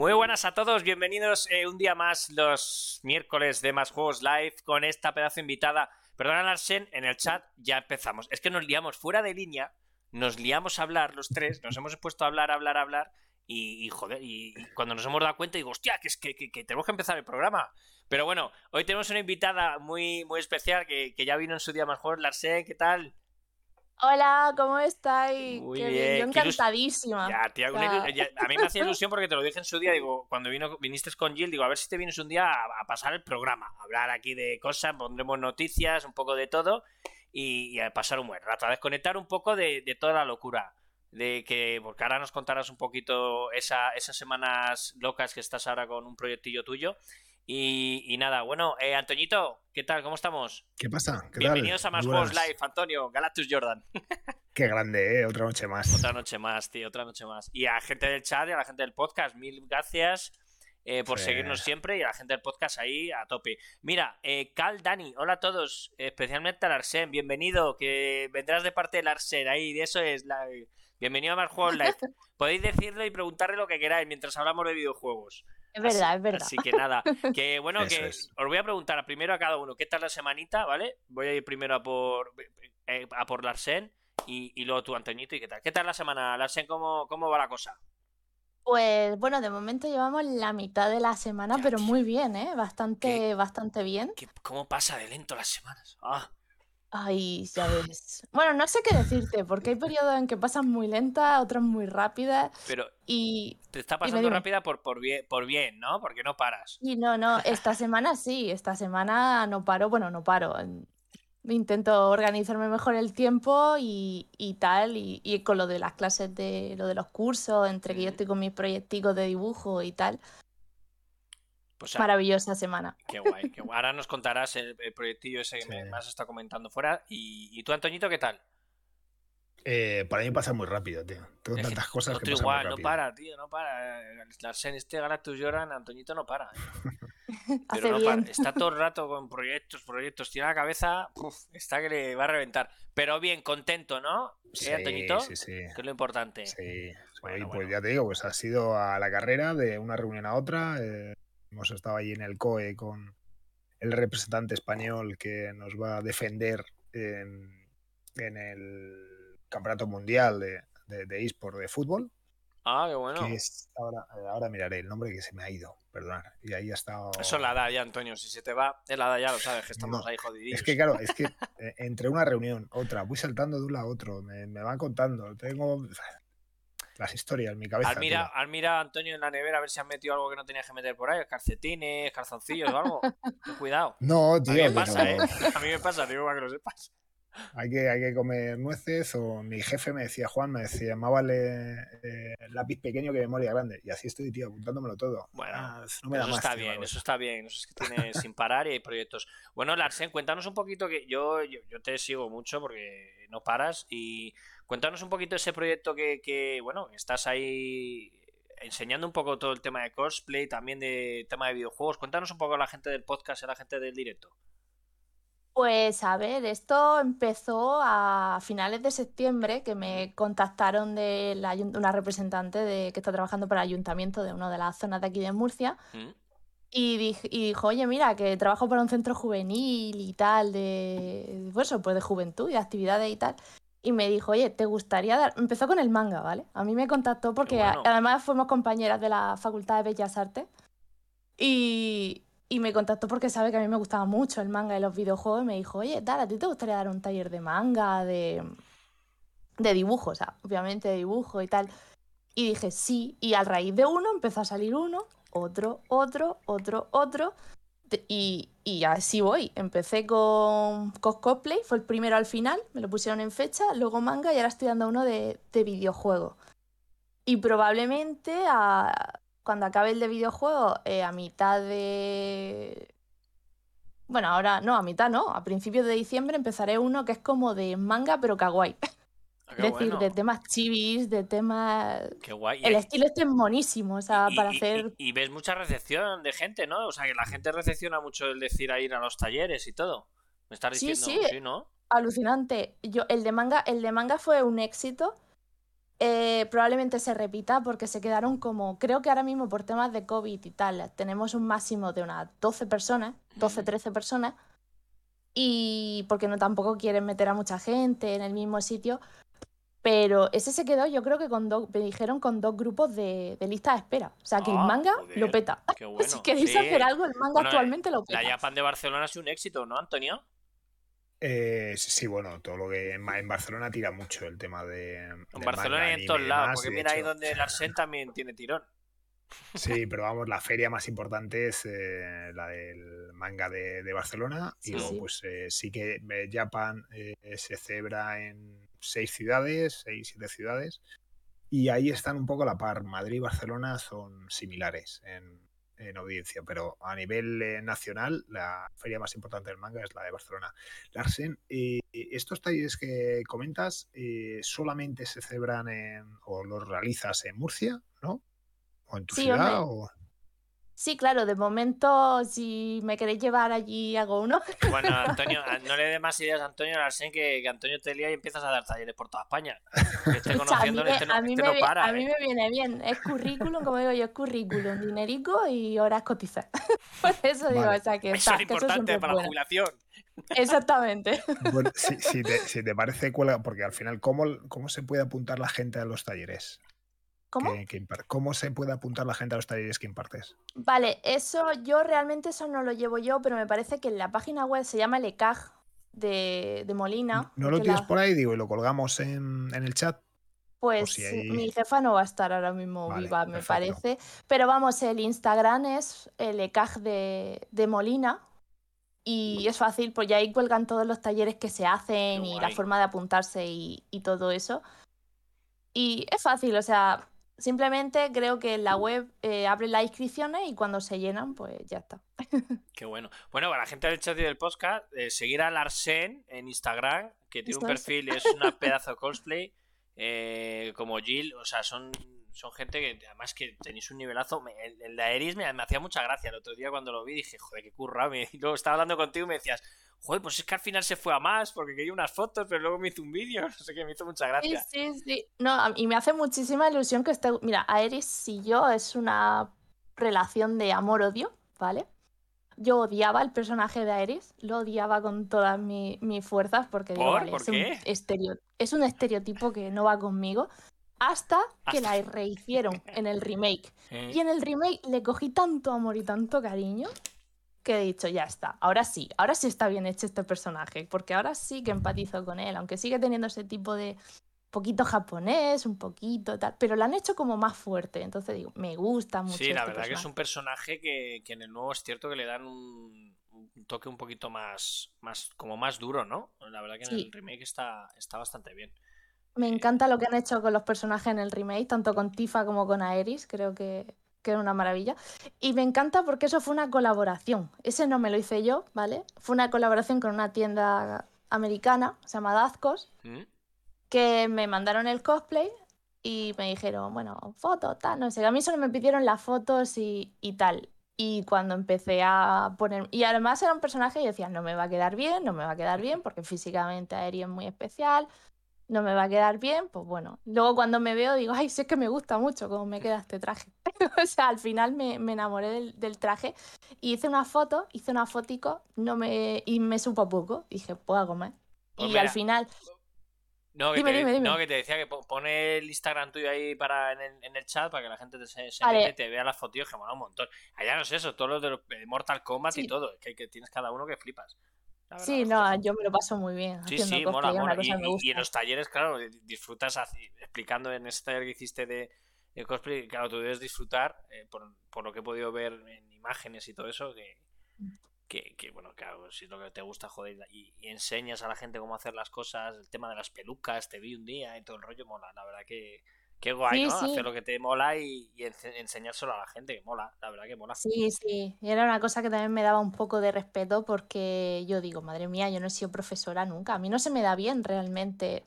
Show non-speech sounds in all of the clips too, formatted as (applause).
Muy buenas a todos, bienvenidos eh, un día más los miércoles de Más Juegos Live con esta pedazo invitada. Perdona, Larsen, en el chat ya empezamos. Es que nos liamos fuera de línea, nos liamos a hablar los tres, nos hemos puesto a hablar, hablar, hablar. Y, joder, y, cuando nos hemos dado cuenta, digo, hostia, que, es que, que, tenemos que empezar el programa. Pero bueno, hoy tenemos una invitada muy, muy especial que, que ya vino en su día más juegos. Larsen, ¿qué tal? Hola, ¿cómo estáis? Muy bien. Yo encantadísima. Ya, tía, a mí me hacía (laughs) ilusión porque te lo dije en su día, digo, cuando vino, viniste con Jill, digo, a ver si te vienes un día a, pasar el programa, a hablar aquí de cosas, pondremos noticias, un poco de todo y, a pasar un buen rato, a desconectar un poco de, toda la locura. De que, porque ahora nos contarás un poquito esa, esas semanas locas que estás ahora con un proyectillo tuyo y, nada, bueno, eh, Antoñito, ¿qué tal? ¿Cómo estamos? ¿Qué pasa? Bienvenidos a Más Juegos Live, Antonio, Galactus Jordan. (laughs) Qué grande, ¿eh? Otra noche más. Otra noche más, tío, otra noche más. Y a la gente del chat y a la gente del podcast, mil gracias eh, por seguirnos siempre y a la gente del podcast ahí a tope. Mira, eh, Cal Dani, hola a todos, especialmente a Larsen, bienvenido, que vendrás de parte de Larsen, ahí, de eso es la... Bienvenido a Más Juegos Live. (laughs) Podéis decirle y preguntarle lo que queráis mientras hablamos de videojuegos. Es verdad, es verdad. Así que nada, que (laughs) bueno, que os voy a preguntar primero a cada uno, ¿qué tal la semanita? ¿Vale? Voy a ir primero a por, eh, a por Larsen y, y, luego tú, Antoñito, ¿y qué tal? ¿Qué tal la semana, Larsen? ¿Cómo, cómo va la cosa? Pues bueno, de momento llevamos la mitad de la semana, pero muy bien, ¿eh? Bastante, bastante bien. ¿Cómo pasa de lento las semanas? Ah. Ay, ya ves. Bueno, no sé qué decirte, porque hay periodos en que pasan muy lentas, otros muy rápidas. Pero y te está pasando rápida por, por, bien, por bien, ¿no? Porque no paras. Y no, no, esta semana sí, esta semana no paro, bueno, no paro. Intento organizarme mejor el tiempo y, y tal, y, y, con lo de las clases de lo de los cursos, entre que yo estoy con mis proyecticos de dibujo y tal, pues, Maravillosa semana. Qué guay, qué guay. Ahora nos contarás el, proyectillo ese que me has estado comentando fuera. ¿Y, tú, Antoñito, qué tal? Eh, para mí pasa muy rápido, tío. Tengo tantas cosas que pasan igual, no para, tío, no para. Larsen, este Galactus lloran, Antoñito no para. (laughs) Pero no para. Está todo el rato con proyectos, proyectos. Tiene la cabeza, está que le va a reventar. Pero bien, contento, ¿no? ¿Eh, sí, Antoñito? Sí, sí. Que es lo importante. Sí. pues ya te digo, pues ha sido a la carrera de una reunión a otra. Eh, Hemos estado allí en el COE con el representante español que nos va a defender en, el Campeonato Mundial de, de, eSport de fútbol. Ah, qué bueno. ahora, ahora, miraré el nombre que se me ha ido, perdón. Y ahí ha estado. Eso es la edad ya, Antonio. Si se te va, es la edad ya, lo sabes, que estamos ahí jodidos. Es que, (laughs) claro, es que eh, entre una reunión, otra, voy saltando de un lado a otro, me, me van contando. Tengo las historias en mi cabeza. Al mira, Antonio en la nevera a ver si han metido algo que no tenías que meter por ahí, calcetines, calzoncillos o algo. cuidado. No, tío. A mí me pasa, ¿eh? (laughs) A mí me pasa, digo, para que lo sepas. Hay que, hay que comer nueces o mi jefe me decía, Juan, me decía, más vale eh, lápiz pequeño que memoria grande. Y así estoy, tío, apuntándomelo todo. Bueno, ah, eso está bien, eso está bien. Eso es que tiene (laughs) sin parar y hay proyectos. Bueno, Larsen, cuéntanos un poquito que yo, yo, yo te sigo mucho porque no paras y Cuéntanos un poquito ese proyecto que, bueno, estás ahí enseñando un poco todo el tema de cosplay, también de tema de videojuegos. Cuéntanos un poco a la gente del podcast y a la gente del directo. Pues a ver, esto empezó a finales de septiembre, que me contactaron de una representante de, que está trabajando para el ayuntamiento de una de las zonas de aquí de Murcia. Mm. Y, dijo, oye, mira, que trabajo para un centro juvenil y tal, de, pues, pues de juventud y de actividades y tal y me dijo, oye, ¿te gustaría dar...? Empezó con el manga, ¿vale? A mí me contactó porque además fuimos compañeras de la Facultad de Bellas Artes y, y, me contactó porque sabe que a mí me gustaba mucho el manga y los videojuegos y me dijo, oye, Dara, ¿a ti te gustaría dar un taller de manga, de, de dibujo, o sea, obviamente de dibujo y tal? Y dije, sí, y a raíz de uno empezó a salir uno, otro, otro, otro, otro, y, y así voy. Empecé con, cosplay, fue el primero al final, me lo pusieron en fecha, luego manga y ahora estoy dando uno de, de videojuego. Y probablemente cuando acabe el de videojuego, eh, a mitad de... Bueno, ahora no, a mitad no, a principios de diciembre empezaré uno que es como de manga pero kawaii. (laughs) Es decir, de temas chivis, de temas. Qué guay. El estilo este es monísimo, o sea, para hacer. Y, ves mucha recepción de gente, ¿no? O sea, que la gente recepciona mucho el decir a ir a los talleres y todo. Me estás diciendo, sí, sí, ¿no? Alucinante. Yo, el de manga, el de manga fue un éxito. eh, probablemente se repita porque se quedaron como, creo que ahora mismo por temas de COVID y tal, tenemos un máximo de unas 12 personas, 12, 13 personas, y porque no tampoco quieren meter a mucha gente en el mismo sitio, pero ese se quedó, yo creo que con dos, me dijeron con dos grupos de, de lista de espera. O sea, que el Ah, manga joder, lo peta. qué (laughs) bueno. si queréis Sí. hacer algo, el manga Bueno, actualmente lo peta. La Japan de Barcelona ha sido un éxito, ¿no, Antonio? Eh, sí, bueno, todo lo que en, en Barcelona tira mucho el tema de. En Barcelona manga, y en todos lados, demás, porque mira ahí donde el Arsen también tiene tirón. Sí, pero vamos, la feria más importante es eh, la del manga de, de Barcelona. Sí, y luego, sí. pues eh, sí que eh, Japan eh, se celebra en seis ciudades, seis, siete ciudades. Y ahí están un poco a la par. Madrid y Barcelona son similares en, en audiencia, pero a nivel eh, nacional, la feria más importante del manga es la de Barcelona. Larsen, eh, estos talleres que comentas eh, solamente se celebran en, o los realizas en Murcia, ¿no? ¿O en tu Sí, ciudad? hombre. O... Sí, claro, de momento, si me queréis llevar allí, hago uno. (laughs) Bueno, Antonio, a- (laughs) no le dé más ideas a Antonio que, que Antonio te lía y empiezas a dar talleres por toda España. Que esté (laughs) Escucha, a mí, conociendo, me, este no, a mí este me no vi- para. a mí ¿eh? me viene bien. Es currículum, como digo yo, es currículum, dinerico y horas cotizar. Por eso digo, o sea, que, Eso está, es eso importante para la jubilación. Exactamente. Bueno, si, si te, si te parece, cuelga, porque al final, ¿cómo, ¿cómo se puede apuntar la gente a los talleres? ¿Cómo? que- que impar- ¿Cómo se puede apuntar la gente a los talleres que impartes? Vale, eso yo realmente eso no lo llevo yo, pero me parece que en la página web se llama el ECAG de, de Molina. ¿No lo tienes la- por ahí, digo, y lo colgamos en, en el chat? Pues si hay- mi jefa no va a estar ahora mismo Vale, viva, me perfecto. parece. Pero vamos, el Instagram es el ECAG de, de Molina. Y es fácil, pues ya ahí cuelgan todos los talleres que se hacen y la forma de apuntarse y, y todo eso. Y es fácil, o sea, simplemente creo que la web eh, abren las inscripciones y cuando se llenan, pues ya está. (laughs) Qué bueno. Bueno, para la gente del chat y del podcast, eh, seguir al Arsen en Instagram, que tiene un perfil, es una pedazo de cosplay, eh, como Jill, o sea, son, son gente que además que tenéis un nivelazo. Me- El, el de Aeris me, me hacía mucha gracia el otro día cuando lo vi, dije, joder, qué currado. me- (laughs) Y luego estaba hablando contigo y me decías, joder, pues es que al final se fue a más porque quería unas fotos, pero luego me hizo un vídeo, (laughs) no sé qué, me hizo mucha Sí, gracia. sí, sí. No, a- y me hace muchísima ilusión que esté. Mira, Aeris y yo es una relación de amor-odio, ¿vale? Yo odiaba el personaje de Aeris, lo odiaba con todas mi- mis fuerzas porque digo, ¿Por? vale, ¿Por es, un estereo- es un estereotipo que no va conmigo. Hasta que Hasta- la rehicieron en el remake. (laughs) Eh, Y en el remake le cogí tanto amor y tanto cariño que he dicho, ya está, ahora sí, ahora sí está bien hecho este personaje, porque ahora sí que empatizo con él, aunque sigue teniendo ese tipo de poquito japonés, un poquito tal, pero lo han hecho como más fuerte, entonces digo, me gusta mucho. Sí, la este verdad que es personaje. un personaje que, que en el nuevo es cierto que le dan un, un toque un poquito más, más, como más duro, ¿no? La verdad que en Sí. el remake está, está bastante bien. Me encanta lo que han hecho con los personajes en el remake, tanto con Tifa como con Aeris, creo que, que es una maravilla. Y me encanta porque eso fue una colaboración. Ese no me lo hice yo, ¿vale? Fue una colaboración con una tienda americana, se llama Dazcos, ¿Mm? que me mandaron el cosplay y me dijeron, bueno, fotos, tal, no sé. A mí solo me pidieron las fotos y, y tal. Y cuando empecé a poner... Y además era un personaje y decía, no me va a quedar bien, no me va a quedar bien, porque físicamente Aeri es muy especial, no me va a quedar bien, pues bueno. Luego cuando me veo digo, ay, sí es que me gusta mucho cómo me queda este traje. (laughs) o sea, al final me, me enamoré del, del traje y hice una foto, hice una fotico no me, y me supo poco. Dije, puedo comer. Pues y mira, al final No, que, Dime, te, dime, dime. no, que te decía que po- pone el Instagram tuyo ahí para en el, en el chat para que la gente te, se, se mete, te vea las fotos que mola un montón. Allá no es eso, todos los de los- de Mortal Kombat y todo, que, que tienes cada uno que flipas. Verdad, Sí, no, yo me lo paso muy bien Sí, haciendo sí, cosplay, mola, Y, en los talleres, claro, di- disfrutas así, explicando en ese taller que hiciste de, de cosplay, claro, tú debes disfrutar, eh, por, por lo que he podido ver en imágenes y todo eso, que, que, que, bueno, claro, si es lo que te gusta, joder, y, y enseñas a la gente cómo hacer las cosas, el tema de las pelucas, te vi un día y todo el rollo, mola, la verdad que... Qué guay, Sí, ¿no? sí. Hacer lo que te mola y, y ense- enseñárselo a la gente, que mola, la verdad que mola. Sí, sí, era una cosa que también me daba un poco de respeto porque yo digo, madre mía, yo no he sido profesora nunca, a mí no se me da bien realmente.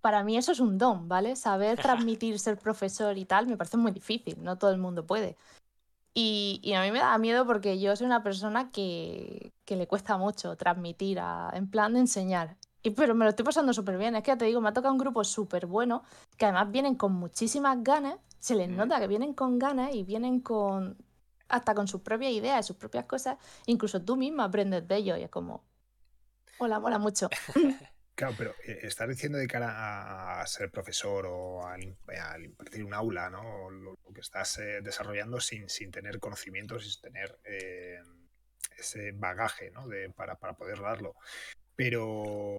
Para mí eso es un don, ¿vale? Saber (laughs) transmitir ser profesor y tal me parece muy difícil, no todo el mundo puede. Y, y a mí me da miedo porque yo soy una persona que, que le cuesta mucho transmitir, a- en plan de enseñar. Y, pero me lo estoy pasando súper bien. Es que ya te digo, me ha tocado un grupo súper bueno, que además vienen con muchísimas ganas. Se les Mm. nota que vienen con ganas y vienen con hasta con sus propias ideas, sus propias cosas. Incluso tú misma aprendes de ellos y es como, hola, mola mucho. (laughs) Claro, pero eh, estás diciendo de cara a, ser profesor o al impartir un aula, ¿no? Lo, lo que estás eh, desarrollando sin, sin tener conocimientos, sin tener eh, ese bagaje, ¿no? De, para, para poder darlo. Pero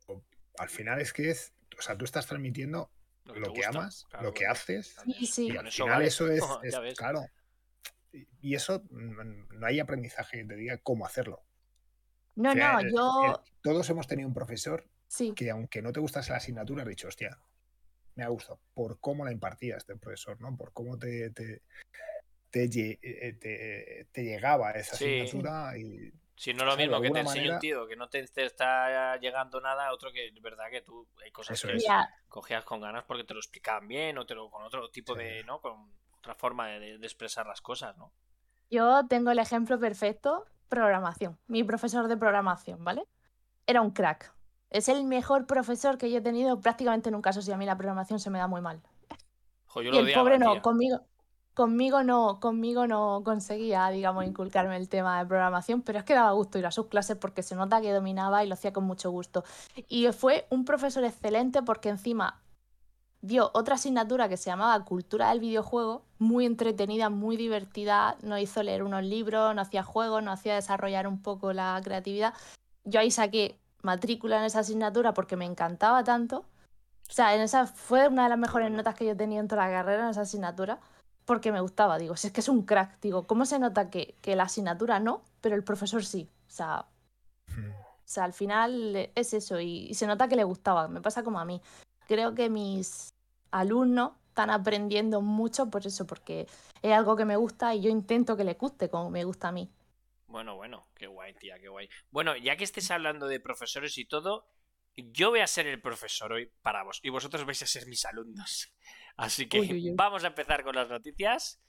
al final es que es, o sea, tú estás transmitiendo Lo que lo te que gusta, amas, claro, lo que haces, Sí, sí. y al eso final vale. eso es, (laughs) claro. Y- eso mm, no hay aprendizaje que te diga cómo hacerlo. No, O sea, no, el- yo el- todos hemos tenido un profesor sí. que aunque no te gustase la asignatura, has dicho, hostia, me ha gustado por cómo la impartía este profesor, ¿no? Por cómo te, te, te, eh, te- te llegaba esa Sí. asignatura y Si no lo O sea, de mismo que te enseñe un tío que no te, te está llegando nada, otro que es verdad que tú hay cosas Eso que es. Cogías con ganas porque te lo explicaban bien o te lo, con otro tipo Sí. de, ¿no? Con otra forma de, de- de expresar las cosas, ¿no? yo tengo el ejemplo perfecto, programación. Mi profesor de programación, ¿vale? Era un crack. Es el mejor profesor que yo he tenido prácticamente nunca. Eso sí, a mí la programación se me da muy mal. Jo, yo Y lo el odiaba, pobre no, tía. conmigo, conmigo no, conmigo no conseguía, digamos, inculcarme el tema de programación, pero es que daba gusto ir a sus clases porque se nota que dominaba y lo hacía con mucho gusto. Y fue un profesor excelente porque encima dio otra asignatura que se llamaba Cultura del Videojuego, muy entretenida, muy divertida, nos hizo leer unos libros, nos hacía juegos, nos hacía desarrollar un poco la creatividad. Yo ahí saqué matrícula en esa asignatura porque me encantaba tanto. O sea, en esa fue una de las mejores notas que yo tenido en toda la carrera en esa asignatura, porque me gustaba. Digo, si es que es un crack, digo, ¿cómo se nota que, que la asignatura no, pero el profesor sí? O sea, mm, o sea, al final es eso y, y se nota que le gustaba, me pasa como a mí. Creo que mis alumnos están aprendiendo mucho por eso, porque es algo que me gusta y yo intento que les guste como me gusta a mí. Bueno, bueno, qué guay, tía, qué guay. Bueno, ya que estés hablando de profesores y todo, yo voy a ser el profesor hoy para vos y vosotros vais a ser mis alumnos. Así que Uy, uy, uy. vamos a empezar con las noticias.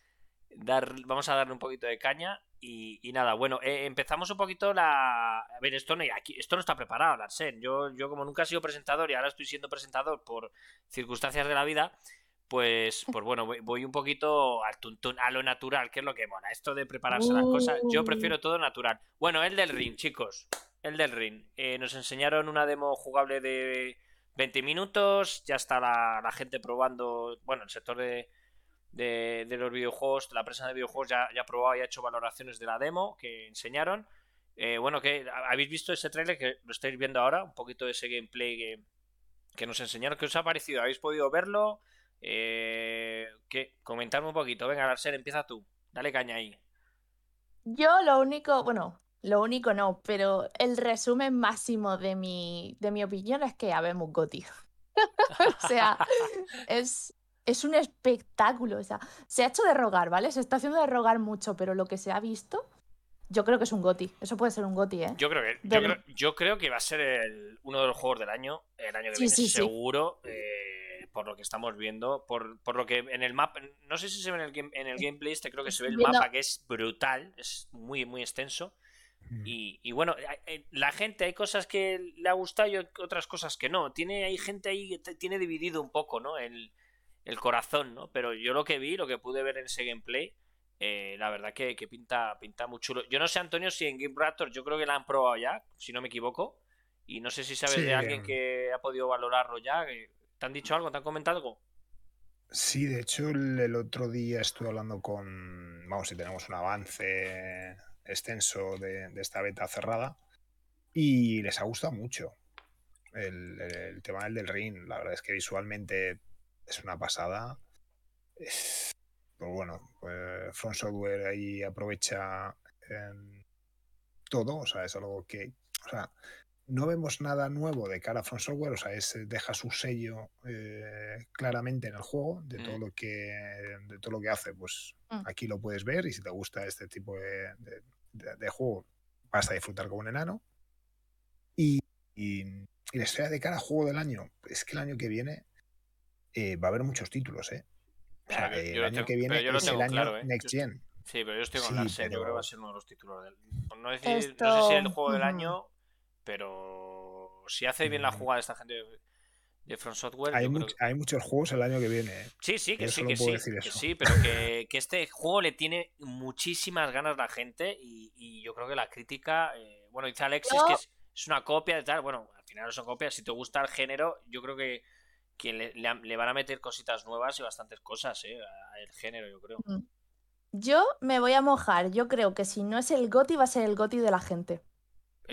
Dar, vamos a darle un poquito de caña y, y nada, bueno, eh, empezamos un poquito la... A ver, esto no, aquí, esto no está preparado, Larsen. Yo, yo como nunca he sido presentador y ahora estoy siendo presentador por circunstancias de la vida, pues, (laughs) pues bueno, voy, voy un poquito al tuntún, a lo natural, que es lo que mola. Esto de prepararse las cosas, yo prefiero todo natural. Bueno, el del ring, chicos. El del ring. Eh, nos enseñaron una demo jugable de 20 minutos. Ya está la, gente probando. Bueno, el sector de, de, los videojuegos, de la prensa de videojuegos, ya, ya ha probado y ha hecho valoraciones de la demo que enseñaron. Eh, bueno, que habéis visto ese trailer que lo estáis viendo ahora, un poquito de ese gameplay que, que nos enseñaron. ¿Qué os ha parecido? ¿Habéis podido verlo? Eh, ¿Qué? Comentadme un poquito. Venga, Larsen, empieza tú. Dale caña ahí. Yo lo único, bueno, lo único no, pero el resumen máximo de mi, de mi opinión es que habemos Goti. (laughs) o sea, es, es un espectáculo. O sea, se ha hecho de rogar, ¿vale? Se está haciendo de rogar mucho, pero lo que se ha visto, yo creo que es un Goti. Eso puede ser un Goti, ¿eh? Yo creo que, yo creo, yo creo que va a ser el- uno de los juegos del año, el año que Sí, viene, sí, sí. seguro, eh, por lo que estamos viendo, por, por lo que en el mapa, no sé si se ve en el, game- en el gameplay, este creo que se ve el mapa que es brutal, es muy, muy extenso. Y, y bueno, hay- hay- la gente, hay cosas que le ha gustado y otras cosas que no. Tiene, hay gente ahí que te- tiene dividido un poco, ¿no? El, el corazón, ¿no? Pero yo lo que vi, lo que pude ver en ese gameplay, eh, la verdad que, que pinta, pinta muy chulo. Yo no sé, Antonio, si en Game Raptor yo creo que la han probado ya, si no me equivoco. Y no sé si sabes Sí, de alguien que ha podido valorarlo ya. ¿Te han dicho algo? ¿Te han comentado algo? Sí, de hecho, el, el otro día estuve hablando con. Vamos, si tenemos un avance extenso de, esta beta cerrada. Y les ha gustado mucho el, el tema del, del ring. La verdad es que visualmente es una pasada. Es- pues bueno, pues Front Software ahí aprovecha em, todo. O sea, es algo que. O sea, no vemos nada nuevo de cara a Front Software, o sea, es, deja su sello eh, claramente en el juego de todo Mm. lo que de todo lo que hace, pues Mm. aquí lo puedes ver y si te gusta este tipo de, de- de- de juego vas a disfrutar como un enano. Y, y, y la historia de cara a juego del año, es que el año que viene eh, va a haber muchos títulos, ¿eh? O sea, Pero yo- yo el lo año tengo- que viene pero es el año claro, ¿eh? Next Gen. Sí, pero yo estoy con Sí, Larsen, yo creo que pero- va a ser uno de los títulos del. No, decir, no sé Esto- si el juego del año, Pero si hace bien la Mm. jugada esta gente de, de From Software. Hay, yo creo much- que- hay muchos juegos el año que viene. ¿eh? Sí, sí, que sí, que sí, decir que sí, pero que, que este juego le tiene muchísimas ganas la gente y, y yo creo que la crítica, eh, bueno, dice Alexis que es, es una copia de tal, bueno, al final no son copias, si te gusta el género, yo creo que, que le, le van a meter cositas nuevas y bastantes cosas, eh, al género, yo creo. Yo me voy a mojar. Yo creo que si no es el GOTI, va a ser el GOTI de la gente.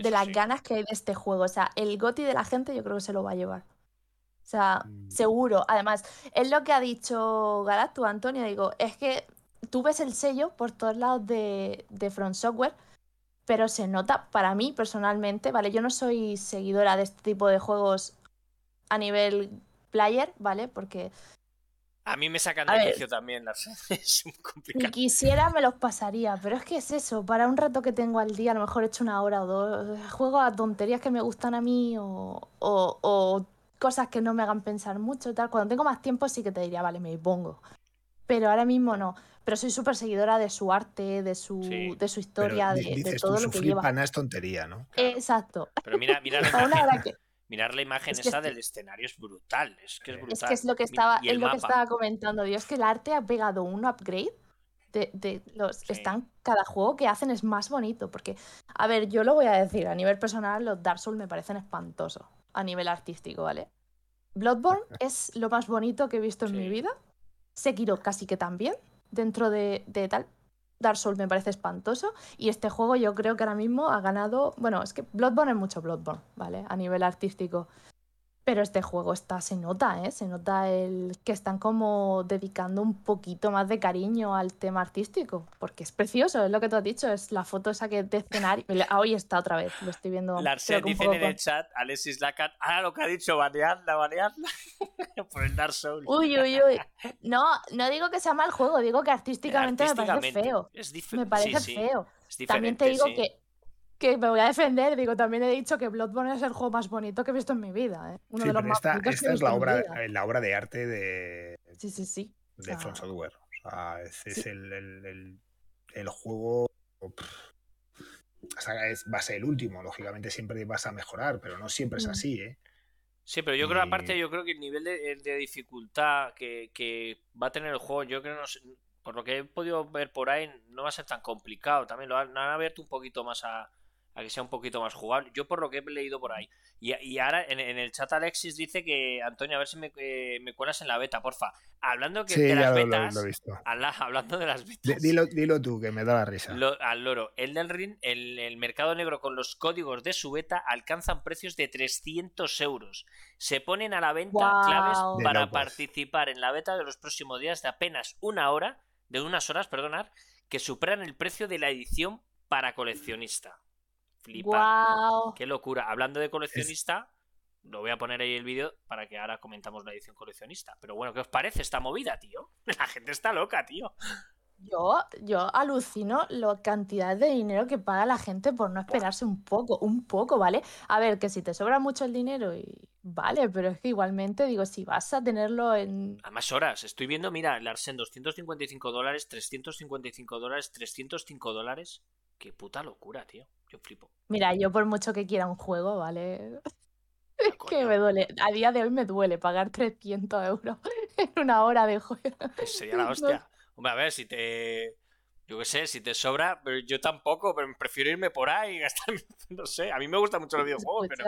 De Eso las sí. ganas que hay de este juego. O sea, el GOTI de la gente yo creo que se lo va a llevar. O sea, Mm. seguro. Además, es lo que ha dicho Galactus, Antonio. Digo, es que tú ves el sello por todos lados de, de Front Software, pero se nota para mí personalmente, ¿vale? Yo no soy seguidora de este tipo de juegos a nivel player, ¿vale? Porque A mí me sacan de quicio también las (laughs) es muy si complicado. quisiera me los pasaría, pero es que es eso, para un rato que tengo al día, a lo mejor he hecho una hora o dos, juego a tonterías que me gustan a mí o, o- o cosas que no me hagan pensar mucho, tal. Cuando tengo más tiempo sí que te diría, vale, me pongo. Pero ahora mismo no. Pero soy súper seguidora de su arte, de su, Sí. de su historia, de, de dices todo tú, lo que lleva. es tontería, ¿no? Claro. Exacto. Pero mira, mira (laughs) la Para una imagen, hora que, mirar la imagen Es que esta es que- del escenario es brutal, es que es brutal. es que es lo que estaba, es lo que estaba comentando. Dios, que el arte ha pegado un upgrade. De, de los Sí. están cada juego que hacen es más bonito porque a ver yo lo voy a decir a nivel personal los Dark Souls me parecen espantosos a nivel artístico vale Bloodborne (laughs) es lo más bonito que he visto en mi vida Sekiro casi que también dentro de, de tal Dark Souls me parece espantoso y este juego yo creo que ahora mismo ha ganado bueno es que Bloodborne es mucho Bloodborne vale a nivel artístico pero este juego está, se nota, ¿eh? Se nota el que están como dedicando un poquito más de cariño al tema artístico, porque es precioso, es lo que tú has dicho, es la foto esa que de escenario. Ah, hoy está otra vez, lo estoy viendo. Larsen dice en el chat, Alexis Lacan, ahora lo que ha dicho, baneadla, baneadla. (laughs) Por el Dark Souls. Uy, uy, uy. No, no digo que sea mal juego, digo que artísticamente, me parece feo. Es Me parece sí, sí, feo. es También te digo sí. que, que me voy a defender, digo, también he dicho que Bloodborne es el juego más bonito que he visto en mi vida, ¿eh? Uno Sí, de los pero más esta, bonitos que esta he es visto la en mi obra, vida. la obra de arte de, Sí, sí, sí. de sea, From Software. O sea, es, es Sí. el, el- el- el juego. pff, o sea, es- va a ser el último, lógicamente siempre vas a mejorar, pero no siempre es Mm. así, ¿eh? Sí, pero yo creo, aparte, yo creo que el nivel de, de dificultad que, que va a tener el juego, yo creo, no sé, por lo que he podido ver por ahí, no va a ser tan complicado. También lo han, han abierto un poquito más a, a que sea un poquito más jugable. Yo por lo que he leído por ahí. Y, y ahora en, en el chat Alexis dice que, Antonio, a ver si me, eh, me cuelas en la beta, porfa. Hablando que Sí, de las lo, betas, lo he visto. habla- hablando de las betas. Di- Dilo, dilo tú, que me da la risa. Lo- al loro, el del ring, el, el mercado negro con los códigos de su beta alcanzan precios de 300 euros. Se ponen a la venta claves De para locos. participar en la beta de los próximos días de apenas una hora, de unas horas, perdonad, que superan el precio de la edición para coleccionista. Flipante. Guau. Qué locura. Hablando de coleccionista, lo voy a poner ahí el vídeo para que ahora comentamos la edición coleccionista. Pero bueno, ¿qué os parece esta movida, tío? (laughs) La gente está loca, tío. Yo, yo alucino la cantidad de dinero que paga la gente por no esperarse un poco, un poco, ¿vale? A ver, que si te sobra mucho el dinero, y vale, pero es que igualmente digo, si vas a tenerlo en... A más horas. Estoy viendo, mira, Larsen, 255 dólares, 355 dólares, 305 dólares. Qué puta locura, tío. Yo flipo. Mira, yo por mucho que quiera un juego, ¿vale? (laughs) Ah, Que me duele, a día de hoy me duele pagar 300 euros (laughs) en una hora de juego. pues sería la (laughs) hostia. Hombre, a ver, si te. Yo qué sé, si te sobra, pero yo tampoco, pero prefiero irme por ahí y gastar. (laughs) No sé, a mí me gustan mucho los (laughs) videojuegos, pero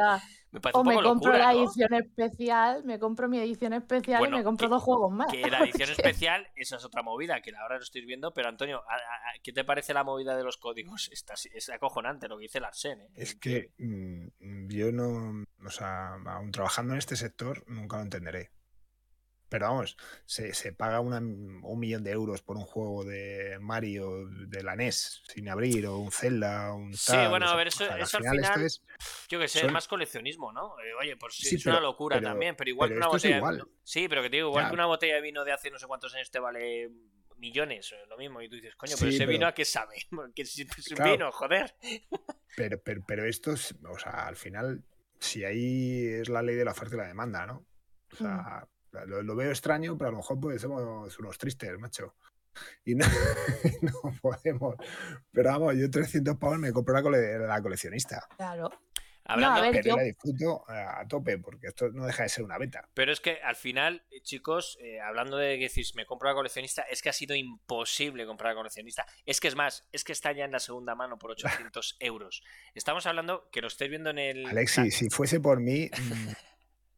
me parece o un me poco compro locura, la ¿no? edición especial, me compro mi edición especial Bueno, y me compro que- dos juegos más. Que la (laughs) edición especial, esa es otra movida, que ahora lo estoy viendo, pero Antonio, ¿a- a- ¿qué te parece la movida de los códigos? Está, es acojonante lo que dice Larsen, ¿eh? Es que mm, yo no, o sea, aún trabajando en este sector, nunca lo entenderé. Pero vamos, se, se paga una- un millón de euros por un juego de Mario de la NES sin abrir, o un Zelda, un Sí, tal, bueno, o sea, a ver, eso- o sea, que eso al final- es- Yo que sé, Son- es más coleccionismo, ¿no? Eh, oye, pues sí, Sí, es una locura pero- también, pero igual pero que una botella igual. de vino. Sí, pero que te digo, igual Ya. que una botella de vino de hace no sé cuántos años te vale millones, eh, lo mismo, y tú dices, coño, pero Sí, ese pero- vino a qué sabe, (laughs) que si es un Claro. vino, joder. Pero, pero, pero esto es, o sea, al final, si ahí es la ley de la oferta y la demanda, ¿no? O sea, lo, lo veo extraño, pero a lo mejor pues somos unos tristes, macho. Y no, (laughs) no podemos. Pero vamos, yo 300 pavos me compro la, cole- la coleccionista. Claro. Hablando, pero yo la disfruto a tope, porque esto no deja de ser una beta. Pero es que al final, eh, chicos, eh, hablando de que decís, me compro la coleccionista, es que ha sido imposible comprar la coleccionista. Es que es más, es que está ya en la segunda mano por 800 (laughs) euros. Estamos hablando, que lo estáis viendo en el... Alexi, si fuese por mí, mm,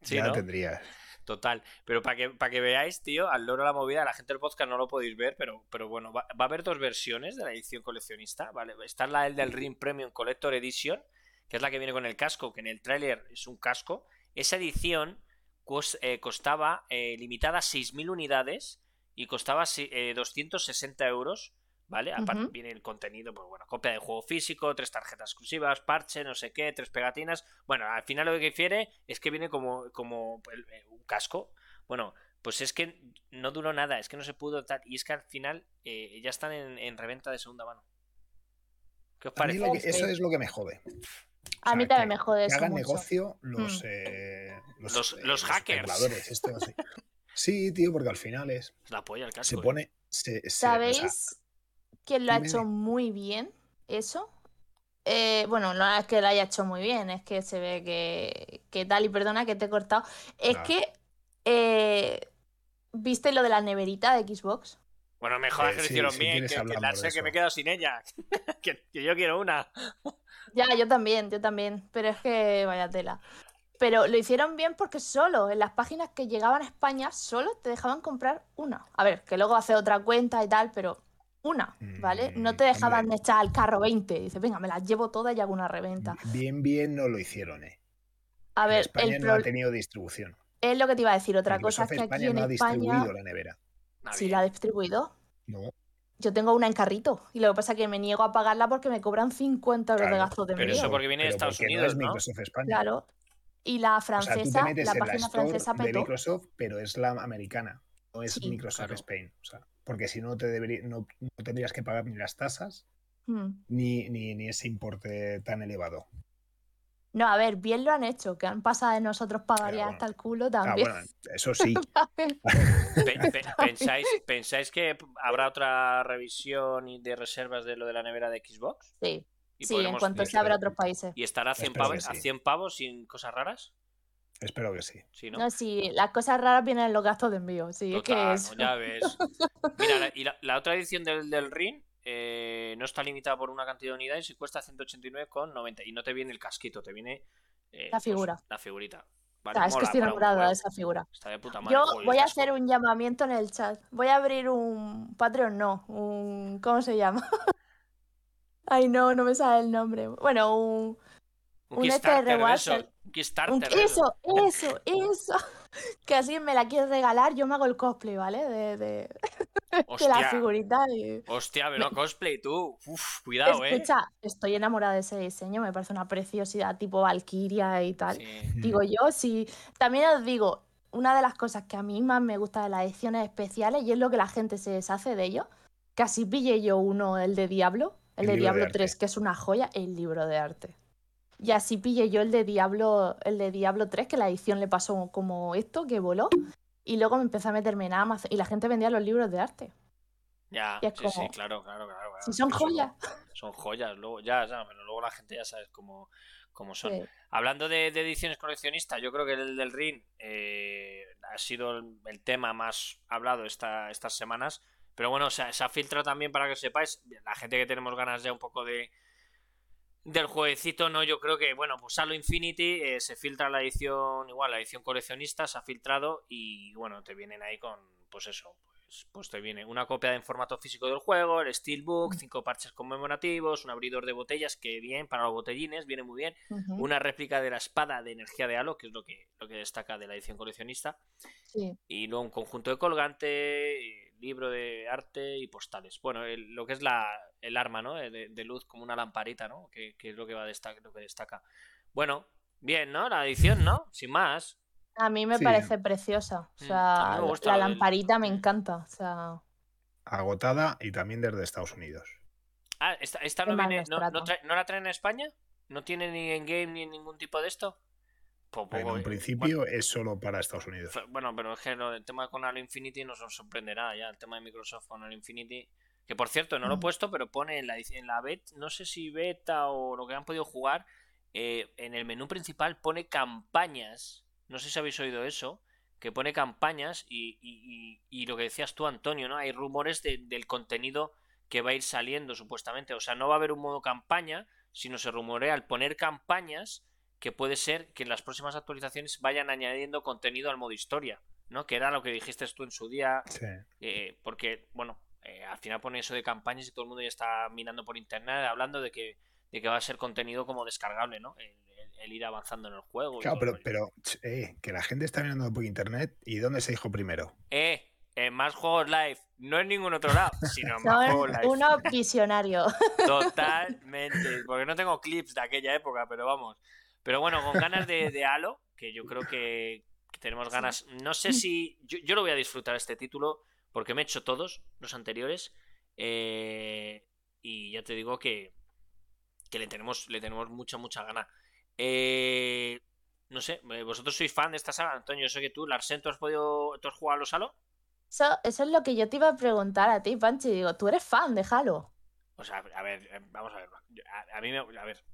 (laughs) ya lo tendrías. Total. Pero para que, para que veáis, tío, al loro la movida, la gente del podcast no lo podéis ver, pero, pero bueno, va, a haber dos versiones de la edición coleccionista, ¿vale? Está la del Ring Premium Collector Edition, que es la que viene con el casco, que en el tráiler es un casco. Esa edición eh, costaba eh, limitada a 6.000 unidades y costaba 260 eh, euros ¿vale? Aparte viene el contenido, pues bueno, copia de juego físico, tres tarjetas exclusivas, parche, no sé qué, tres pegatinas. Bueno, al final lo que difiere es que viene como, como eh, un casco. Bueno, pues es que no duró nada, es que no se pudo tal. Y es que al final eh, ya están en, reventa de segunda mano. ¿Qué os parece? eso es lo que me jode. A mí también me jode eso. Que hagan negocio los, mm. eh, los, los, hackers. (laughs) sí, tío, porque al final es. La polla el casco. Se pone. ¿Sabéis? ¿Quién lo ha hecho muy bien eso. Eh, bueno, no es que lo haya hecho muy bien, es que se ve que, tal, y perdona que te he cortado. Es que, eh, ¿viste lo de la neverita de Xbox? Bueno, mejor que lo hicieron bien, que, que, que me he quedado sin ella. (laughs) que, yo quiero una. ya, yo también, yo también. Pero es que vaya tela. Pero lo hicieron bien porque solo en las páginas que llegaban a España, solo te dejaban comprar una. A ver, que luego hace otra cuenta y tal, pero una, ¿vale? No mm, te dejaban echar al carro 20. Dices, venga, me las llevo todas y hago una reventa. Bien, bien no lo hicieron, ¿eh? A ver, España no ha tenido distribución. Es lo que te iba a decir. Otra cosa es que aquí en no España. ha distribuido la nevera. Sí, la ha distribuido. No. Yo tengo una en carrito y lo que pasa es que me niego a pagarla porque me cobran 50 euros de gastos de Pero eso porque viene de Estados Unidos, no, es Microsoft España. Claro. Y la francesa, la página francesa petó. de Microsoft, pero es la americana, no es Microsoft Spain. O sea porque si no, te debería, no, tendrías que pagar ni las tasas hmm. ni, ni, ese importe tan elevado. No, a ver, bien lo han hecho, que han pasado de nosotros pagaría hasta el culo ah, también. bueno, eso sí. (laughs) ¿Pensáis, ¿Pensáis que habrá otra revisión de reservas de lo de la nevera de Xbox? Sí. Sí, en cuanto se abra a otros países. ¿Y estará a 100, pavos, a 100 pavos sin cosas raras? Espero que sí. Sí, ¿no? no, sí, las cosas raras vienen en los gastos de envío. Sí, es que es... Ya ves. (laughs) Mira, y la, otra edición del, del RIN eh, no está limitada por una cantidad de unidades y cuesta 189,90. Y no te viene el casquito, te viene. Eh, la pues, figura. la figurita. es que estoy enamorada de esa figura. Está de puta madre, Yo voy a hacer un llamamiento en el chat. Voy a abrir un Patreon, no. Un. ¿Cómo se llama? (laughs) Ay, no, no me sale el nombre. Bueno, un. Un, un este eso, eso, eso. (laughs) Que así me la quieres regalar, yo me hago el cosplay, ¿vale? De, de, (laughs) la figurita. Hostia, pero cosplay tú. Uf, cuidado, eh. Escucha, estoy enamorada de ese diseño, me parece una preciosidad tipo Valkyria y tal. Digo yo, sí. También os digo, una de las cosas que a mí más me gusta de las ediciones especiales y es lo que la gente se deshace de ellos. Casi pille yo uno, el de Diablo, el, de Diablo 3, que es una joya, el libro de arte. Y así pillé yo el de Diablo, el de Diablo 3, que la edición le pasó como esto, que voló. Y luego me empecé a meterme en Amazon y la gente vendía los libros de arte. Ya, sí, sí, claro, claro, claro. Si son joyas. Son, joyas, luego, ya, ya, pero luego la gente ya sabe cómo, cómo son. Hablando de, ediciones coleccionistas, yo creo que el del Ring eh, ha sido el, tema más hablado esta, estas semanas. Pero bueno, se ha filtrado también para que sepáis, la gente que tenemos ganas ya un poco de, del jueguecito, no, yo creo que, bueno, pues Halo Infinity eh, se filtra la edición, igual, la edición coleccionista se ha filtrado y, bueno, te vienen ahí con, pues eso, pues, pues te viene una copia en formato físico del juego, el Steelbook, cinco parches conmemorativos, un abridor de botellas, que bien, para los botellines, viene muy bien, una réplica de la espada de energía de Halo, que es lo que, lo que destaca de la edición coleccionista, y luego un conjunto de colgante libro de arte y postales. Bueno, lo que es la, el arma, ¿no? De, luz como una lamparita, ¿no? Que, es lo que, va a destacar, lo que destaca. Bueno, bien, ¿no? La edición, ¿no? Sin más. A mí me parece preciosa. O mm, sea, la lamparita me encanta. O sea... Agotada y también desde Estados Unidos. Ah, esta, no, viene, no, no, la traen en España? ¿No tiene ni en game ni ningún tipo de esto? En un principio es solo para Estados Unidos. Bueno, pero es que el tema con Halo Infinity nos sorprenderá ya, el tema de Microsoft con Halo Infinity. Que por cierto, no lo he mm. puesto, pero pone en la, en la beta, no sé si beta o lo que han podido jugar, eh, en el menú principal pone campañas. No sé si habéis oído eso. Que pone campañas y, y, y, lo que decías tú, Antonio, ¿no? Hay rumores del contenido que va a ir saliendo, supuestamente. O sea, no va a haber un modo campaña, sino se rumorea al poner campañas que puede ser que en las próximas actualizaciones vayan añadiendo contenido al modo historia, ¿no? Que era lo que dijiste tú en su día. Eh, porque, bueno, eh, al final pone eso de campañas y todo el mundo ya está mirando por internet hablando de que, de que va a ser contenido como descargable, ¿no? El, ir avanzando en el juego. Claro, pero, pero eh, que la gente está mirando por internet y ¿dónde se dijo primero? Eh, en más juegos live, no en ningún otro lado, sino en (laughs) más juegos live. Uno visionario. (laughs) Totalmente, porque no tengo clips de aquella época, pero vamos. Pero bueno, con ganas de, de (laughs) Halo, que yo creo que, tenemos ganas. No sé si. Yo, lo voy a disfrutar este título, porque me he hecho todos los anteriores. Eh, y ya te digo que, que le tenemos, le tenemos mucha, mucha gana. Eh, no sé, eh, vosotros sois fan de esta saga, Antonio. Yo sé que tú, Larsen, ¿tú has podido. ¿Tú has jugado a los Halo? Eso, eso es lo que yo te iba a preguntar a ti, Panchi. Digo, ¿tú eres fan de Halo? O sea, a ver, vamos a ver. A, a mí me. A ver,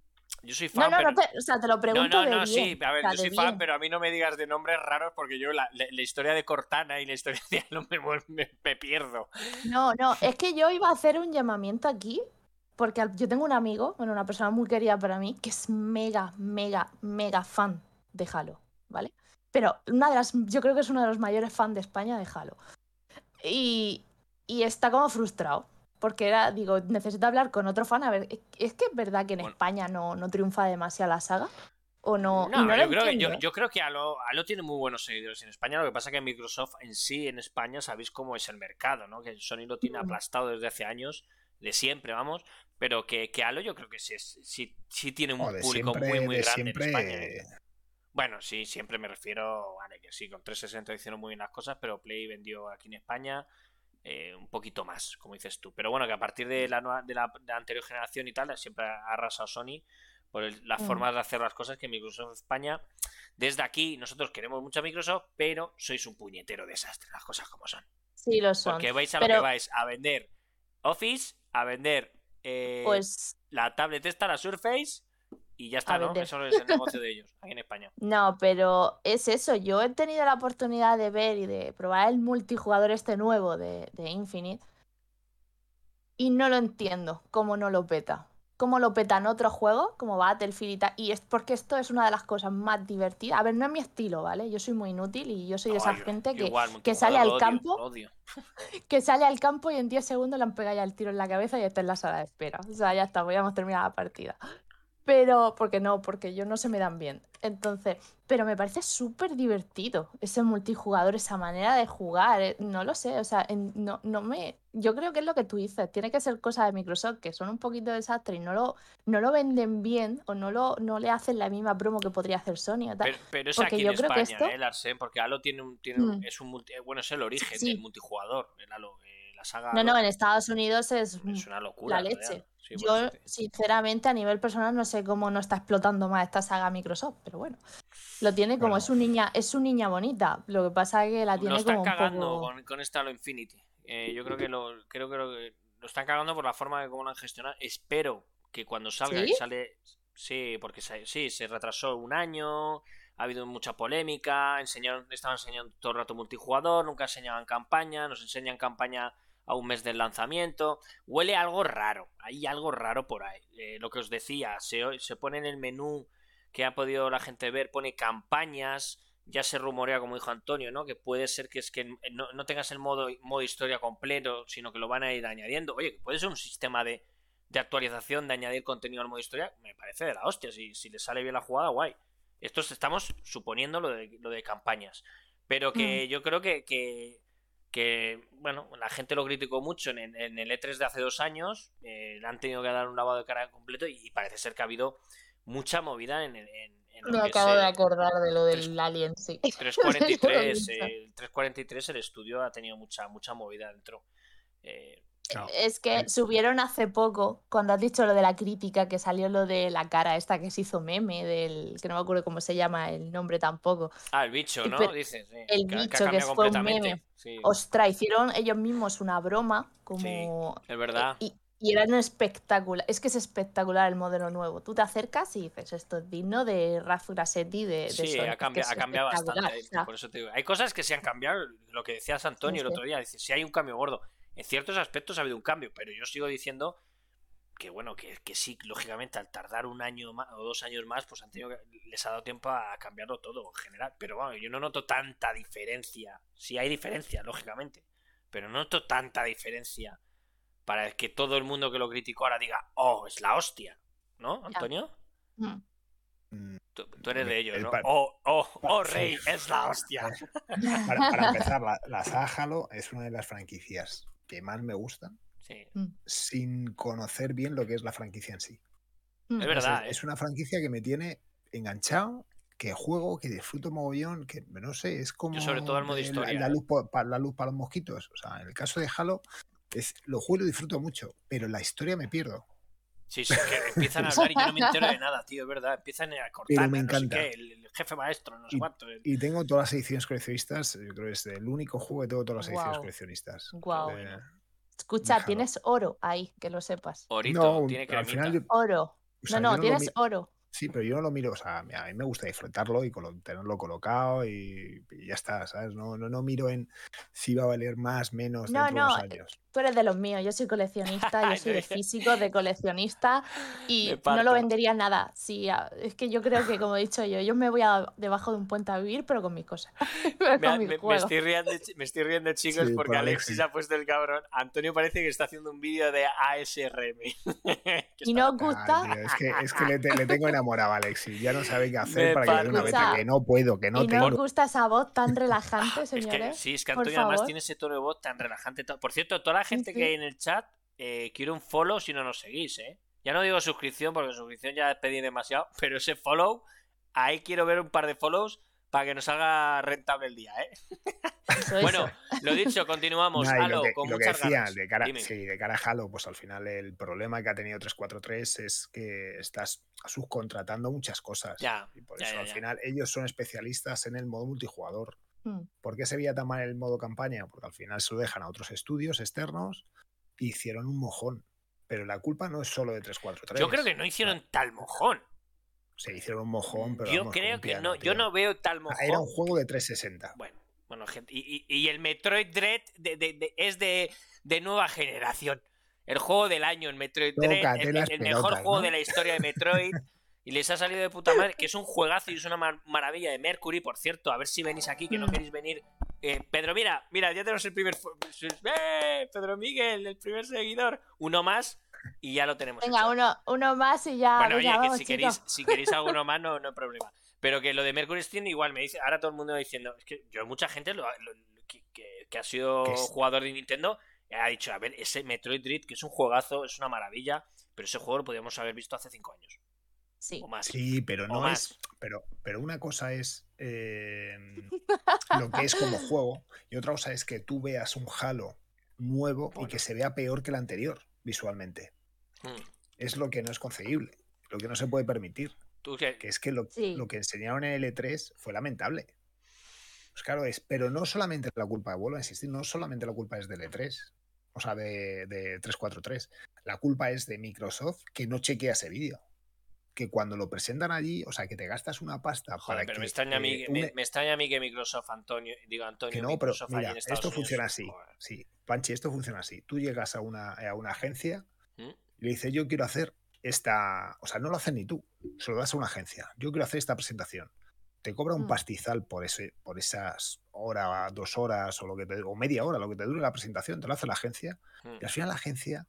yo soy fan. No, no, pero... no, te, o sea, te lo pregunto. No, no, no, sí, a ver, yo soy fan, pero a mí no me digas de nombres raros porque yo la, la, la historia de Cortana y la historia de Halo me, me, me, pierdo. No, no, es que yo iba a hacer un llamamiento aquí porque yo tengo un amigo, bueno, una persona muy querida para mí, que es mega, mega, mega fan de Halo, ¿vale? Pero una de las, yo creo que es uno de los mayores fans de España de Halo. Y, y está como frustrado porque era, digo, necesito hablar con otro fan. A ver, ¿es que es verdad que en bueno. España no, no, triunfa demasiado la saga? ¿O no? No, no yo, creo que, yo, yo, creo que Halo, Halo tiene muy buenos seguidores en España. Lo que pasa es que Microsoft en sí, en España, sabéis cómo es el mercado, ¿no? Que Sony lo tiene aplastado desde hace años, de siempre, vamos. Pero que, que Halo yo creo que sí, sí, sí tiene un público siempre, muy, muy grande siempre... en España. ¿eh? Bueno, sí, siempre me refiero, vale, que sí, con 360 hicieron muy bien las cosas, pero Play vendió aquí en España eh, un poquito más, como dices tú. Pero bueno, que a partir de la, nueva, de la, de la anterior generación y tal, siempre ha arrasado Sony por el, las mm. formas de hacer las cosas que Microsoft España. Desde aquí, nosotros queremos mucho a Microsoft, pero sois un puñetero desastre, las cosas como son. Sí, lo son. Porque vais a pero... lo que vais, a vender Office, a vender eh, pues... la tablet esta, la Surface, y ya está, ¿no? Eso es el negocio de ellos, aquí en España. (laughs) No, pero es eso. Yo he tenido la oportunidad de ver y de probar el multijugador este nuevo de, de Infinite. Y no lo entiendo, cómo no lo peta. Cómo lo petan otros juegos, como Battlefield y tal. Y es porque esto es una de las cosas más divertidas. A ver, no es mi estilo, ¿vale? Yo soy muy inútil y yo soy de esa yo, gente que, igual, que sale al odio, campo. (laughs) Que sale al campo y en 10 segundos le han pegado ya el tiro en la cabeza y está en la sala de espera. O sea, ya está, podríamos terminar la partida pero porque no, porque yo no se me dan bien. Entonces, pero me parece súper divertido ese multijugador, esa manera de jugar, eh, no lo sé, o sea, en, no, no me, yo creo que es lo que tú dices, tiene que ser cosa de Microsoft, que son un poquito desastre y no lo, no lo venden bien o no, lo, no le hacen la misma promo que podría hacer Sony o tal. Pero, pero es porque aquí yo en creo España, que esto... ¿eh, Larsen? Porque Halo tiene un, tiene un, mm. es un multi, bueno, es el origen sí. del multijugador, el Halo, eh, la saga No, no, en Estados Unidos es, es una locura. la leche. Sí, Yo, bueno, sinceramente, a nivel personal, no sé cómo no está explotando más esta saga Microsoft, pero bueno. Lo tiene como Bueno. es un niña, es su niña bonita. Lo que pasa es que la tiene lo están como un cagando poco. con, con esta Halo Infinity. Eh, yo creo que lo creo que lo, lo están cagando por la forma de cómo lo han gestionado. Espero que cuando salga ¿Sí? y sale sí, porque se- sí, se retrasó un año, ha habido mucha polémica, enseñaron, estaban enseñando todo el rato multijugador, nunca enseñaban campaña, nos enseñan campaña a un mes del lanzamiento. Huele a algo raro, hay algo raro por ahí. Eh, lo que os decía, se, se pone en el menú que ha podido la gente ver, pone campañas, ya se rumorea, como dijo Antonio, ¿no? Que puede ser que es que no, no tengas el modo, modo historia completo, sino que lo van a ir añadiendo. Oye, que puede ser un sistema de, de actualización, de añadir contenido al modo historia, me parece de la hostia. Si, si le sale bien la jugada, guay. Esto estamos suponiendo lo de, lo de campañas. Pero que Mm. yo creo que, que, que, bueno, la gente lo criticó mucho en, en el E3 de hace dos años. eh, le han tenido que dar un lavado de cara completo y, y parece ser que ha habido mucha movida en, en, en lo Me que acabo es de acordar de lo del Alien, sí. (laughs) 343, (laughs) Yo lo he el 343, el estudio ha tenido mucha, mucha movida dentro. Eh, No. Es que subieron hace poco, cuando has dicho lo de la crítica, que salió lo de la cara esta que se hizo meme, del que no me acuerdo cómo se llama el nombre tampoco. ah, el bicho, ¿no? Pero- Dices, sí, el que que bicho, que cambiado fue un completamente. meme. Sí, Ostras, hicieron ellos mismos una broma, como... es verdad. Y, Y eran espectacular. Es que es espectacular el modelo nuevo. Tú te acercas y dices, esto es digno de Raf Grassetti de, de Sí, ha, es que cambiado, es ha cambiado bastante. o sea, Por eso te digo. Hay cosas que se han cambiado. Lo que decías Antonio el otro día. Dice, si hay un cambio gordo. En ciertos aspectos ha habido un cambio, pero yo sigo diciendo que bueno, que, que sí, lógicamente al tardar un año más, o dos años más, pues han tenido que- les ha dado tiempo a cambiarlo todo en general. Pero bueno, yo no noto tanta diferencia. Sí hay diferencia, lógicamente. Pero no noto tanta diferencia para que todo el mundo que lo criticó ahora diga, oh, es la hostia. ¿No, Antonio? mm. Mm, Tú, tú eres de ellos, El ¿no? Oh, oh, oh, rey, es la hostia. (laughs) Para, para empezar, la, la saga Halo es una de las franquicias que más me gustan Sí. sin conocer bien lo que es la franquicia en sí. Mm. Es verdad, es, ¿eh? es una franquicia que me tiene enganchado, que juego, que disfruto mogollón, que no sé, es como sobre todo el modo historia, La, ¿eh? luz, la luz para los mosquitos. O sea, en el caso de Halo, es, lo juego y lo disfruto mucho, pero la historia me pierdo. Sí, sí, que empiezan a hablar y yo no me entero de nada, tío, es verdad. Empiezan a cortar, Pero me no sé encanta. qué, el, el jefe maestro, no sé cuánto. el- Y tengo todas las ediciones coleccionistas, yo creo que es el único juego que tengo todas las ediciones coleccionistas. Guau. Eh, Escucha, Déjalo. tienes oro ahí, que lo sepas. Orito, no, tiene al final yo- Oro. o sea, no, no, tienes oro. Sí, pero yo no lo miro, o sea, a mí me gusta disfrutarlo y colo- tenerlo colocado y, y ya está, ¿sabes? No, no, no miro en si va a valer más, menos No, dentro de no, unos años. Tú eres de los míos, yo soy coleccionista, yo (laughs) soy de físico, de coleccionista (laughs) y no lo vendería nada. Sí, es que yo creo que, como he dicho yo, yo me voy a debajo de un puente a vivir, pero con mis cosas. (laughs) Pero Me, con mis me- me estoy riendo, me estoy riendo, chicos, Sí, porque por Alexis Alexis. ha puesto el cabrón. Antonio parece que está haciendo un vídeo de ASRM. Y no os gusta, Ay, tío, es que, es que le, te- le tengo enamorado a Alexis, ya no sabe qué hacer Me para que le dé una beta, que no puedo, que no y no tengo. os gusta esa voz tan relajante, (laughs) Es que, señores. sí, es que por Antonio además tiene ese tono de voz tan relajante. to- Por cierto, toda la gente Sí. que hay en el chat, eh, quiero un follow si no nos seguís, ¿eh? Ya no digo suscripción, porque suscripción ya pedí demasiado, (laughs) pero ese follow, ahí quiero ver un par de follows para que nos haga rentable el día, ¿eh? Eso, eso. Bueno, lo dicho, continuamos. Y Halo, lo que, con y que muchas decía, ganas. de cara, Dime. sí, de cara a Halo, pues al final el problema que ha tenido 343 es que estás subcontratando muchas cosas. Ya, y por ya, eso ya, al ya. final ellos son especialistas en el modo multijugador. Mm. ¿Por qué se veía tan mal el modo campaña? Porque al final se lo dejan a otros estudios externos e hicieron un mojón. Pero la culpa no es solo de 343. Yo creo que no hicieron tal mojón. Se hicieron un mojón, pero Yo vamos, creo que piano, no, yo no veo tal Ah, mojón. Era un juego de 360. Bueno, bueno, gente. Y, y- y el Metroid Dread de- de- de- es de, de nueva generación. El juego del año, el Metroid Dread, el, el mejor juego ¿no? de la historia de Metroid. (laughs) Y les ha salido de puta madre, que es un juegazo y es una mar- maravilla de Mercury, por cierto. A ver si venís aquí, que no Mm. queréis venir. Eh, Pedro, mira, mira, ya tenemos el primer. ¡Eh! Pedro Miguel, el primer seguidor. Uno más y ya lo tenemos. Venga, hecho. uno, uno más y ya. Bueno, venga, oye, que vamos, si queréis, si queréis (laughs) alguno más, no, no hay problema. Pero que lo de Mercury Steam igual me dice, ahora todo el mundo diciendo, es que yo mucha gente lo, lo- que, que- que ha sido jugador de Nintendo ha dicho, a ver, ese Metroid Dread, que es un juegazo, es una maravilla, pero ese juego lo podíamos haber visto hace cinco años Sí. o más. Sí, pero no más. es. Pero, pero una cosa es eh, lo que es como (laughs) juego y otra cosa es que tú veas un Halo nuevo Bueno. y que se vea peor que el anterior visualmente. Mm. Es lo que no es concebible, lo que no se puede permitir. ¿Tú qué? Que es que lo, Sí. lo que enseñaron en L3 fue lamentable. Pues claro, es, pero no solamente la culpa, vuelvo a insistir, no solamente la culpa es de L3, o sea, de, de 343. La culpa es de Microsoft que no chequea ese vídeo. Que cuando lo presentan allí, o sea, que te gastas una pasta Joder, para pero que. me extraña, a mí, eh, que- me, extraña a mí que Microsoft, Antonio, digo Antonio, que no, pero Microsoft allí mira, en Estados esto Unidos, funciona así. joder. Sí, Panchi, esto funciona así. Tú llegas a una, a una agencia ¿Mm? y le dices, yo quiero hacer esta. O sea, no lo haces ni tú, se lo das a una agencia. Yo quiero hacer esta presentación. Te cobra un Mm. pastizal por ese, por esas horas, dos horas o lo que te, o media hora, lo que te dure la presentación, te lo hace la agencia. Mm. Y al final la agencia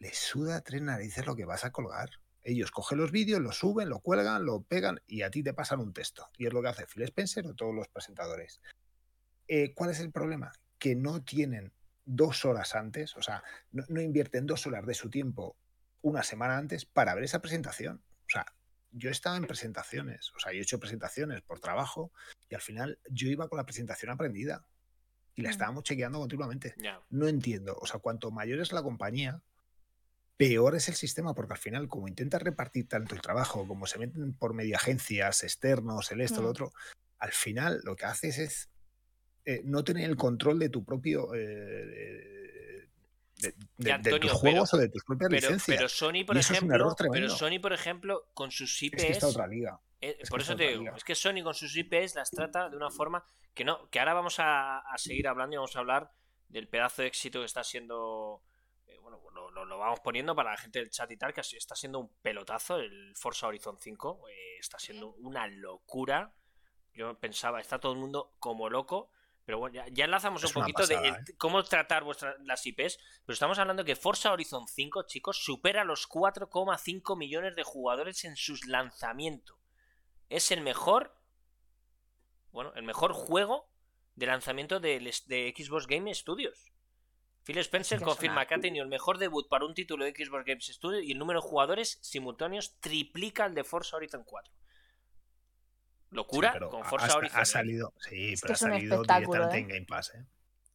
le suda tres narices lo que vas a colgar. Ellos cogen los vídeos, lo suben, lo cuelgan, lo pegan y a ti te pasan un texto. Y es lo que hace Phil Spencer o todos los presentadores. Eh, ¿Cuál es el problema? Que no tienen dos horas antes, o sea, no, no invierten dos horas de su tiempo una semana antes para ver esa presentación. O sea, yo estaba en presentaciones, o sea, yo he hecho presentaciones por trabajo y al final yo iba con la presentación aprendida y la Mm. estábamos chequeando continuamente no entiendo. O sea, cuanto mayor es la compañía, peor es el sistema, porque al final, como intentas repartir tanto el trabajo, como se meten por medio agencias, externos, el esto, lo Mm. otro, al final lo que haces es eh, no tener el control de tu propio. eh, de, tus juegos o de tus propias licencias. Pero Sony, por ejemplo, pero Sony, por ejemplo, con sus IPs. Es otra liga. Eh, por eso te digo, es que Sony con sus IPs las trata de una forma que no, que ahora vamos a, seguir hablando y vamos a hablar del pedazo de éxito que está siendo. Eh, bueno, lo, vamos poniendo para la gente del chat y tal, que está siendo un pelotazo. El Forza Horizon 5 eh, está siendo una locura. Yo pensaba, está todo el mundo como loco. Pero bueno, ya, enlazamos un poquito de ¿eh? cómo tratar vuestras las IPs. Pero estamos hablando que Forza Horizon 5, chicos, supera los 4,5 millones de jugadores en sus lanzamientos. Es el mejor. Bueno, el mejor juego de lanzamiento de, de Xbox Game Studios. Phil Spencer confirma que ha tenido el mejor debut para un título de Xbox Game Studios y el número de jugadores simultáneos triplica el de Forza Horizon 4 locura con Forza Horizon. Ha salido, sí, pero ha salido directamente ¿eh? en Game Pass, ¿eh?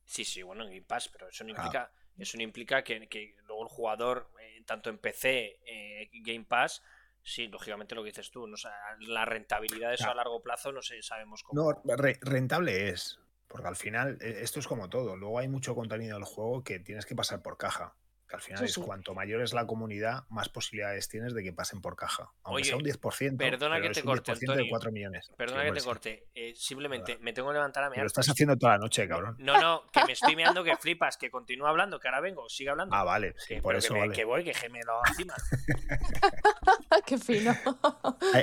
Sí, sí, bueno, en Game Pass, pero eso no implica, eso no implica que, que, luego el jugador, eh, tanto en PC, eh, Game Pass, sí, lógicamente lo que dices tú, no, la rentabilidad de eso a largo plazo no sé, sabemos cómo. No, rentable es, porque al final esto es como todo, luego hay mucho contenido del juego que tienes que pasar por caja al final es cuanto mayor es la comunidad, más posibilidades tienes de que pasen por caja. Aunque sea un 10%. Perdona que te corte. de 4 millones. Perdona que te corte. Eh, simplemente me tengo que levantar a mirar. Lo estás haciendo toda la noche, cabrón. No, no, que me estoy mirando que flipas, que continúa hablando, que ahora vengo, sigue hablando. Ah, vale. por eso que, que, voy, que gemelo encima. (laughs) Qué fino.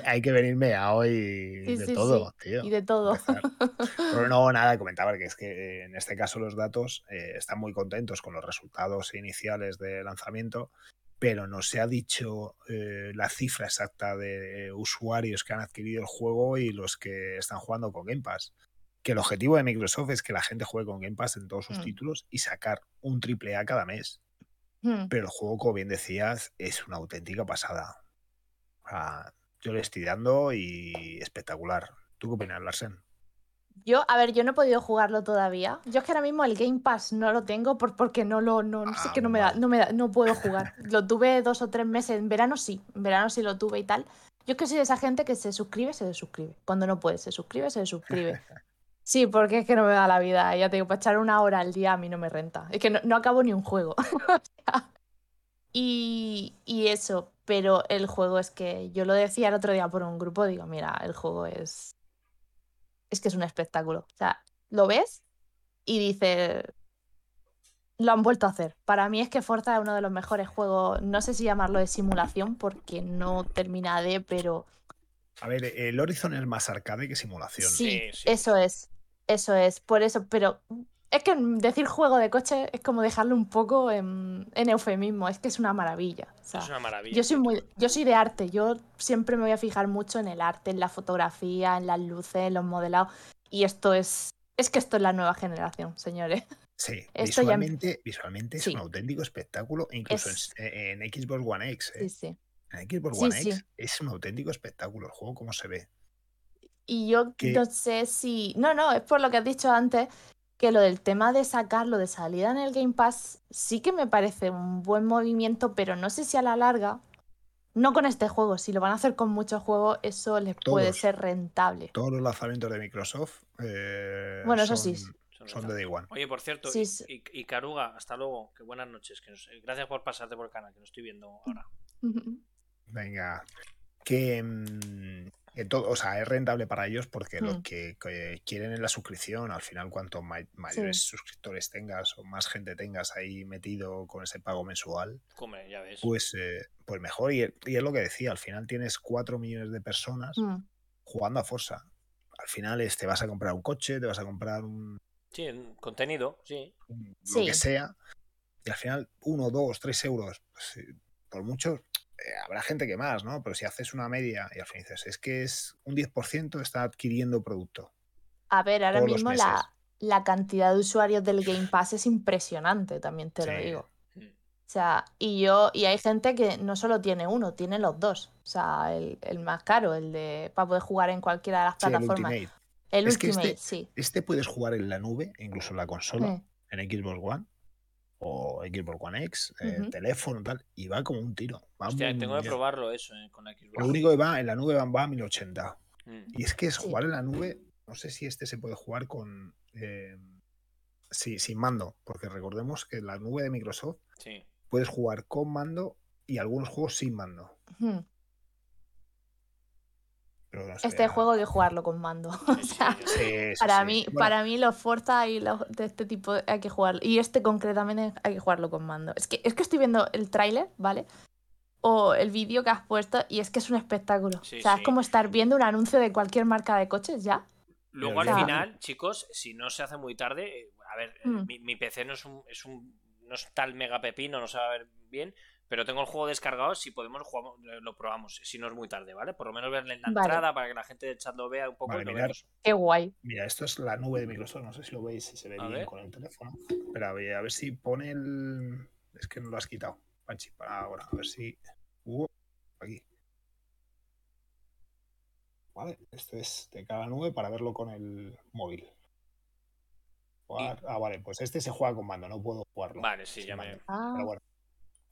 hay, que venirme a hoy de todo, tío. Y de todo. (laughs) Pero no, nada, comentaba que es que en este caso los datos eh, están muy contentos con los resultados iniciales de lanzamiento, pero no se ha dicho eh, la cifra exacta de usuarios que han adquirido el juego y los que están jugando con Game Pass. Que el objetivo de Microsoft es que la gente juegue con Game Pass en todos sus mm. títulos y sacar un triple A cada mes. Mm. Pero el juego, como bien decías, es una auténtica pasada. yo le estoy dando y espectacular. ¿Tú qué opinas, Larsen? Yo, a ver, yo no he podido jugarlo todavía. Yo es que ahora mismo el Game Pass no lo tengo por, porque no lo, no, sé ah, que no me da, no me da, no puedo jugar. lo tuve dos o tres meses, en verano sí, en verano sí lo tuve y tal. Yo es que soy de esa gente que se suscribe, se desuscribe. Cuando no puede, se suscribe, se desuscribe. (laughs) Sí, porque es que no me da la vida. Ya te digo, para echar una hora al día a mí no me renta. Es que no, acabo ni un juego. (laughs) y, y eso, pero el juego es que yo lo decía el otro día por un grupo, digo, mira, el juego es es que es un espectáculo. O sea, lo ves y dices, lo han vuelto a hacer. Para mí es que Forza es uno de los mejores juegos, no sé si llamarlo de simulación porque no termina de, pero... A ver, el Horizon es más arcade que simulación. Sí, eso es, eso es, por eso, pero es que decir juego de coche es como dejarlo un poco en, eufemismo, es que es una maravilla. es una maravilla. Yo soy, muy, yo soy de arte, yo siempre me voy a fijar mucho en el arte, en la fotografía, en las luces, en los modelados. Y esto es. Es que esto es la nueva generación, señores. Sí, (laughs) visualmente, visualmente es un auténtico espectáculo, incluso en, Xbox One X. ¿eh? Sí, sí. En Xbox One X es un auténtico espectáculo el juego, como se ve. Y yo no sé si. No, no, es por lo que has dicho antes, que lo del tema de sacarlo de salida en el Game Pass sí que me parece un buen movimiento, pero no sé si a la larga, no con este juego, si lo van a hacer con muchos juegos, eso les puede ser rentable. Todos los lanzamientos de Microsoft. Eh, bueno, eso sí. Son de Day One. Oye, por cierto, y, Caruga, hasta luego. Que buenas noches. Que gracias por pasarte por el canal, que lo estoy viendo ahora. (laughs) Venga. Que. Mm, todo, o sea, es rentable para ellos porque lo hmm. que, quieren es la suscripción. Al final, cuanto mayores suscriptores tengas o más gente tengas ahí metido con ese pago mensual, Pues, eh, pues mejor. Y, es lo que decía, al final tienes 4 millones de personas hmm. jugando a Forza. Al final te este, vas a comprar un coche, te vas a comprar un... Sí, contenido, sí. Lo que sea. Y al final, 1, 2, 3 euros, pues, eh, por mucho, eh, habrá gente que más, ¿no? Pero si haces una media y al fin dices, es que es un 10% está adquiriendo producto. A ver, ahora mismo la, la, cantidad de usuarios del Game Pass es impresionante, también te lo digo. Mm. O sea, y yo, y hay gente que no solo tiene uno, tiene los dos. O sea, el, más caro, el de para poder jugar en cualquiera de las plataformas. el Ultimate. este, sí. Este puedes jugar en la nube, incluso en la consola, en Xbox One o Xbox One X, eh, teléfono, tal, y va como un tiro. Hostia, tengo que probarlo eso eh, con Xbox. Lo único que va en la nube va, a 1080. Mm. Y es que es jugar en la nube, no sé si este se puede jugar con. Eh, sí, sin mando, porque recordemos que en la nube de Microsoft Sí. puedes jugar con mando y algunos juegos sin mando. Ujú. Pero no sé, Este juego hay que jugarlo con mando. (laughs) O sea. Sí, sí, para sí. mí, Bueno, para mí los Forza y los de este tipo hay que jugarlo. Y este concretamente hay que jugarlo con mando. Es que, es que estoy viendo el tráiler, ¿vale? O el vídeo que has puesto y es que es un espectáculo. Sí, o sea, sí. es como estar viendo un anuncio de cualquier marca de coches ya. Luego al final, chicos, si no se hace muy tarde, eh, a ver, eh, Mm. mi, mi PC no es un, es un no es tal mega pepino, no se va a ver bien, pero tengo el juego descargado, si podemos jugamos, lo probamos, si no es muy tarde, ¿vale? Por lo menos verle en la Vale. entrada para que la gente del chat lo vea un poco Vale, y lo mirad. vemos. Qué guay. Mira, esto es la nube de Microsoft. No sé si lo veis, si se ve A bien ver. con el teléfono. Pero a ver, a ver si pone el. Es que no lo has quitado, Panchi, para ahora. A ver si. Hugo, aquí. Vale, esto es de cada nube para verlo con el móvil. Jugar- Ah, vale, pues este se juega con mando, no puedo jugarlo. Vale, sí, ya me... mando. Ah, Pero bueno,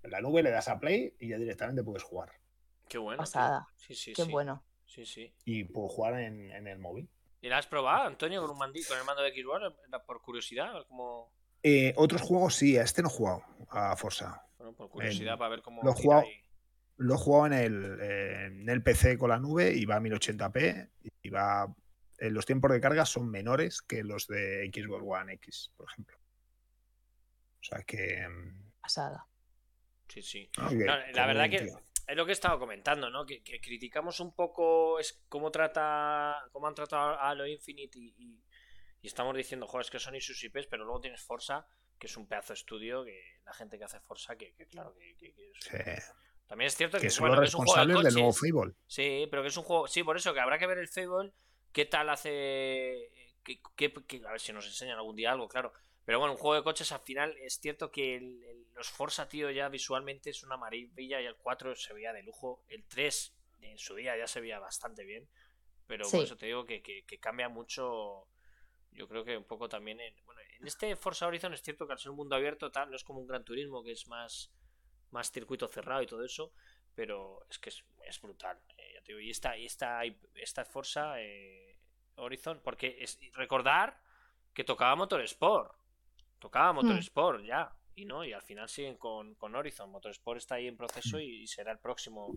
en la nube le das a play y ya directamente puedes jugar. Qué bueno. pasada. Sí, sí, Qué sí. bueno. Sí, sí. Y puedo jugar en, en el móvil. ¿Y la has probado, Antonio, con un mandi, con el mando de Xbox? Por curiosidad, como... Eh, otros juegos sí, a este no he jugado, a Forza. Bueno, por curiosidad, En- para ver cómo... lo he jugado- ahí. Lo he jugado en el, eh, en el PC con la nube y va a 1080p y va... eh, los tiempos de carga son menores que los de Xbox One X, por ejemplo. O sea que... mm, Pasada. Sí, sí. que- No, la que verdad que es lo que he estado comentando, ¿no? Que, que criticamos un poco es cómo trata, cómo han tratado a Halo Infinite y, y- y estamos diciendo, joder, es que son y sus IPs, pero luego tienes Forza, que es un pedazo de estudio, que la gente que hace Forza, que, que claro, que, que- que es- Sí, también es cierto que, que son bueno, los que es un juego de responsables del nuevo coches. Fable. Sí, pero que es un juego, sí, por eso que habrá que ver el Fable, qué tal hace, qué- qué- qué- a ver si nos enseñan algún día algo, claro. Pero bueno, un juego de coches al final es cierto que el- el- los Forza, tío, ya visualmente es una maravilla y el 4 se veía de lujo. El 3 en su día ya se veía bastante bien. Pero por eso te digo que, que- que cambia mucho. Yo creo que un poco también en. Bueno, en este Forza Horizon es cierto que al ser un mundo abierto, tal, no es como un Gran Turismo, que es más, más circuito cerrado y todo eso. Pero es que es, es brutal. eh, ya te digo, y esta, y esta, esta Forza eh, Horizon, porque es, recordar que tocaba Motorsport. Tocaba Motorsport ya. Y no, y al final siguen con, con Horizon. Motorsport está ahí en proceso y, y será el próximo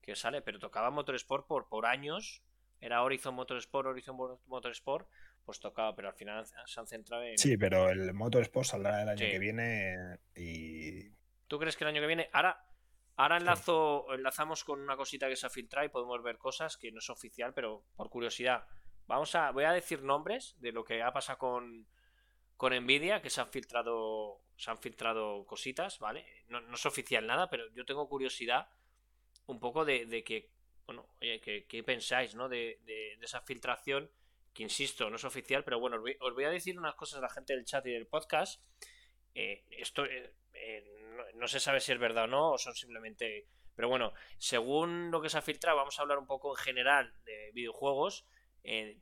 que sale. Pero tocaba Motorsport por, por años. Era Horizon Motorsport, Horizon Mo- Motorsport. Pues tocaba, pero al final se han centrado en. Sí, pero el Motorsport saldrá el año Sí. que viene y ¿Tú crees que el año que viene? Ahora, ahora enlazo, enlazamos con una cosita que se ha filtrado y podemos ver cosas que no es oficial, pero por curiosidad. Vamos a, voy a decir nombres de lo que ha pasado con, con Nvidia, que se han filtrado, se han filtrado cositas, ¿vale? No, no es oficial nada, pero yo tengo curiosidad un poco de, de que, bueno, oye, que, pensáis, ¿no? De, de- de esa filtración, que insisto, no es oficial, pero bueno, os voy, os voy a decir unas cosas a la gente del chat y del podcast. Eh, esto eh, eh, no, no se sabe si es verdad o no, o son simplemente. Pero bueno, según lo que se ha filtrado, vamos a hablar un poco en general de videojuegos. Eh,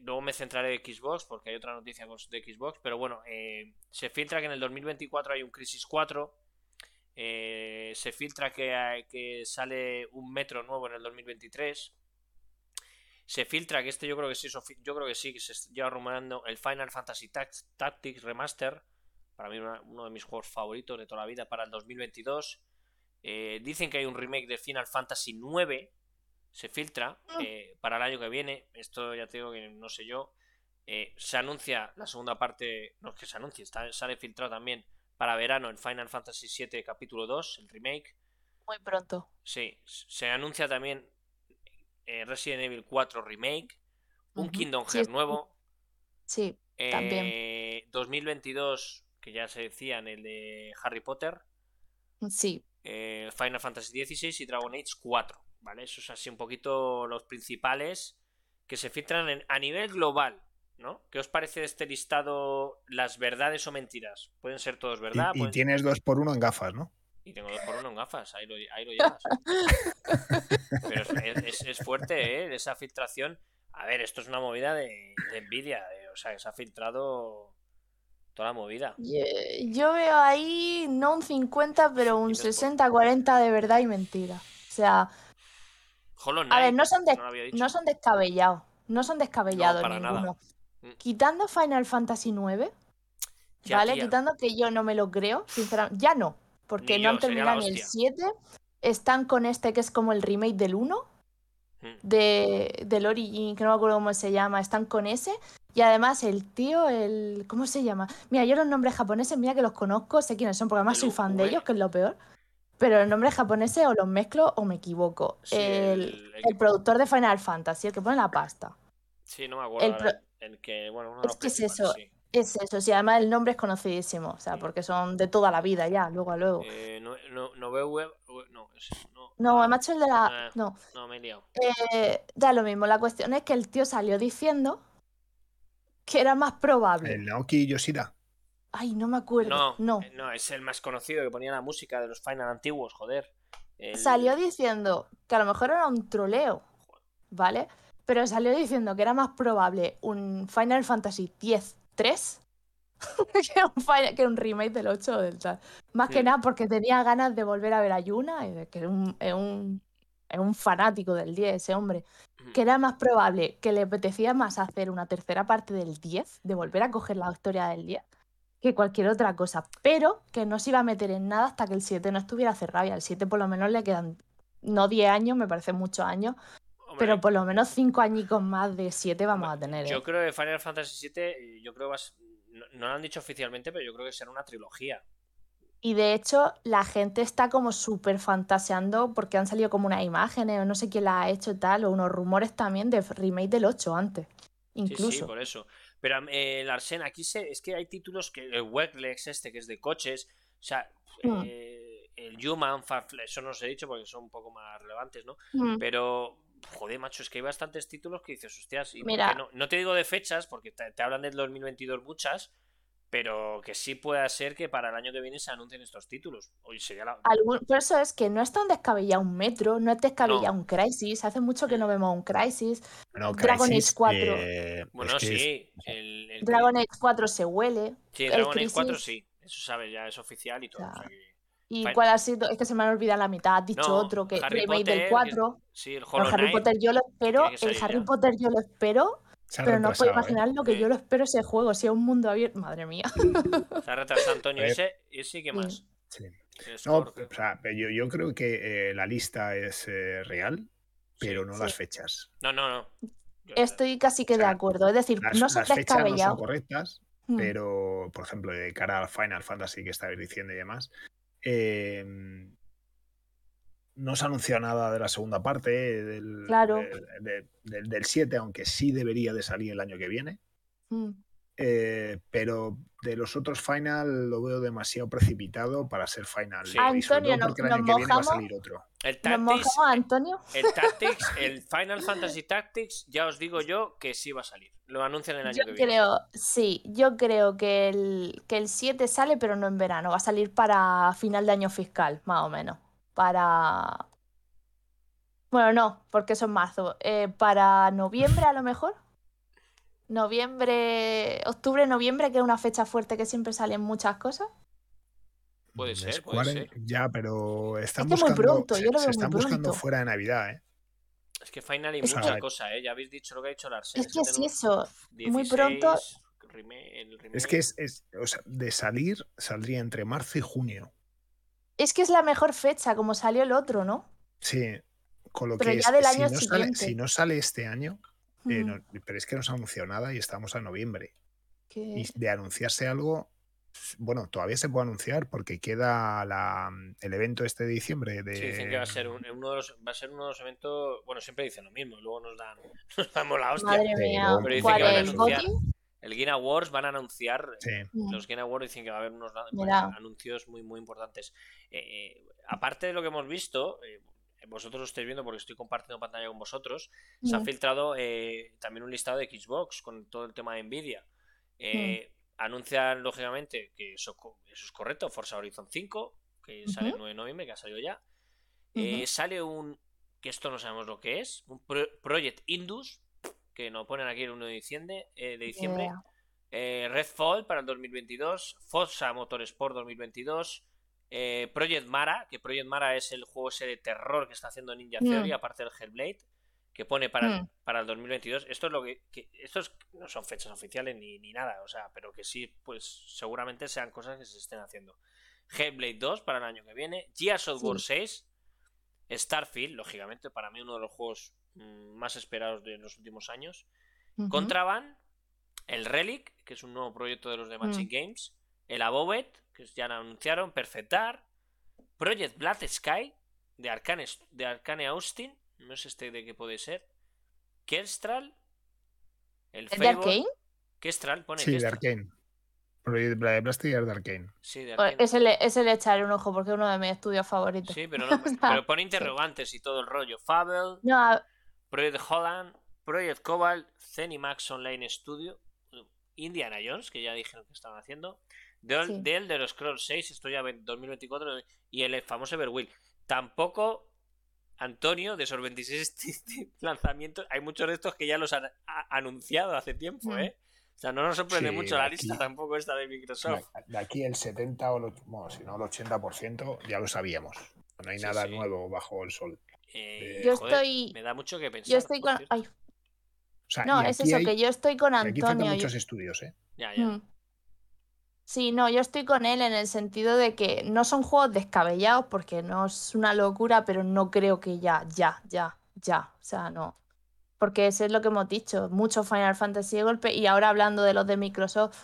luego me centraré en Xbox porque hay otra noticia de Xbox. Pero bueno, eh, se filtra que en el 2024 hay un Crisis 4. eh, se filtra que, que sale un metro nuevo en el 2023. Se filtra que este yo creo que sí, yo creo que sí, que se lleva rumorando el Final Fantasy Tac- Tactics Remaster. Para mí uno de mis juegos favoritos de toda la vida para el 2022. Eh, dicen que hay un remake de Final Fantasy 9. Se filtra eh, para el año que viene. Esto ya te digo que no sé yo. Eh, se anuncia la segunda parte. No es que se anuncie, está, sale filtrado también para verano el Final Fantasy 7 capítulo 2, el remake. Muy pronto. Sí, se anuncia también eh, Resident Evil 4 remake. Un. Kingdom Hearts sí. nuevo. Sí, También. Eh, 2022, que ya se decían, el de Harry Potter. sí. Final Fantasy XVI y Dragon Age 4. ¿Vale? Esos son así un poquito los principales que se filtran en- a nivel global. ¿No? ¿Qué os parece de este listado las verdades o mentiras? Pueden ser todos verdad. y, tienes dos por uno en gafas, ¿no? y tengo dos por uno en gafas, ahí lo, ahí lo llevas. Pero es, (laughs) es- es fuerte, ¿eh? Esa filtración. A ver, esto es una movida de, de envidia. eh, O sea, que se ha filtrado toda la movida. Yo, yo veo ahí no un 50, pero un Tienes por- 60-40 de verdad y mentira. O sea, Hollow a ver, no son, dicho. no son descabellados. No son descabellados ninguno. Mm. Quitando Final Fantasy IX, Ya, ¿vale? tía. Quitando que yo no me lo creo, sinceramente. Ya no, porque Ni no han terminado ni el hostia. 7. Están con este que es como el remake del 1, Mm. de, del Origin, que no me acuerdo cómo se llama. Están con ese. Y además el tío, el... ¿Cómo se llama? Mira, yo los nombres japoneses, mira que los conozco, sé quiénes son, porque además El soy fan de ellos, que es lo peor. Pero los nombres japoneses o los mezclo o me equivoco. Sí, el, productor de Final Fantasy, el que pone la pasta. Sí, no me acuerdo. El que, bueno, uno de Es los que es eso. sí. Es eso, sí, además el nombre es conocidísimo, o sea, Mm. porque son de toda la vida ya, luego a luego. Eh, no, no, no veo web. No, es- no, No, ah, el macho el de la... ah. No, no, me he liado. eh, da lo mismo, la cuestión es que el tío salió diciendo que era más probable. El Naoki Yoshida. Ay, no me acuerdo. No, No, eh, no, es el más conocido que ponía la música de los Final antiguos, joder. El- salió diciendo que a lo mejor era un troleo, ¿vale? Pero salió diciendo que era más probable un Final Fantasy X-3 (laughs) que, un Final- que un remake del 8 o del tal. Más que Mm. nada porque tenía ganas de volver a ver a Yuna, y de que es un, es un, es un fanático del 10 ese hombre. Ujú. Que era más probable que le apetecía más hacer una tercera parte del 10, de volver a coger la historia del 10, que cualquier otra cosa. Pero que no se iba a meter en nada hasta que el 7 no estuviera cerrado. Y al 7 por lo menos le quedan, no 10 años, me parecen muchos años, Hombre, pero por lo menos 5 añicos más de 7 vamos a tener. Yo ¿eh? creo que Final Fantasy VII, eh, yo creo que no, no lo han dicho oficialmente, pero yo creo que será una trilogía. Y de hecho, la gente está como súper fantaseando porque han salido como unas imágenes o no sé quién las ha hecho tal, o unos rumores también de remake del 8 antes. Sí, Incluso. sí, por eso. Pero eh, el Arsen, aquí se, es que hay títulos que. El Weglex este, que es de coches. O sea, Mm. eh, el Human, Farfle- eso no os he dicho porque son un poco más relevantes, ¿no? Mm. Pero, joder, macho, es que hay bastantes títulos que dices, hostias, ¿y Mira. no? No te digo de fechas, porque te, te hablan del 2022 muchas, pero que sí pueda ser que para el año que viene se anuncien estos títulos. Hoy sería la... Algún- por eso es que no es tan descabellado un Metro, no es descabellado No. un Crisis. Hace mucho que no vemos un Crisis. Bueno, Dragon Age Crysis, 4. eh, Bueno, es que es- sí. El, el- Dragon Age 4 se huele. sí, el Dragon Age 4 Crisis- sí. Eso sabes, ya es oficial y todo. O sea, que- ¿Y cuál ha sido? Es que se me han olvidado la mitad. Has dicho No, otro que Harry remake Potter, del que- 4. Sí, el Hollow el Harry Knight. Potter yo lo espero. que El Harry ya. Potter yo lo espero. Se Pero no retrasado, ¿eh? imaginar lo que yo lo espero ese juego. Si es un mundo abierto. Madre mía. Se ha retrasado (laughs) Antonio. Ese, ese ¿qué más? Sí. No, o sea, yo, yo creo que eh, la lista es eh, real, pero Sí. no Sí. las fechas. No, no, no. Yo- Estoy casi que O de acuerdo. Es decir, Las, no son las fechas no son correctas, Mm. pero, por ejemplo, de cara al Final Fantasy que estabais diciendo y demás, eh, no se ha anunciado nada de la segunda parte del, Claro. del, de- del- del 7, aunque sí debería de salir el año que viene. Mm. Eh, pero de los otros Final lo veo demasiado precipitado para ser Final. Sí. Antonio, nos- porque el nos año que viene va a mojamos. salir otro. El ¿Nos Tactics, mojamos, Antonio? el Tactics, (laughs) el Final Fantasy Tactics, ya os digo yo que sí va a salir. Lo anuncian el año Yo que viene. creo, sí, yo creo que el, que el 7 sale, pero no en verano. Va a salir para final de año fiscal, más o menos. Para. Bueno, no, porque eso es marzo. Eh, para noviembre, a lo mejor. Noviembre, octubre, noviembre, que es una fecha fuerte que siempre salen muchas cosas. Puede ser, Square, puede ser. Ya, pero están que muy buscando, pronto, se, yo lo se veo muy están buscando pronto. fuera de Navidad, ¿eh? Es que Final hay Es muchas que- cosas, ¿eh? Ya habéis dicho lo que ha dicho Larsen. Es que sí, eso. muy 16, pronto- Es que es, es- o sea, de salir, saldría entre marzo y junio. Es que es la mejor fecha, como salió el otro, ¿no? Sí, con lo Pero que ya es- del si, no sale, siguiente. si no sale este año, eh, Mm, no- pero es que no se ha anunciado nada y estamos a noviembre. Y de anunciarse algo, bueno, todavía se puede anunciar porque queda la, el evento este de diciembre de... Sí, dicen que va a ser un- uno de los, va a ser uno de los eventos. Bueno, siempre dicen lo mismo, luego nos dan, (laughs) nos damos la hostia. Madre mía, Pero dicen ¿cuál que van a anunciar. El Game Awards van a anunciar. Sí. Mm. Los Game Awards dicen que va a haber unos Mira. anuncios muy, muy importantes. Eh, eh, aparte de lo que hemos visto, eh, vosotros lo estáis viendo porque estoy compartiendo pantalla con vosotros. Se ha Mm. filtrado eh, también un listado de Xbox con todo el tema de Nvidia. Eh, Mm. Anuncian, lógicamente, que eso, es correcto, Forza Horizon 5, que sale el Ujú. 9 de noviembre, que ha salido ya. Eh. Sale un, que esto no sabemos lo que es, un Pro- Project Indus, que nos ponen aquí el 1 de diciembre. eh, de diciembre. Yeah. Eh, Redfall para el 2022, Forza Motorsport 2022, eh, Project Mara, que Project Mara es el juego ese de terror que está haciendo Ninja Mm. Theory, aparte del Hellblade. que pone para, el, mm. para el 2022. Esto es lo que, estos no son fechas oficiales ni, ni, nada, o sea, pero que sí, pues seguramente sean cosas que se estén haciendo. Hellblade 2 para el año que viene, Gears of War 6, Starfield, lógicamente, para mí uno de los juegos más esperados de los últimos años. Contraband, el Relic, que es un nuevo proyecto de los de Magic mm. Games, el Abobet, que ya anunciaron, Perfectar, Project Blood Sky, de Arcane, de Arcane Austin, no sé este de qué puede ser, Kerstral, el ¿De Arcane? Kerstral, pone Sí, de Arcane. Project Blood Sky es de Arcane. Sí, de Arcane. Ese, le, ese le echaré un ojo porque es uno de mis estudios favoritos. Sí, pero, no, (laughs) pero pone interrogantes y todo el rollo. Fable, no, Project Holland, Project Cobalt, Zenimax Online Studio, Indiana Jones, que ya dijeron que estaban haciendo, de, de Elder Scrolls 6, esto ya en 2024, y el famoso Everwill. Tampoco, Antonio, de esos 26 (laughs) lanzamientos, hay muchos de estos que ya los han anunciado hace tiempo, mm. ¿eh? O sea, no nos sorprende mucho la lista tampoco esta de Microsoft. De aquí el 70 o el, bueno, si no el 80% ya lo sabíamos. No hay nada nuevo bajo el sol. Eh, yo estoy. Me da mucho que pensar. Yo estoy con. no, es eso, que yo estoy con Antonio. Aquí muchos estudios, ¿eh? Ya, ya. Mm. Sí, no, yo estoy con él en el sentido de que no son juegos descabellados porque no es una locura, pero no creo que ya, ya, ya, ya. O sea, no. Porque eso es lo que hemos dicho, muchos Final Fantasy de golpe y ahora hablando de los de Microsoft,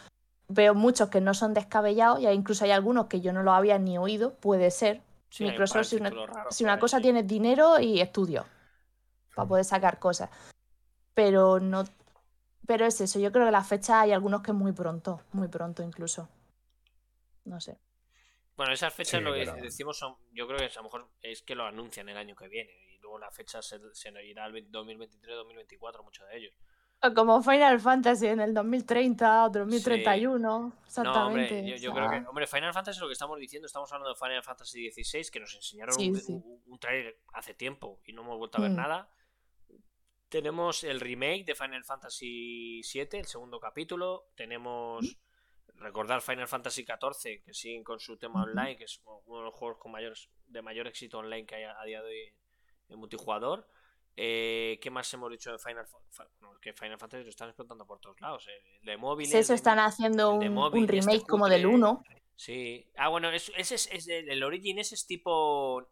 veo muchos que no son descabellados y incluso hay algunos que yo no lo había ni oído, puede ser. Microsoft, si una, si una cosa tiene dinero y estudio para poder sacar cosas. Pero no pero es eso, yo creo que la fecha hay algunos que es muy pronto, muy pronto incluso. No sé. Bueno, esas fechas lo que decimos son, yo creo que a lo mejor es que lo anuncian el año que viene y luego la fecha se, se irá al 2023-2024, muchos de ellos. Como Final Fantasy en el 2030 o 2031, exactamente. No, hombre, yo, creo que, hombre, Final Fantasy es lo que estamos diciendo, estamos hablando de Final Fantasy XVI, que nos enseñaron un, trailer hace tiempo y no hemos vuelto a ver mm. nada. Tenemos el remake de Final Fantasy VII, el segundo capítulo. Tenemos recordar Final Fantasy XIV, que siguen con su tema online, que es uno de los juegos con mayor, de mayor éxito online que hay a, día de hoy en multijugador. Eh, ¿Qué más hemos dicho de Final Fantasy? que Final Fantasy lo están explotando por todos lados. Eh. El de móviles. Sí, eso están haciendo un, este remake como del 1. Sí. Ah, bueno, ese es, el Origin, ese es tipo.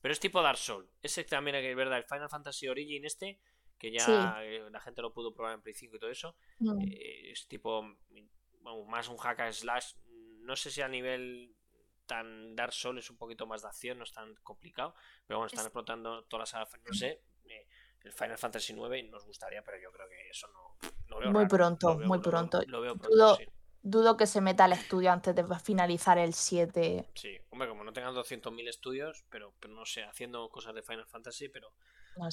Pero es tipo Dark Souls. Ese también es verdad. El Final Fantasy Origin este que ya eh, la gente lo pudo probar en Play 5 y todo eso. Mm. Eh, es tipo más un hack slash. No sé si a nivel tan Dark Souls es un poquito más de acción, no es tan complicado. Pero bueno, están explotando todas las no sé. El Final Fantasy 9 nos gustaría, pero yo creo que eso no. muy pronto, muy pronto. dudo, dudo, que se meta al estudio antes de finalizar el 7. Sí, hombre, como no tengan 200.000 estudios, pero, pero no sé, haciendo cosas de Final Fantasy, pero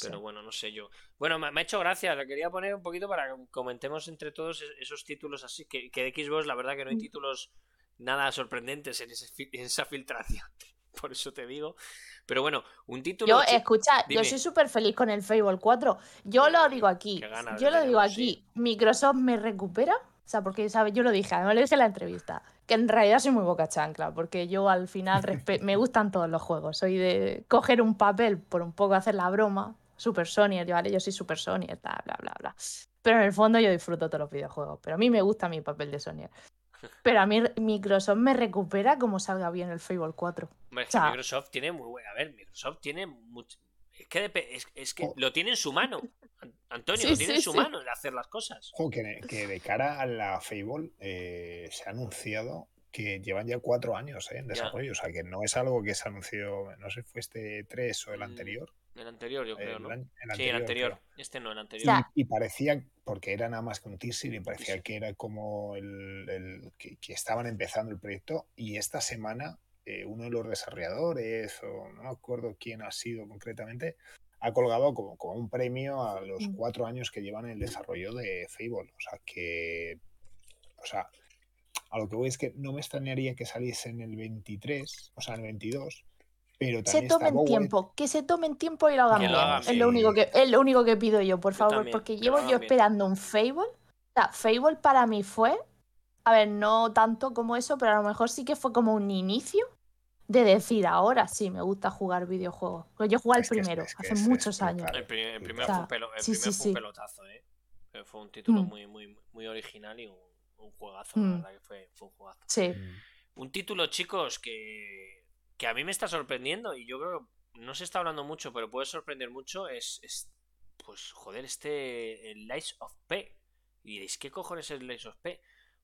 pero bueno, no sé yo. Bueno, me, ha hecho gracia, la quería poner un poquito para que comentemos entre todos esos títulos así, que, que de Xbox la verdad que no hay mm. títulos nada sorprendentes en, esa filtración. (laughs) Por eso te digo. Pero bueno, un título. Yo, escucha, yo soy súper feliz con el Fable 4. Yo lo digo aquí. Yo lo digo aquí. ¿Microsoft me recupera? O sea, porque, ¿sabes? Yo lo dije, además lo dije en la entrevista que en realidad soy muy boca chancla, porque yo al final me gustan todos los juegos. Soy de coger un papel por un poco hacer la broma, Super Sony, ¿vale? Yo soy Super Sony, bla, bla, bla, bla. Pero en el fondo yo disfruto todos los videojuegos. Pero a mí me gusta mi papel de Sony. Pero a mí Microsoft me recupera como salga bien el Fable 4. Microsoft tiene muy buena. A ver, Microsoft tiene mucho. Es que, es, que oh. lo tiene en su mano. Antonio, lo tiene en su mano de hacer las cosas. que, de cara a la Fable eh, se ha anunciado que llevan ya cuatro años eh, en desarrollo. O sea, que no es algo que se anunció, no sé, fue este 3 o el mm, anterior. El anterior, yo creo, ¿no? sí, el anterior. Este no, el anterior. Y, parecía, porque era nada más que un teaser, y parecía que era como el, que, estaban empezando el proyecto. Y esta semana, eh, uno de los desarrolladores, o no me acuerdo quién ha sido concretamente, ha colgado como, como un premio a los cuatro años que llevan el desarrollo de Fable. O sea que. O sea, a lo que voy es que no me extrañaría que saliese en el 23, o sea, en el 22. Pero se tomen tiempo, que se tomen tiempo y lo hagan bien. es, lo único que, es lo único que pido yo, por favor, porque llevo yo esperando un Fable. O sea, Fable para mí fue, a ver, no tanto como eso, pero a lo mejor sí que fue como un inicio de decir ahora sí me gusta jugar videojuegos. Pues yo jugué el Es que es- primero, es que hace es- es muchos años. El, pri- el primero O sea, fue un, pelo- el sí, primero sí, fue un sí. pelotazo, ¿eh? Fue un título Mm. muy, muy, muy original y un, un juegazo, la Mm. verdad que fue, fue un juegazo. Sí. Mm. Un título, chicos, que, que a mí me está sorprendiendo y yo creo que no se está hablando mucho, pero puede sorprender mucho, es, es pues, joder, este el Lies of P. Y diréis, ¿qué cojones es el Lies of P?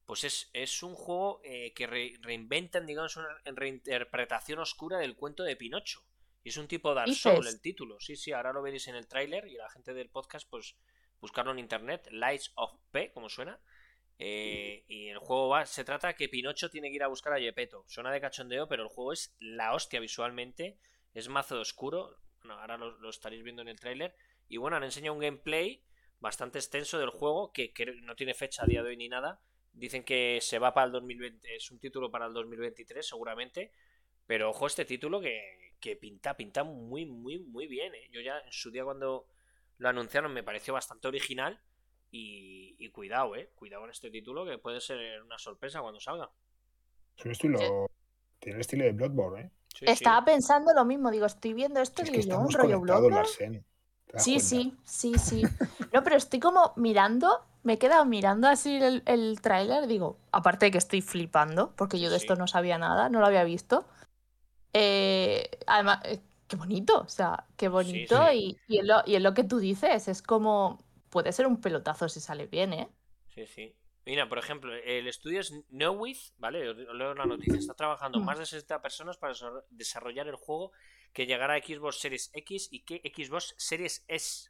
Pues es, es un juego eh, que re- reinventan, digamos, una reinterpretación oscura del cuento de Pinocho. Y es un tipo Dark. Soul el título. Sí, sí, ahora lo veréis en el tráiler y la gente del podcast, pues buscarlo en internet, Lies of P, como suena. Eh, y el juego va, se trata que Pinocho tiene que ir a buscar a Gepetto. Suena de cachondeo, pero el juego es la hostia visualmente. Es mazo oscuro. Bueno, ahora lo, estaréis viendo en el tráiler. Y bueno, han enseñado un gameplay bastante extenso del juego que, que no tiene fecha a día de hoy ni nada. Dicen que se va para el 2020. Es un título para el 2023 seguramente. Pero ojo este título que, que pinta, pinta muy, muy, muy bien. ¿eh? Yo ya en su día cuando lo anunciaron me pareció bastante original. Y, y cuidado, eh. Cuidado con este título que puede ser una sorpresa cuando salga. Es un estilo. Tiene el estilo de Bloodborne, ¿eh? Sí, sí. Estaba pensando lo mismo, digo, estoy viendo esto y digo, un rollo Bloodborne. Larsen. ¿Te das Sí, cuenta? sí, sí, sí. No, pero estoy como mirando, me he quedado mirando así el, el tráiler, digo, aparte de que estoy flipando, porque yo de Sí. esto no sabía nada, no lo había visto. Eh, además, eh, qué bonito, o sea, qué bonito sí. Y, y, es lo, y es lo que tú dices, es como, puede ser un pelotazo si sale bien, ¿eh? Sí, sí. Mira, por ejemplo, el estudio es Knowith, ¿vale? Os leo la noticia. Está trabajando Mm. más de 60 personas para desarro- desarrollar el juego que llegará a Xbox Series X y que Xbox Series S.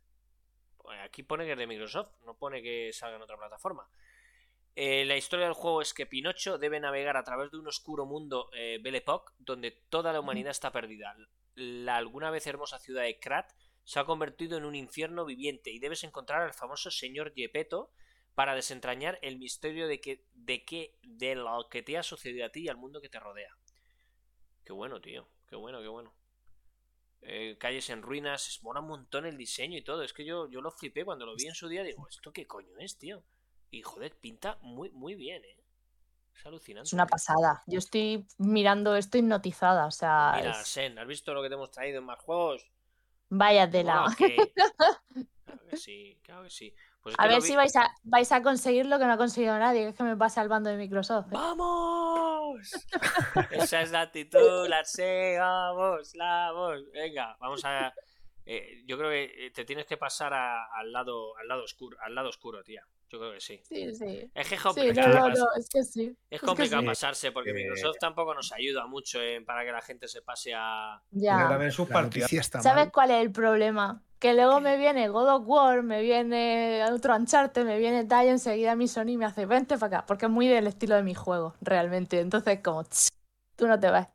Pues Aquí pone que es de Microsoft, no pone que salga en otra plataforma. Eh, la historia del juego es que Pinocho debe navegar a través de un oscuro mundo eh, Belle Époque, donde toda la humanidad está perdida. La alguna vez hermosa ciudad de Krat se ha convertido en un infierno viviente y debes encontrar al famoso señor Gepetto para desentrañar el misterio de que de que de lo que te ha sucedido a ti y al mundo que te rodea. Qué bueno, tío. Qué bueno, qué bueno. Eh, calles en ruinas, es mola un montón el diseño y todo. Es que yo, yo lo flipé cuando lo vi en su día. Digo, ¿esto qué coño es, tío? Y joder, pinta muy, muy bien, eh. Es alucinante. Es una pasada. Yo estoy mirando esto hipnotizada, o sea, Mira, es- Sen, ¿has visto lo que te hemos traído en más juegos? Vaya tela. Mola, ¿qué? Claro que sí, claro que sí. Pues es A ver vi- si vais a, vais a conseguir lo que no ha conseguido nadie, que es que me pase al bando de Microsoft. ¿eh? ¡Vamos! (laughs) Esa es la actitud, la sé, vamos, la vamos. Venga, vamos a. eh, yo creo que te tienes que pasar a- al lado, al lado oscuro, al lado oscuro, tía. Yo creo que sí. Sí, sí. Es que es Sí, complicado, no, no, es que sí. es que complicado sí. pasarse porque Eh, Microsoft tampoco nos ayuda mucho en- para que la gente se pase a. Ya. también sus ¿Sabes mal. cuál es el problema? Que luego me viene God of War, me viene otro Uncharted, me viene tal y enseguida mi Sony me hace vente para acá, porque es muy del estilo de mi juego, realmente. Entonces, como, "Ch, tú no te vas.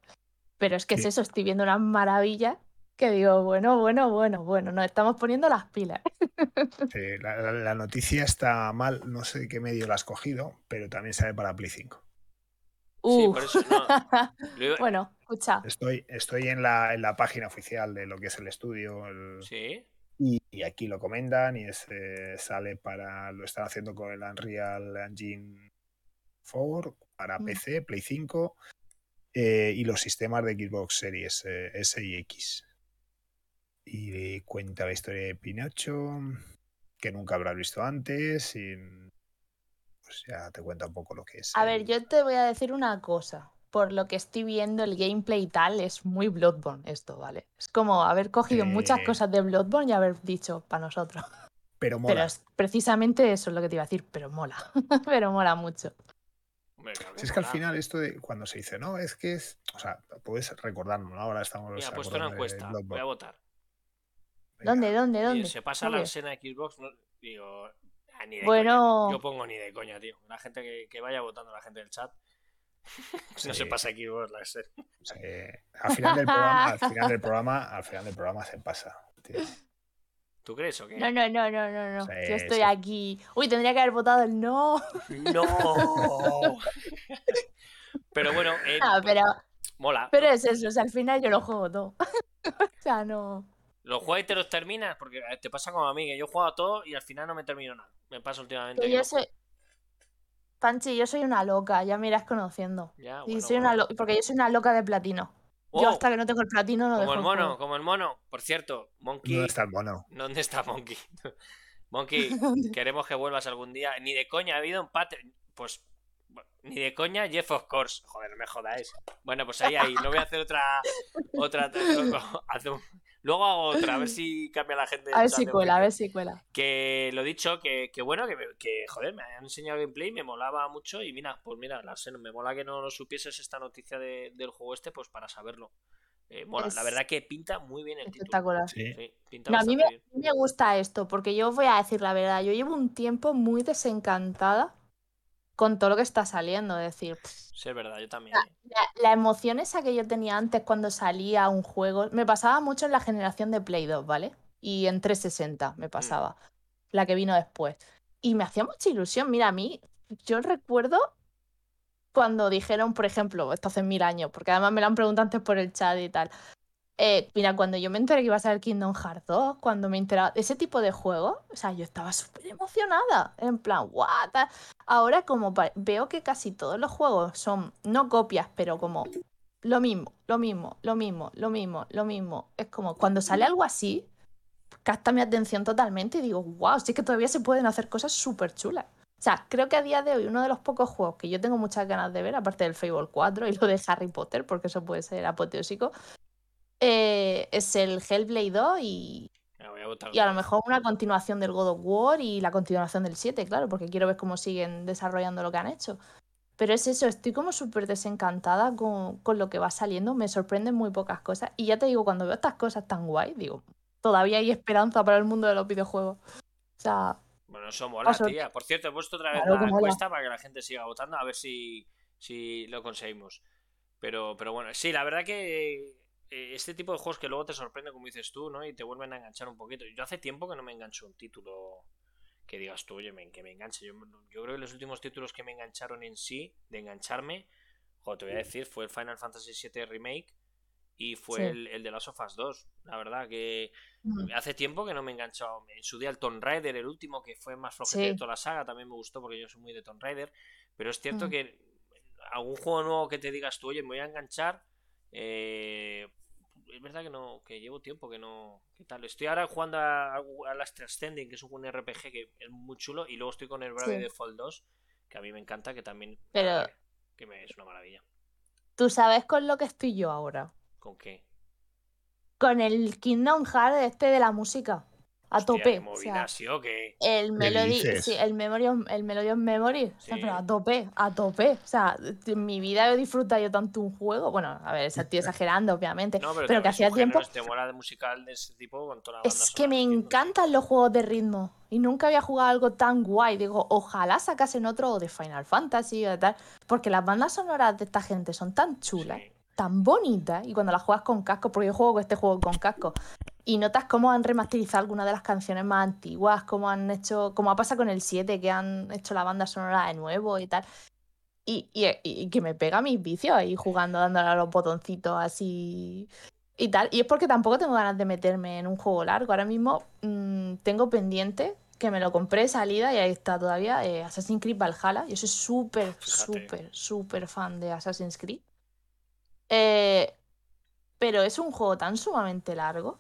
Pero es que es Sí. eso, estoy viendo una maravilla que digo, bueno, bueno, bueno, bueno, nos estamos poniendo las pilas. (laughs) Sí, la, la- la noticia está mal, no sé qué medio la has cogido, pero también sale para Play 5. Sí, Uf. por eso no. (laughs) Bueno, escucha. Estoy, estoy en, la, en la página oficial de lo que es el estudio el- Sí. y, y aquí lo comentan y es, eh, sale para, lo están haciendo con el Unreal Engine 4 para Mm. PC, Play 5 eh, y los sistemas de Xbox Series eh, S y X. Y cuenta la historia de Pinocho, que nunca habrás visto antes y pues ya te cuenta un poco lo que es. A el- ver, yo te voy a decir una cosa. Por lo que estoy viendo, el gameplay y tal es muy Bloodborne esto, ¿vale? Es como haber cogido muchas cosas de Bloodborne y haber dicho para nosotros. Pero mola. Pero es precisamente eso es lo que te iba a decir, pero mola. (laughs) pero mola mucho. Si es que al final esto de cuando se dice, no, es que es. O sea, puedes recordarnos, ¿no? Ahora estamos. Mira, he puesto una encuesta. Voy a votar. ¿Dónde, dónde, dónde? se pasa la escena de Xbox, no- digo, ah, ni de Bueno. coña. Yo pongo ni de coña, tío. La gente que, que vaya votando, la gente del chat. (laughs) no se Sí. pasa Xbox la escena. O sea, que al final del programa, al final del programa, al final del programa se pasa. tío. ¿Tú crees o qué? No, no, no, no, no, no. Sí, Yo estoy sí. aquí. Uy, tendría que haber votado el no. ¡No! (laughs) pero bueno, eh, Ah, pero, mola. pero es eso, o sea, al final yo lo juego todo. (laughs) o sea, no. Los juegos y te los terminas, porque eh, te pasa como a mí, que yo he jugado todo y al final no me termino nada. Me pasa últimamente. Que que yo no soy. Panchi, yo soy una loca, ya me irás conociendo. Ya, Y bueno, soy bueno. una lo- Porque yo soy una loca de platino. Yo hasta que no tengo el platino no Como dejo el el mono, como el mono. Por cierto, Monkey. ¿Dónde está el mono? ¿Dónde está Monkey? (laughs) Monkey, (laughs) queremos que vuelvas algún día. Ni de coña ha habido empate. Pues ni de coña, Jeff of course. Joder, no me jodáis. Bueno, pues ahí, ahí. No voy a hacer otra. otra (laughs) hace un- Luego hago otra, a ver (laughs) si cambia la gente. A ver si cuela, a ver si cuela. Que lo dicho, que, que bueno, que, me- que, joder, me han enseñado gameplay, me molaba mucho. Y mira, pues mira, la sé, me mola que no lo supieses esta noticia de- del juego este, pues para saberlo. Eh, mola, la verdad que pinta muy bien el título. Espectacular. Sí. Sí, pinta No, a mí me, bien. me gusta esto, porque yo voy a decir la verdad, yo llevo un tiempo muy desencantada con todo lo que está saliendo. Es decir, pff, Sí, es verdad, yo también. la, la emoción esa que yo tenía antes cuando salía un juego, me pasaba mucho en la generación de Play 2, ¿vale? Y en 360 me pasaba, la que vino después. Y me hacía mucha ilusión. Mira, a mí, yo recuerdo cuando dijeron, por ejemplo, esto hace mil años, porque además me lo han preguntado antes por el chat y tal. Eh, mira, cuando yo me enteré que iba a ser Kingdom Hearts 2, cuando me enteraba ese tipo de juegos, o sea, yo estaba súper emocionada. En plan, what? Ahora como veo que casi todos los juegos son, no copias, pero como lo mismo, lo mismo, lo mismo, lo mismo, lo mismo. Es como cuando sale algo así, capta mi atención totalmente y digo, wow, sí que todavía se pueden hacer cosas súper chulas. O sea, creo que a día de hoy uno de los pocos juegos que yo tengo muchas ganas de ver, aparte del Fable 4 y lo de Harry Potter, porque eso puede ser apoteósico, eh, es el Hellblade 2 y, a y a lo mejor una continuación del God of War y la continuación del 7, claro, porque quiero ver cómo siguen desarrollando lo que han hecho. Pero es eso, estoy como súper desencantada con, con lo que va saliendo, me sorprenden muy pocas cosas. Y ya te digo, cuando veo estas cosas tan guay, digo, todavía hay esperanza para el mundo de los videojuegos. O sea, Bueno, eso mola, Paso. tía. Por cierto, he puesto otra vez Claro la mola. encuesta para que la gente siga votando, a ver si, si lo conseguimos. Pero, pero bueno, sí, la verdad que este tipo de juegos que luego te sorprende, como dices tú, ¿no? Y te vuelven a enganchar un poquito. Yo hace tiempo que no me engancho un título que digas tú, oye, men, que me enganche. Yo, yo creo que los últimos títulos que me engancharon en sí, de engancharme, joder, te voy a decir, fue el Final Fantasy VII Remake y fue Sí. el, el de Last of Us 2. La verdad que mm, Hace tiempo que no me he enganchado. En su día el Tomb Raider, el último, que fue más flojete Sí. de toda la saga, también me gustó porque yo soy muy de Tomb Raider. Pero es cierto Mm. que algún juego nuevo que te digas tú, oye, me voy a enganchar. Eh, es verdad que no, que llevo tiempo que no. ¿Qué tal? Estoy ahora jugando a, a Last Ascending, que es un RPG que es muy chulo, y luego estoy con el Brave Sí. Default 2, que a mí me encanta, que también. Pero- que me, es una maravilla. tú sabes con lo que estoy yo ahora. ¿Con qué? Con el Kingdom Hearts este de la música. A Hostia, tope. ¿qué o sea? El Melody, sí, el Memory, of- el Melody of Memory, o sea, Sí. pero a tope, a tope. O sea, en mi vida he disfrutado yo tanto un juego. Bueno, a ver, estoy (laughs) exagerando, obviamente. No, pero, pero que hacía tiempo- es- Te mola de musical de ese tipo con toda la banda Es que me encantan los juegos de ritmo. Y nunca había jugado algo tan guay. Digo, ojalá sacasen otro o de Final Fantasy o de tal. Porque las bandas sonoras de esta gente son tan chulas, Sí. tan bonitas. Y cuando las juegas con casco, porque yo juego con este juego con casco. Y notas cómo han remasterizado algunas de las canciones más antiguas, cómo han hecho, como ha pasado con el 7, que han hecho la banda sonora de nuevo y tal. Y, y- y que me pega mis vicios ahí jugando, dándole a los botoncitos así y tal. Y es porque tampoco tengo ganas de meterme en un juego largo. Ahora mismo mm, tengo pendiente que me lo compré de salida y ahí está todavía eh, Assassin's Creed Valhalla. Yo soy súper, súper, súper fan de Assassin's Creed. Eh, pero es un juego tan sumamente largo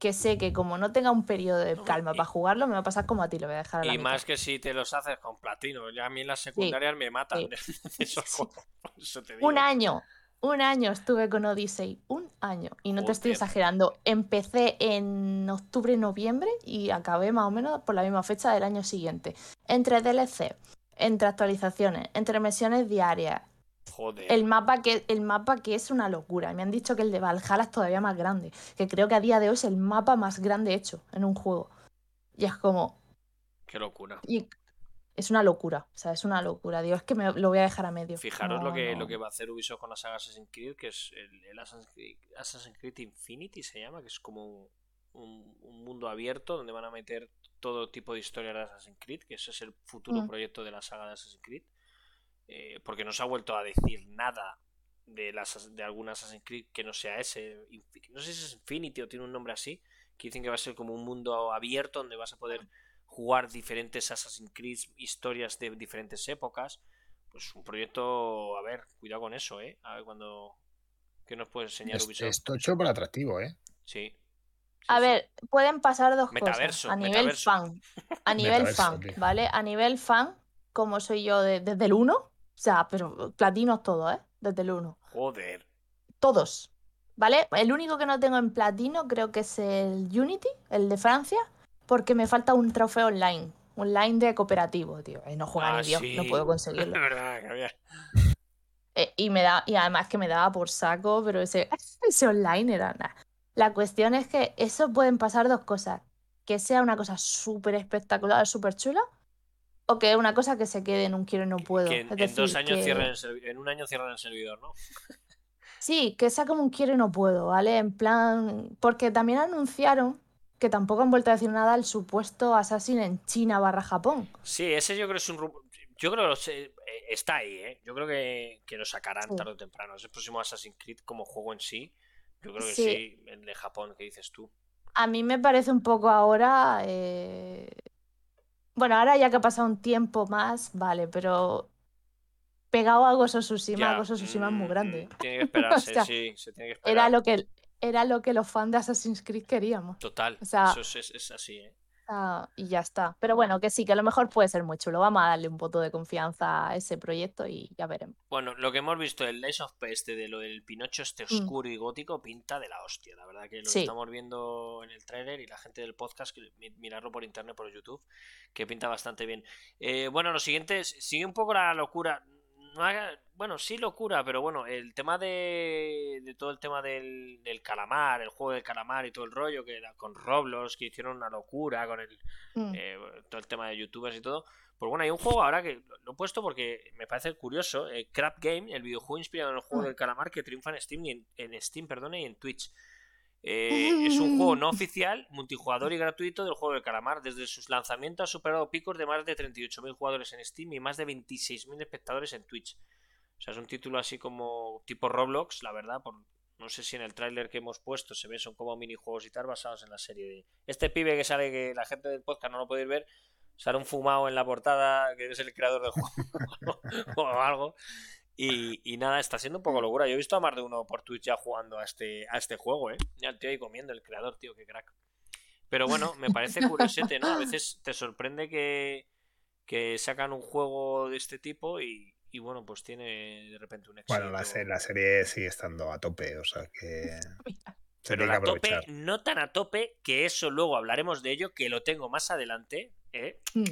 que sé que como no tenga un periodo de calma para jugarlo, me va a pasar como a ti, lo voy a dejar a la Y mitad. más que si te los haces con platino. Ya a mí en las secundarias me matan (laughs) esos juegos. Eso te digo. Un año, un año estuve con Odyssey, un año. Y no te estoy exagerando. Empecé en octubre, noviembre y acabé más o menos por la misma fecha del año siguiente. Entre DLC, entre actualizaciones, entre misiones diarias. Joder. El mapa que, el mapa que es una locura. Me han dicho que el de Valhalla es todavía más grande. Que creo que a día de hoy es el mapa más grande hecho en un juego. Y es como. Qué locura. y es una locura. O sea, es una locura. Digo, es que me lo voy a dejar a medio. Fijaros No, lo, que, no. lo que va a hacer Ubisoft con la saga Assassin's Creed, que es el, el Assassin's, Creed, Assassin's Creed Infinity, se llama, que es como un, un- un mundo abierto donde van a meter todo tipo de historias de Assassin's Creed, que ese es el futuro Mm. proyecto de la saga de Assassin's Creed. Eh, porque no se ha vuelto a decir nada de, las, de algún Assassin's Creed que no sea ese. No sé si es Infinity o tiene un nombre así, que dicen que va a ser como un mundo abierto donde vas a poder jugar diferentes Assassin's Creed, historias de diferentes épocas. Pues un proyecto, a ver, cuidado con eso, ¿eh? A ver cuando... ¿Qué nos puede enseñar Es, Ubisoft? es tocho para atractivo, ¿eh? Sí. A Sí, ver, pueden pasar dos Metaverso, cosas. A nivel metaverso. fan. A nivel Metaverso, fan, tío. ¿vale? A nivel fan, como soy yo de- desde el 1, o sea, pero platinos todos, ¿eh? Desde el 1. Joder. Todos. ¿Vale? El único que no tengo en platino creo que es el Unity, el de Francia, porque me falta un trofeo online. Online de cooperativo, tío. Eh, no juega Ah, ni Dios, no puedo (laughs) conseguirlo. Es verdad. Eh, y me da, y además que me daba por saco, pero ese, (laughs) ese online era nada. La cuestión es que eso pueden pasar dos cosas. Que sea una cosa súper espectacular, súper chula, o que una cosa que se quede en un quiero y no puedo. Que en, dos años que- cierren el en un año cierran el servidor, ¿no? (laughs) Sí, que sea como un quiero y no puedo, ¿vale? En plan, porque también anunciaron que tampoco han vuelto a decir nada al supuesto Assassin en China barra Japón. Sí, ese yo creo que es un Yo creo que lo sé- eh, está ahí, ¿eh? Yo creo que, que lo sacarán Sí. tarde o temprano. Es el próximo Assassin's Creed como juego en sí. Yo creo que Sí. sí, el de Japón que dices tú. A mí me parece un poco ahora. eh, Bueno, ahora ya que ha pasado un tiempo más, vale, pero pegado a of Tsushima, of Tsushima es muy mm, grande. Tiene que esperarse, (laughs) sea, sí, se tiene que esperar. Era lo que, era lo que los fans de Assassin's Creed queríamos. Total, o sea- eso es, es- es así, ¿eh? Ah, y ya está. Pero bueno, que sí, que a lo mejor puede ser muy chulo. Vamos a darle un voto de confianza a ese proyecto y ya veremos. Bueno, lo que hemos visto, el Lies of P este de lo del Pinocho este Mm. oscuro y gótico pinta de la hostia. La verdad que lo Sí. estamos viendo en el tráiler y la gente del podcast, que mirarlo por internet, por YouTube, que pinta bastante bien. Eh, bueno, lo siguiente es, sigue un poco la locura. No haga- bueno, sí locura, pero bueno, el tema de, de todo el tema del, del calamar, el juego del calamar y todo el rollo, que era con Roblox, que hicieron una locura con el, Mm. eh, todo el tema de youtubers y todo. Pues bueno, hay un juego ahora que lo- lo he puesto porque me parece curioso. eh, Crap Game, el videojuego inspirado en el juego Mm. del calamar que triunfa en Steam y en, en Steam, perdone, y en Twitch. Eh, es un juego no (laughs) oficial, multijugador y gratuito del juego del calamar. Desde sus lanzamientos ha superado picos de más de 38.000 jugadores en Steam y más de 26.000 espectadores en Twitch. O sea, es un título así como tipo Roblox, la verdad. Por, no sé si en el tráiler que hemos puesto se ve, son como minijuegos y tal basados en la serie de... Este pibe que sale, que la gente del podcast no lo puede ver, sale un fumado en la portada, que es el creador del juego (laughs) o algo. Y, y nada, está siendo un poco locura. Yo he visto a más de uno por Twitch ya jugando a este, a este juego, ¿eh? Ya el tío ahí comiendo, el creador, tío, qué crack. Pero bueno, me parece (laughs) curiosete, ¿no? A veces te sorprende que, que sacan un juego de este tipo y, y bueno, pues tiene de repente un éxito. Bueno, la, se- la serie sigue estando a tope, o sea que (laughs) se Pero tiene que la tope, aprovechar. no tan a tope, que eso luego hablaremos de ello, que lo tengo más adelante, ¿eh? Mm.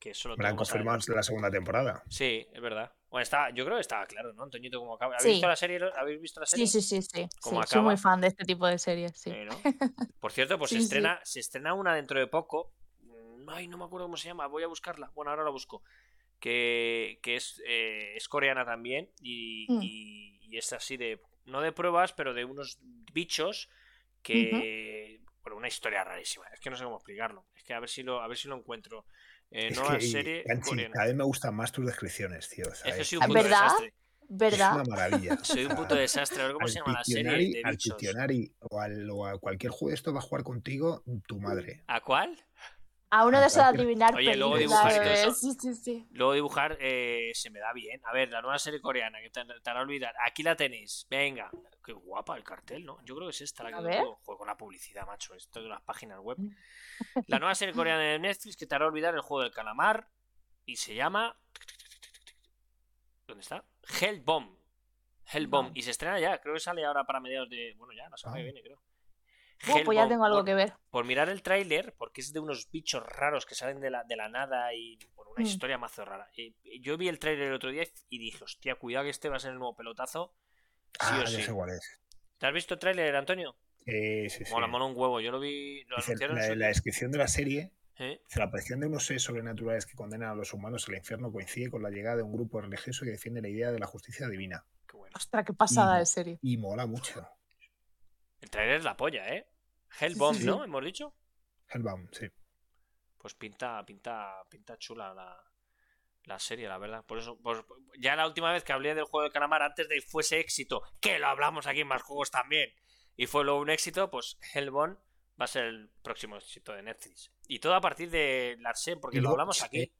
Que eso lo Me la han confirmado la segunda temporada. Sí, es verdad. Bueno, está, yo creo que estaba claro, ¿no? Antoñito, ¿cómo acaba? ¿Habéis Sí. visto la serie? ¿Habéis visto la serie? Sí, sí, sí, sí. ¿Cómo sí, soy muy fan de este tipo de series, sí. Eh, ¿no? (laughs) Por cierto, pues se, estrena, se estrena una dentro de poco. Mm, Ay, no me acuerdo cómo se llama, voy a buscarla. Bueno, ahora la busco. Que, que es, eh, es coreana también y, Mm. y- y es así de, no de pruebas, pero de unos bichos que... Bueno, una historia rarísima. Es que no sé cómo explicarlo. Es que a ver si lo, a ver si lo encuentro. Eh, Es nueva que, serie coreana. cada vez me gustan más tus descripciones, tío. o sea, Es que es, soy un ¿Ah, puto verdad? desastre. es ¿Verdad? una maravilla. (laughs) Soy un puto desastre. A ver cómo se llama la serie de bichos. Alpicionari o, al- o a cualquier juego de esto va a jugar contigo tu madre. ¿A cuál? A uno de esos adivinar Oye, luego dibujar y todo bebé. eso. Sí, sí, sí. Luego dibujar eh, se me da bien. A ver, la nueva serie coreana, que te, te hará olvidar. Aquí la tenéis. Venga. Qué guapa el cartel, ¿no? Yo creo que es esta la que A Joder, con la publicidad, macho. Esto de las páginas web. La nueva serie coreana de Netflix que te hará olvidar el juego del calamar. Y se llama. ¿Dónde está? Hellbomb. Hellbomb. Y se estrena ya. Creo que sale ahora para mediados de. Bueno, ya, la semana que Ah. viene, creo. Oh, pues ya tengo algo Por- que ver. por mirar el tráiler, porque es de unos bichos raros que salen de la, de la nada y por una Mm. historia mazo rara. Eh, yo vi el tráiler el otro día y dije, hostia, cuidado que este va a ser el nuevo pelotazo. Sí Ah, o sí. sé cuál es. ¿Te has visto el tráiler, Antonio? Sí, sí, sí. Mola, mola un huevo. Yo lo vi, lo en la, su la descripción de la serie ¿Eh? dice, la aparición de unos seres sobrenaturales que condenan a los humanos al infierno coincide con la llegada de un grupo religioso que defiende la idea de la justicia divina. Qué bueno. Ostras, qué pasada Y- de serie. Y mola mucho. El tráiler es la polla, ¿eh? Sí, sí. ¿no? ¿Hemos dicho? Hellbound, sí. Pues pinta, pinta, pinta chula la, la serie, la verdad. Por eso, pues, ya la última vez que hablé del juego de calamar, antes de que fuese éxito, que lo hablamos aquí en más juegos también, y fue luego un éxito, pues Hellbound va a ser el próximo éxito de Netflix. Y todo a partir de Larsen, porque lo hablamos aquí.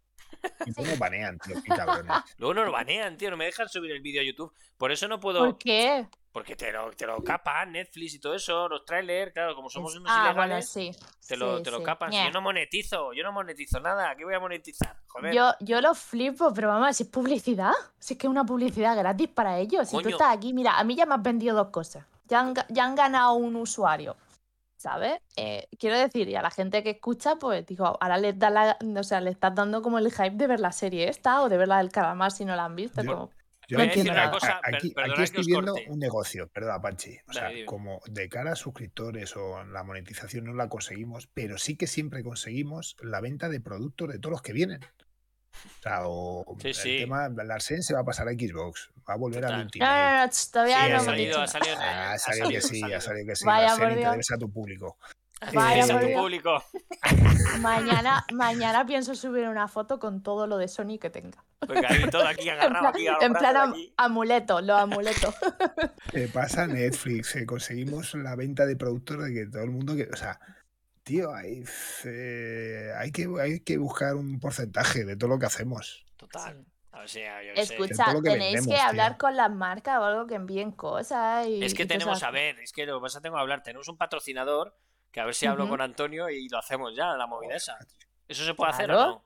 Y luego nos banean, tío, qué cabrones. (laughs) Luego no lo banean, tío, no me dejan subir el vídeo a YouTube. Por eso no puedo. ¿Por qué? Porque te lo, te lo capan Netflix y todo eso, los trailers, claro, como somos unos Ah, bueno, ilegales, sí. te lo, sí, te lo sí. capan. Yo no monetizo, yo no monetizo nada, ¿qué voy a monetizar? Joder. Yo, yo lo flipo, pero vamos, si es publicidad, si es que es una publicidad gratis para ellos. Si tú estás aquí, mira, a mí ya me has vendido dos cosas. Ya han, ya han ganado un usuario, ¿sabes? Eh, quiero decir, y a la gente que escucha, pues digo, ahora les, da la, o sea, le estás dando como el hype de ver la serie esta o de ver la del calamar si no la han visto. Yo- como, Yo Voy a entiendo, decir una a- cosa, a- per- aquí, estoy viendo corte. un negocio, perdón, Panchi. O sea, Dale, como de cara a suscriptores o la monetización no la conseguimos, pero sí que siempre conseguimos la venta de productos de todos los que vienen. O sea, o Sí, el sí. tema, Larsen se va a pasar a Xbox, va a volver Total. No, Ultimate. no, no, todavía Sí, no ha hemos salido, ha salido, Ah, ha ha salido que sí, ha salido que sí. Vaya, Larsen, te Dios. debes a tu público. Vaya, tu público. Mañana, mañana pienso subir una foto con todo lo de Sony que tenga. Venga, ahí todo aquí (laughs) En agarrado, plan, aquí en plan am- aquí. amuleto, los amuletos. (laughs) ¿Qué pasa Netflix? eh, conseguimos la venta de productos de que todo el mundo que. O sea, tío, hay, eh, hay, que, hay que buscar un porcentaje de todo lo que hacemos. Total. O sea, yo qué sé. Escucha, que tenéis vendemos, que hablar con las marcas o algo que envíen cosas. Y, Es que y tenemos, esas a ver, es que lo que pasa tengo que hablar. Tenemos un patrocinador que a ver si hablo con Antonio y lo hacemos ya, la movida esa. ¿Eso se puede hacer o no?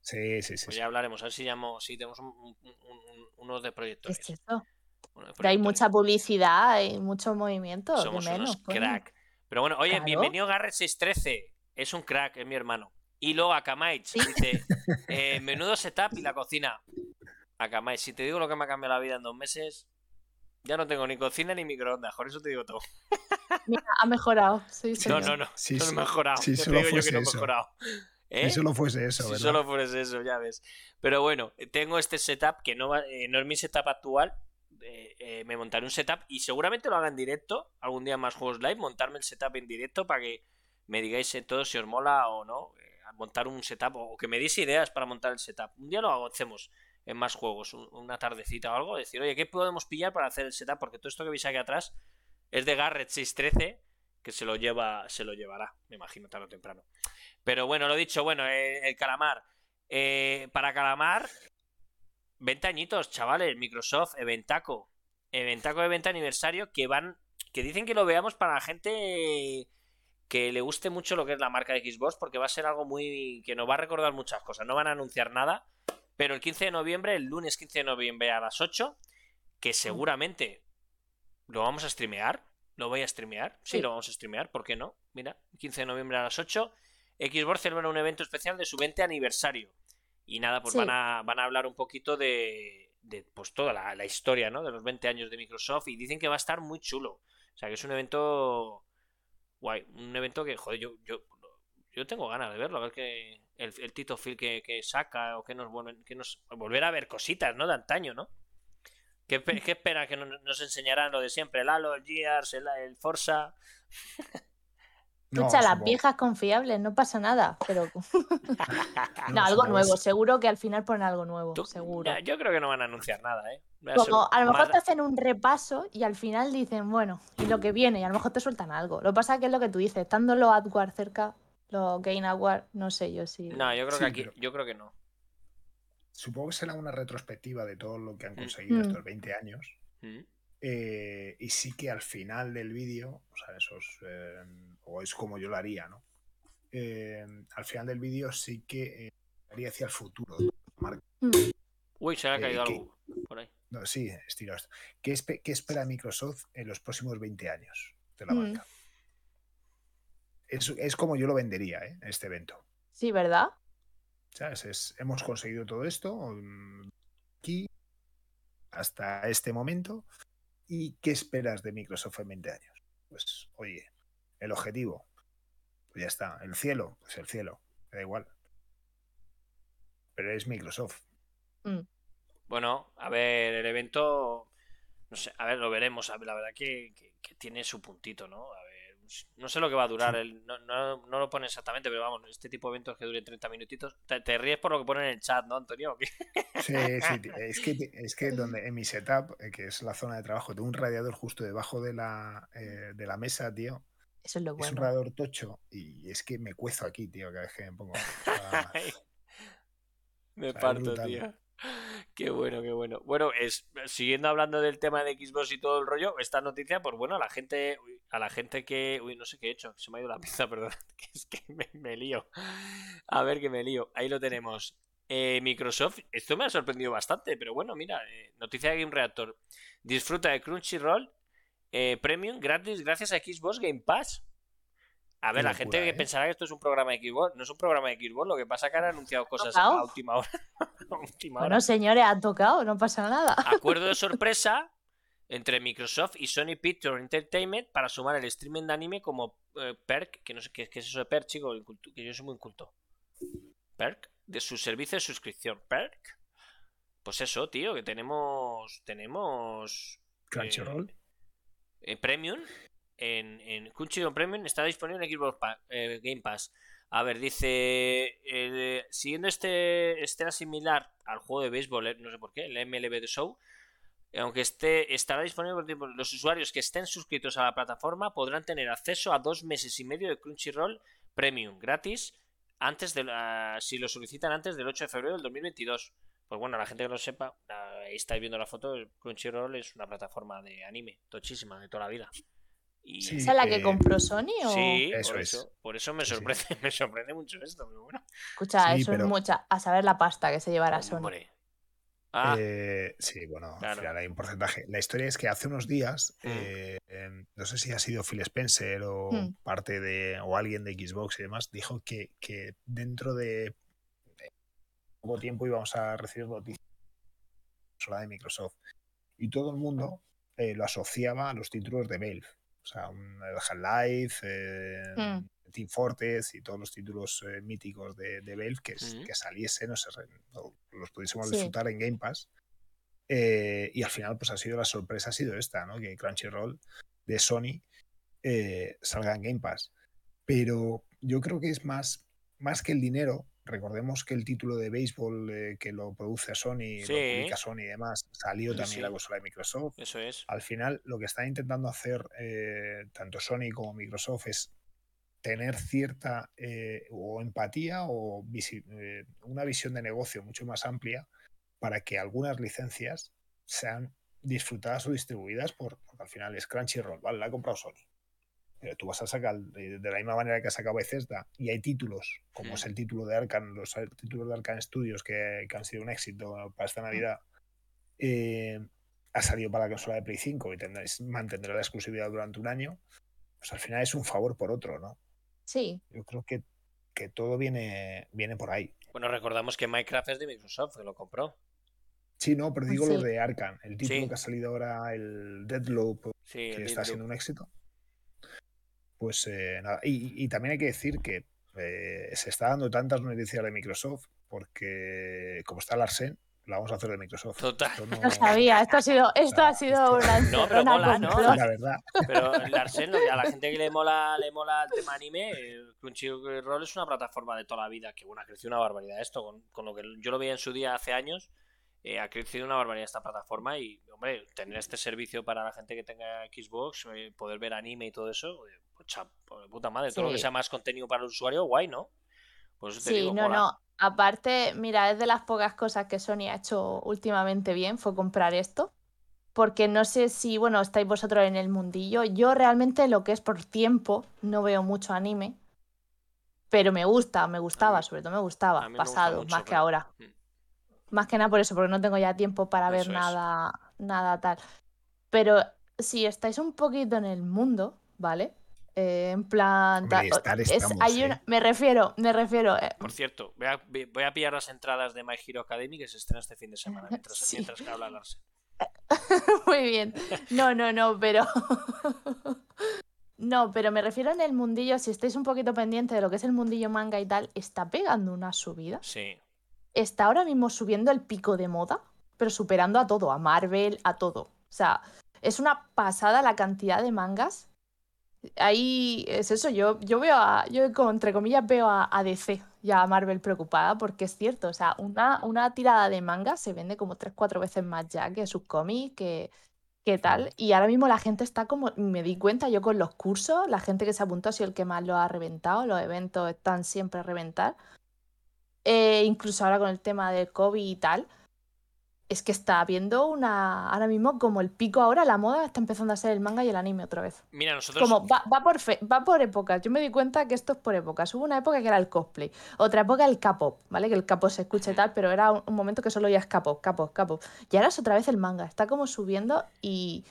Sí, sí, sí. Pues sí. ya hablaremos, a ver si llamo, si tenemos un, un- un- un- unos de ¿Qué proyectores. es de Que hay mucha publicidad y mucho movimiento. Somos de menos, unos coño. crack. Pero bueno, oye, Claro. bienvenido Garrett 613. Es un crack, es mi hermano. Y luego Akamaich dice, (laughs) eh, menudo setup y la cocina. Akamaich, si te digo lo que me ha cambiado la vida en dos meses, ya no tengo ni cocina ni microondas, por eso te digo todo. Mira, ha mejorado. Sí, No, no, no, Sí, no he sí. mejorado. Te solo digo yo que fuese no he mejorado. ¿Eh? Si solo fuese eso, si ¿verdad? solo fuese eso, ya ves. Pero bueno, tengo este setup que no, va- eh, no es mi setup actual. Eh, eh, me montaré un setup y seguramente lo haga en directo. Algún día más juegos live, montarme el setup en directo para que me digáis en todo si os mola o no. eh, montar un setup o que me deis ideas para montar el setup. Un día lo hacemos en más juegos, un- una tardecita o algo. Decir, oye, ¿qué podemos pillar para hacer el setup? Porque todo esto que veis aquí atrás es de Garrett 613 que se lo lleva, se lo llevará, me imagino, tarde o temprano. Pero bueno, lo dicho, bueno, eh, el calamar. Eh, para calamar, 20 añitos, chavales, Microsoft, Eventaco. Eventaco de 20 aniversario que van, que dicen que lo veamos para la gente que le guste mucho lo que es la marca de Xbox, porque va a ser algo muy, que nos va a recordar muchas cosas. No van a anunciar nada, pero el 15 de noviembre, el lunes 15 de noviembre a las 8, que seguramente lo vamos a streamear. ¿Lo voy a streamear? Sí, Sí. lo vamos a streamear, ¿por qué no? Mira, 15 de noviembre a las 8. Xbox celebra un evento especial de su 20 aniversario. Y nada, pues Sí. van, a, van a hablar un poquito de, de, pues toda la, la historia, ¿no? De los 20 años de Microsoft. Y dicen que va a estar muy chulo. O sea, que es un evento guay. Un evento que, joder, yo, yo, yo tengo ganas de verlo. A ver qué el, el Tito Phil que, que saca o que nos, vuelven- que nos volver a ver cositas, ¿no? De antaño, ¿no? ¿Qué, qué espera que nos, enseñarán lo de siempre? El Halo, el Gears, el, el Forza. (laughs) No, Escucha, las viejas confiables, no pasa nada. Pero (laughs) (laughs) no, algo nuevo, seguro que al final ponen algo nuevo, Tú- seguro. Ya, yo creo que no van a anunciar nada, ¿eh? Como a lo mejor te hacen un repaso y al final dicen, bueno, y lo que viene, y a lo mejor te sueltan algo. Lo que pasa es que es lo que tú dices, estando los AdWard cerca, los Game Award, no sé yo si. No, yo creo Sí, que aquí, pero- yo creo que no. Supongo que será una retrospectiva de todo lo que han conseguido Mm. estos 20 años. Mm. Eh, y sí que al final del vídeo, o sea, esos, eh, o es como yo lo haría, ¿no? Eh, al final del vídeo sí que eh, haría hacia el futuro. de la marca. Mm. Uy, se ha Eh, caído algo por ahí. No, sí, estiro esto. ¿Qué, espe- qué espera Microsoft en los próximos 20 años de la Mm. marca? Es, es como yo lo vendería, ¿eh? Este evento. Sí, ¿verdad? ¿Sabes? Es- hemos conseguido todo esto mm, aquí hasta este momento. ¿Y qué esperas de Microsoft en 20 años? Pues, oye, el objetivo, pues ya está. El cielo, pues el cielo, da igual. Pero es Microsoft. Bueno, a ver, el evento. No sé, a ver, lo veremos. A ver, la verdad que, que- que tiene su puntito, ¿no? A ver, no sé lo que va a durar. Sí. el- no, no- no lo pone exactamente, pero vamos, este tipo de eventos que duren 30 minutitos. Te, te ríes por lo que pone en el chat, ¿no, Antonio? Sí, sí, es que, es que donde, en mi setup, eh, que es la zona de trabajo, tengo un radiador justo debajo de la, eh, de la mesa, tío. Eso es lo Es un bueno. radiador tocho y es que me cuezo aquí, tío, cada vez que me pongo. (laughs) Me O sea, es parto, brutal. tío. Qué bueno, qué bueno. Bueno, es, siguiendo hablando del tema de Xbox y todo el rollo, esta noticia, pues bueno, a la gente, a la gente que. Uy, no sé qué he hecho, se me ha ido la (laughs) pizza, perdón. Es que me, lío. A ver que me lío. Ahí lo tenemos. Eh, Microsoft, esto me ha sorprendido bastante, pero bueno, mira, eh, noticia de Game Reactor. Disfruta de Crunchyroll eh, Premium gratis gracias a Xbox Game Pass. A ver, la gente que ¿eh? pensará que esto es un programa de Xbox, no es un programa de Xbox, lo que pasa es que han anunciado cosas a última hora. (laughs) Bueno, señores, ha tocado, no pasa nada. Acuerdo de (laughs) sorpresa entre Microsoft y Sony Pictures Entertainment para sumar el streaming de anime como eh, perk, que no sé qué, es eso de perk, chico, que yo soy muy inculto. Perk, de su servicio de suscripción. Perk. Pues eso, tío, que tenemos. Tenemos. Crunchyroll. Eh, Premium en, en Crunchyroll Premium está disponible en Xbox eh, Game Pass. A ver, dice, eh, siguiendo este estará similar al juego de béisbol, no sé por qué, el MLB The Show, aunque esté, estará disponible los usuarios que estén suscritos a la plataforma podrán tener acceso a dos meses y medio de Crunchyroll Premium gratis antes de si lo solicitan antes del 8 de febrero del 2022. Pues bueno, la gente que no sepa, ahí estáis viendo la foto, Crunchyroll es una plataforma de anime tochísima de toda la vida. Y... ¿Esa es la que eh, compró Sony? O... Sí, eso por, eso, por eso me sorprende, (laughs) me sorprende mucho esto, pero bueno. Escucha, eso es mucha. A saber la pasta que se llevará Sony. Ah. Eh, sí, bueno, al final hay un porcentaje. La historia es que hace unos días, mm. eh, no sé si ha sido Phil Spencer o mm. parte de, o alguien de Xbox y demás, dijo que, que dentro de poco tiempo íbamos a recibir noticias de Microsoft. Y todo el mundo eh, lo asociaba a los títulos de Valve. O sea, el Half-Life, eh, hmm. Team Fortress y todos los títulos eh, míticos de, de Valve que, que saliesen, o los pudiésemos disfrutar en Game Pass. y al final, pues ha sido la sorpresa, ha sido esta, ¿no? Que Crunchyroll de Sony salga en Game Pass. Pero yo creo que es más, más que el dinero, recordemos que el título de béisbol eh, que lo produce Sony, lo publica Sony y demás, salió también la consola de Microsoft. Eso es. Al final, lo que está intentando hacer eh, tanto Sony como Microsoft es tener cierta eh, o empatía o una visión de negocio mucho más amplia para que algunas licencias sean disfrutadas o distribuidas por, porque al final es Crunchyroll, ¿vale? La ha comprado Sony pero tú vas a sacar de, la misma manera que ha sacado Bethesda y hay títulos, como es el título de Arcan, los títulos de Arcan Studios que, han sido un éxito para esta Navidad, eh, ha salido para la consola de Play 5 y tendréis, mantendrá la exclusividad durante un año, pues al final es un favor por otro, ¿no? Sí. Yo creo que, que todo viene, viene por ahí. Bueno, recordamos que Minecraft es de Microsoft, que lo compró. Sí, no, pero digo lo de Arcan, el título que ha salido ahora, el Deadloop, que está siendo un éxito pues eh, nada. Y, también hay que decir que eh, se está dando tantas noticias de Microsoft porque como está Larsen, la vamos a hacer de Microsoft. Total. No... sabía, esto ha sido, (laughs) esto ha sido una (laughs) No, pero mola, ¿no? La verdad. Pero Larsen, a la gente que le mola, le mola el tema anime, Crunchyroll es una plataforma de toda la vida que bueno, ha crecido una barbaridad esto, con, con lo que yo lo veía en su día hace años eh, ha crecido una barbaridad esta plataforma y, hombre, tener este servicio para la gente que tenga Xbox, eh, poder ver anime y todo eso, pues, pues puta madre, todo lo que sea más contenido para el usuario, guay, ¿no? Pues sí, no, no. Aparte, mira, es de las pocas cosas que Sony ha hecho últimamente bien, fue comprar esto. Porque no sé si, bueno, estáis vosotros en el mundillo. Yo realmente lo que es por tiempo no veo mucho anime. Pero me gusta, me gustaba, sobre todo me gustaba, pasado, más que ahora. Mm. Más que nada por eso, porque no tengo ya tiempo para ver nada, nada tal. Pero si estáis un poquito en el mundo, ¿vale? Eh, en plan. ¿eh? me refiero, me refiero. Eh, por cierto, voy a, voy a, pillar las entradas de My Hero Academy que se estrena este fin de semana (laughs) mientras, mientras que habla Larsen. (laughs) Muy bien. No, no, no, pero. (laughs) no, pero me refiero en el mundillo. Si estáis un poquito pendiente de lo que es el mundillo manga y tal, está pegando una subida. Sí está ahora mismo subiendo el pico de moda, pero superando a todo, a Marvel, a todo. O sea, es una pasada la cantidad de mangas. Ahí es eso, yo, yo veo a, yo entre comillas veo a, DC ya a Marvel preocupada porque es cierto, o sea, una, una tirada de mangas se vende como 3-4 veces más ya que sus cómics, que, que tal. Y ahora mismo la gente está como, me di cuenta yo con los cursos, la gente que se apuntó ha sido el que más lo ha reventado, los eventos están siempre a reventar. Eh, incluso ahora con el tema del COVID y tal. es que está habiendo una. Ahora mismo, como el pico ahora, la moda está empezando a ser el manga y el anime otra vez. Mira, nosotros. Como va, va por fe- va por épocas. Yo me di cuenta que esto es por épocas. Hubo una época que era el cosplay, otra época el K-pop, ¿vale? Que el K-pop se escucha y tal, pero era un, un momento que solo oías K-pop, K-pop, K-pop. Y ahora es otra vez el manga. Está como subiendo y.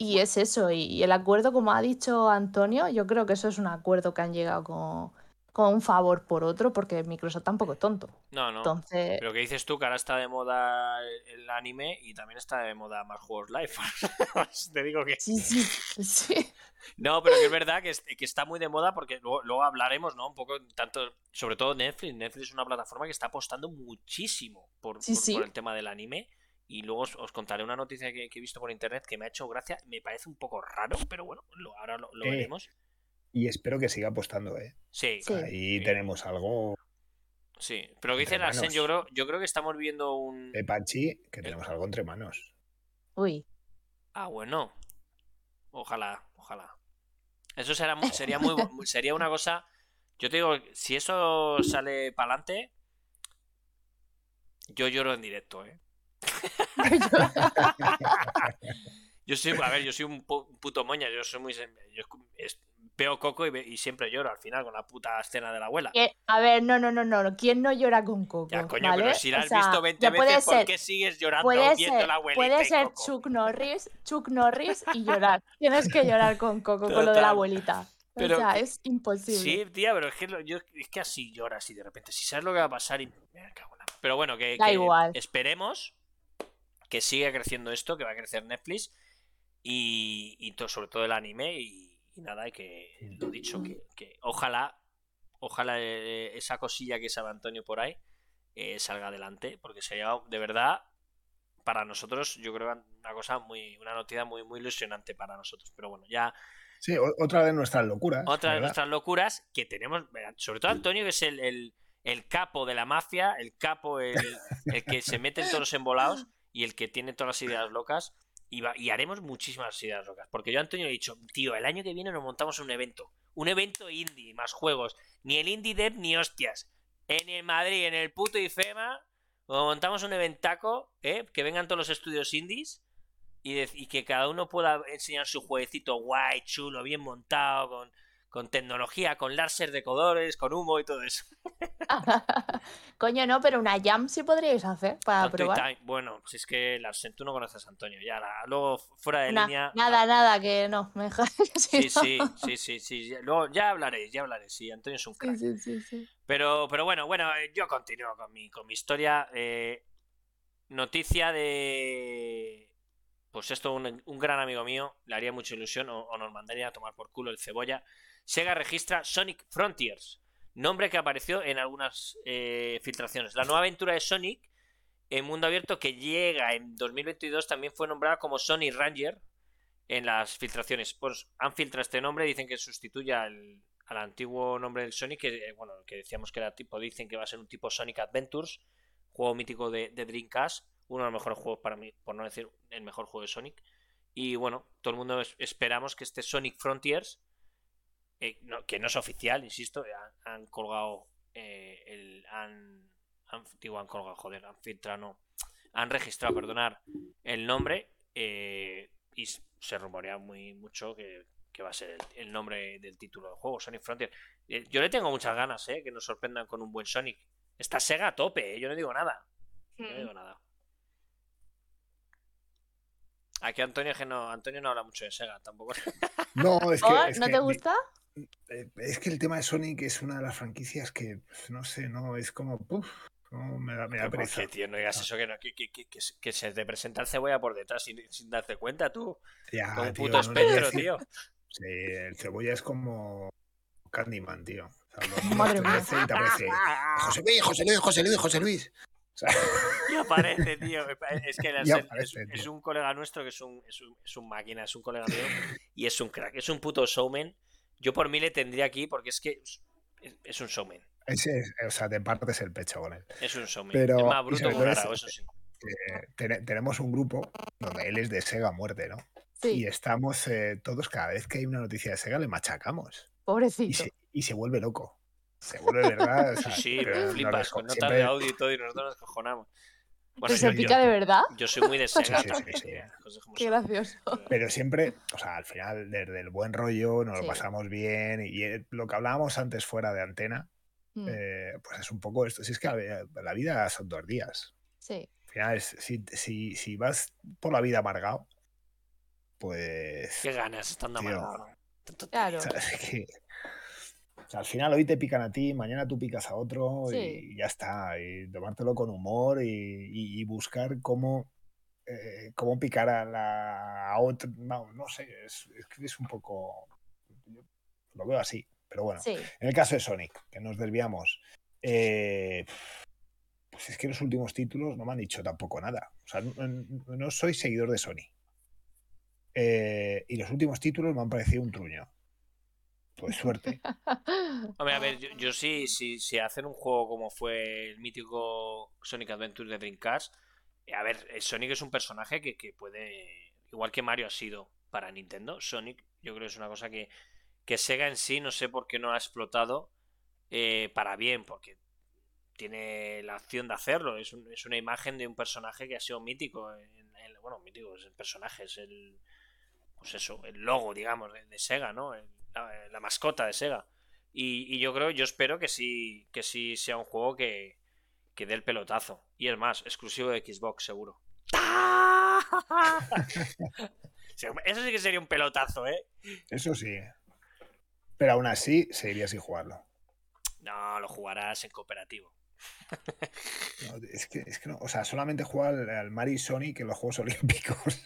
Y es eso. Y, y el acuerdo, como ha dicho Antonio, yo creo que eso es un acuerdo que han llegado con, con un favor por otro, porque Microsoft tampoco es tonto. No, no. Entonces. Pero que dices tú que ahora está de moda el anime y también está de moda más juegos live. (laughs) Te digo que. Sí, sí, sí. No, pero que es verdad que, es- que está muy de moda porque luego, luego hablaremos, ¿no? Un poco, tanto, sobre todo Netflix. Netflix es una plataforma que está apostando muchísimo por, Sí, por- sí. por el tema del anime. Y luego os, os contaré una noticia que, que he visto por internet que me ha hecho gracia. Me parece un poco raro, pero bueno, lo- ahora lo, lo Eh. veremos. Y espero que siga apostando, ¿eh? Sí, Sí. Ahí Sí. tenemos algo sí. Pero que dice Larsen, yo creo, yo creo que estamos viendo un. de Pachi, que tenemos algo entre manos. Uy. Ah, bueno. Ojalá, ojalá. Eso será, sería muy (laughs) sería una cosa. Yo te digo, si eso sale para adelante, yo lloro en directo, ¿eh? (laughs) Yo soy, a ver, yo soy un, pu- un puto moña, yo soy muy yo veo Coco y, y siempre lloro al final con la puta escena de la abuela. A ver, no, no, no, no. ¿Quién no llora con Coco? Ya, coño, ¿vale? pero si la O has sea, visto 20 ya puede veces, ¿por ser- qué sigues llorando Puede viendo ser, la abuelita puede ser Coco? Chuck Norris, Chuck Norris y llorar. (laughs) Tienes que llorar con Coco, con lo de la abuelita. Pero o sea, es imposible. Sí, tía, pero es que, lo- yo, es que así lloras y de repente, si sabes lo que va a pasar y... me cago en la- Pero bueno, que, Da que igual. esperemos que siga creciendo esto, que va a crecer Netflix y, y to- sobre todo el anime y, y nada, y que lo dicho, que, que ojalá, ojalá eh, esa cosilla que sabe Antonio por ahí eh, salga adelante, porque sería de verdad para nosotros, yo creo una cosa muy, una noticia muy, muy ilusionante para nosotros. Pero bueno, ya Sí, otra de nuestras locuras. otra de ¿verdad? nuestras locuras que tenemos, sobre todo Antonio, que es el, el- el capo de la mafia, el capo, el, (laughs) el que se mete en todos los embolados y el que tiene todas las ideas locas. Y, haremos muchísimas ideas locas. Porque yo Antonio he dicho, tío, el año que viene nos montamos un evento. Un evento indie, más juegos. Ni el indie dev ni hostias. En el Madrid, en el puto IFEMA, nos montamos un eventaco, ¿eh? que vengan todos los estudios indies y, y que cada uno pueda enseñar su jueguecito guay, chulo, bien montado, con, con tecnología, con láser de colores, con humo y todo eso. (laughs) Coño, no, pero una jam sí podríais hacer para probar. time. Bueno, si es que Larsen, tú no conoces a Antonio, ya la- luego fuera de Na- línea. Nada, nada, que no. Mejor. (laughs) Sí, sí, sí, sí, sí. Luego ya hablaréis, ya hablaréis. Sí, Antonio es un crack. sí, sí, sí. Pero, pero bueno, bueno, eh, yo continúo con mi, con mi historia. eh, noticia de. Pues esto, un, un gran amigo mío, le haría mucha ilusión o, o nos mandaría a tomar por culo el cebolla. Sega registra Sonic Frontiers, nombre que apareció en algunas eh, filtraciones. La nueva aventura de Sonic en mundo abierto que llega en 2022 también fue nombrada como Sonic Ranger en las filtraciones. Pues han filtrado este nombre, dicen que sustituye al, antiguo nombre del Sonic, que eh, bueno, que decíamos que era tipo, dicen que va a ser un tipo Sonic Adventures, juego mítico de, Dreamcast, uno de los mejores juegos para mí, por no decir el mejor juego de Sonic. Y bueno, todo el mundo es- esperamos que este Sonic Frontiers, eh, no- que no es oficial, insisto, han, han colgado eh, el. Han, han, digo, han colgado, joder, han filtrado, no. Han registrado, perdonar, el nombre eh, y se rumorea muy mucho que, que va a ser el, el nombre del título del juego, Sonic Frontier. Eh, yo le tengo muchas ganas, eh, que nos sorprendan con un buen Sonic. Está Sega a tope, eh, yo no digo nada. Yo no digo nada. Aquí Antonio, que no, Antonio no habla mucho de Sega, tampoco. No, (laughs) es que. ¿Oh? es ¿No que te gusta? Eh, Es que el tema de Sonic es una de las franquicias que, pues, no sé, no, es como, puf, no, me da, me da ¿Por pereza. qué, tío? No digas eso, que, no, que, que, que, que se- que se te presenta el cebolla por detrás sin, sin darte cuenta, tú. Ya, Como tío, puto no espectro, decir- tío. Sí, el cebolla es como Candyman, tío. O sea, lo (laughs) Madre mía. crece y te aparece, José Luis, José Luis, José Luis, José Luis. O sea, Y aparece, tío. Es que (laughs) Ya es, aparece, es- tío. es un colega nuestro que es un, es, un, es un máquina, es un colega mío y es un crack, es un puto showman. Yo por mí le tendría aquí porque es que es, es un showman. es- o sea, te partes el pecho con él. Es un showman. Pero- es más bruto es- eso sí. Eh, tene- tenemos un grupo donde él es de Sega a muerte, ¿no? Sí, Y estamos eh, todos, cada vez que hay una noticia de Sega, le machacamos. Y pobrecito. se, y se vuelve loco. Se vuelve verdad. o Sí, sea, sí, pero flipas con notas siempre- de audio y todo y nosotros nos cojonamos. Bueno, se pica de verdad? Yo soy muy de (laughs) Sega. Qué gracioso. Pero siempre, o sea, al final, desde el buen rollo, nos lo pasamos bien. Y eh, lo que hablábamos antes fuera de antena, mm. eh, pues es un poco esto. Si es que la, vida son dos días. Sí. Al final, es, si, si, si vas por la vida amargado, pues. Qué ganas estando amargado. Claro. (laughs) al final hoy te pican a ti, mañana tú picas a otro y ya está. Y tomártelo con humor y, buscar cómo, eh, cómo picar a la otra. No, no sé, es, es, un poco. Lo veo así, pero bueno. En el caso de Sonic, que nos desviamos. Eh, pues es que los últimos títulos no me han dicho tampoco nada. O sea, no, soy seguidor de Sony. Eh, y los últimos títulos me han parecido un truño. Pues suerte. (laughs) Hombre, a ver, yo, sí, si, si hacen un juego como fue el mítico Sonic Adventure de Dreamcast, eh, a ver, eh, Sonic es un personaje que, puede, igual que Mario ha sido para Nintendo, Sonic yo creo que es una cosa que, que Sega en sí no sé por qué no ha explotado eh, para bien, porque tiene la acción de hacerlo, es, es, una imagen de un personaje que ha sido mítico, bueno, mítico es el personaje, es el, pues eso, el logo, digamos, de, Sega, ¿no? La, mascota de Sega. Y, yo creo, yo espero que sí, que sí sea un juego que, que dé el pelotazo. Y es más, exclusivo de Xbox, seguro. (laughs) Eso sí que sería un pelotazo, ¿eh? Eso sí. Pero aún así, seguiría sin jugarlo. No, lo jugarás en cooperativo. es, que, es que no, o sea, solamente juega al, al Mario Sonic en los Juegos (laughs) Olímpicos.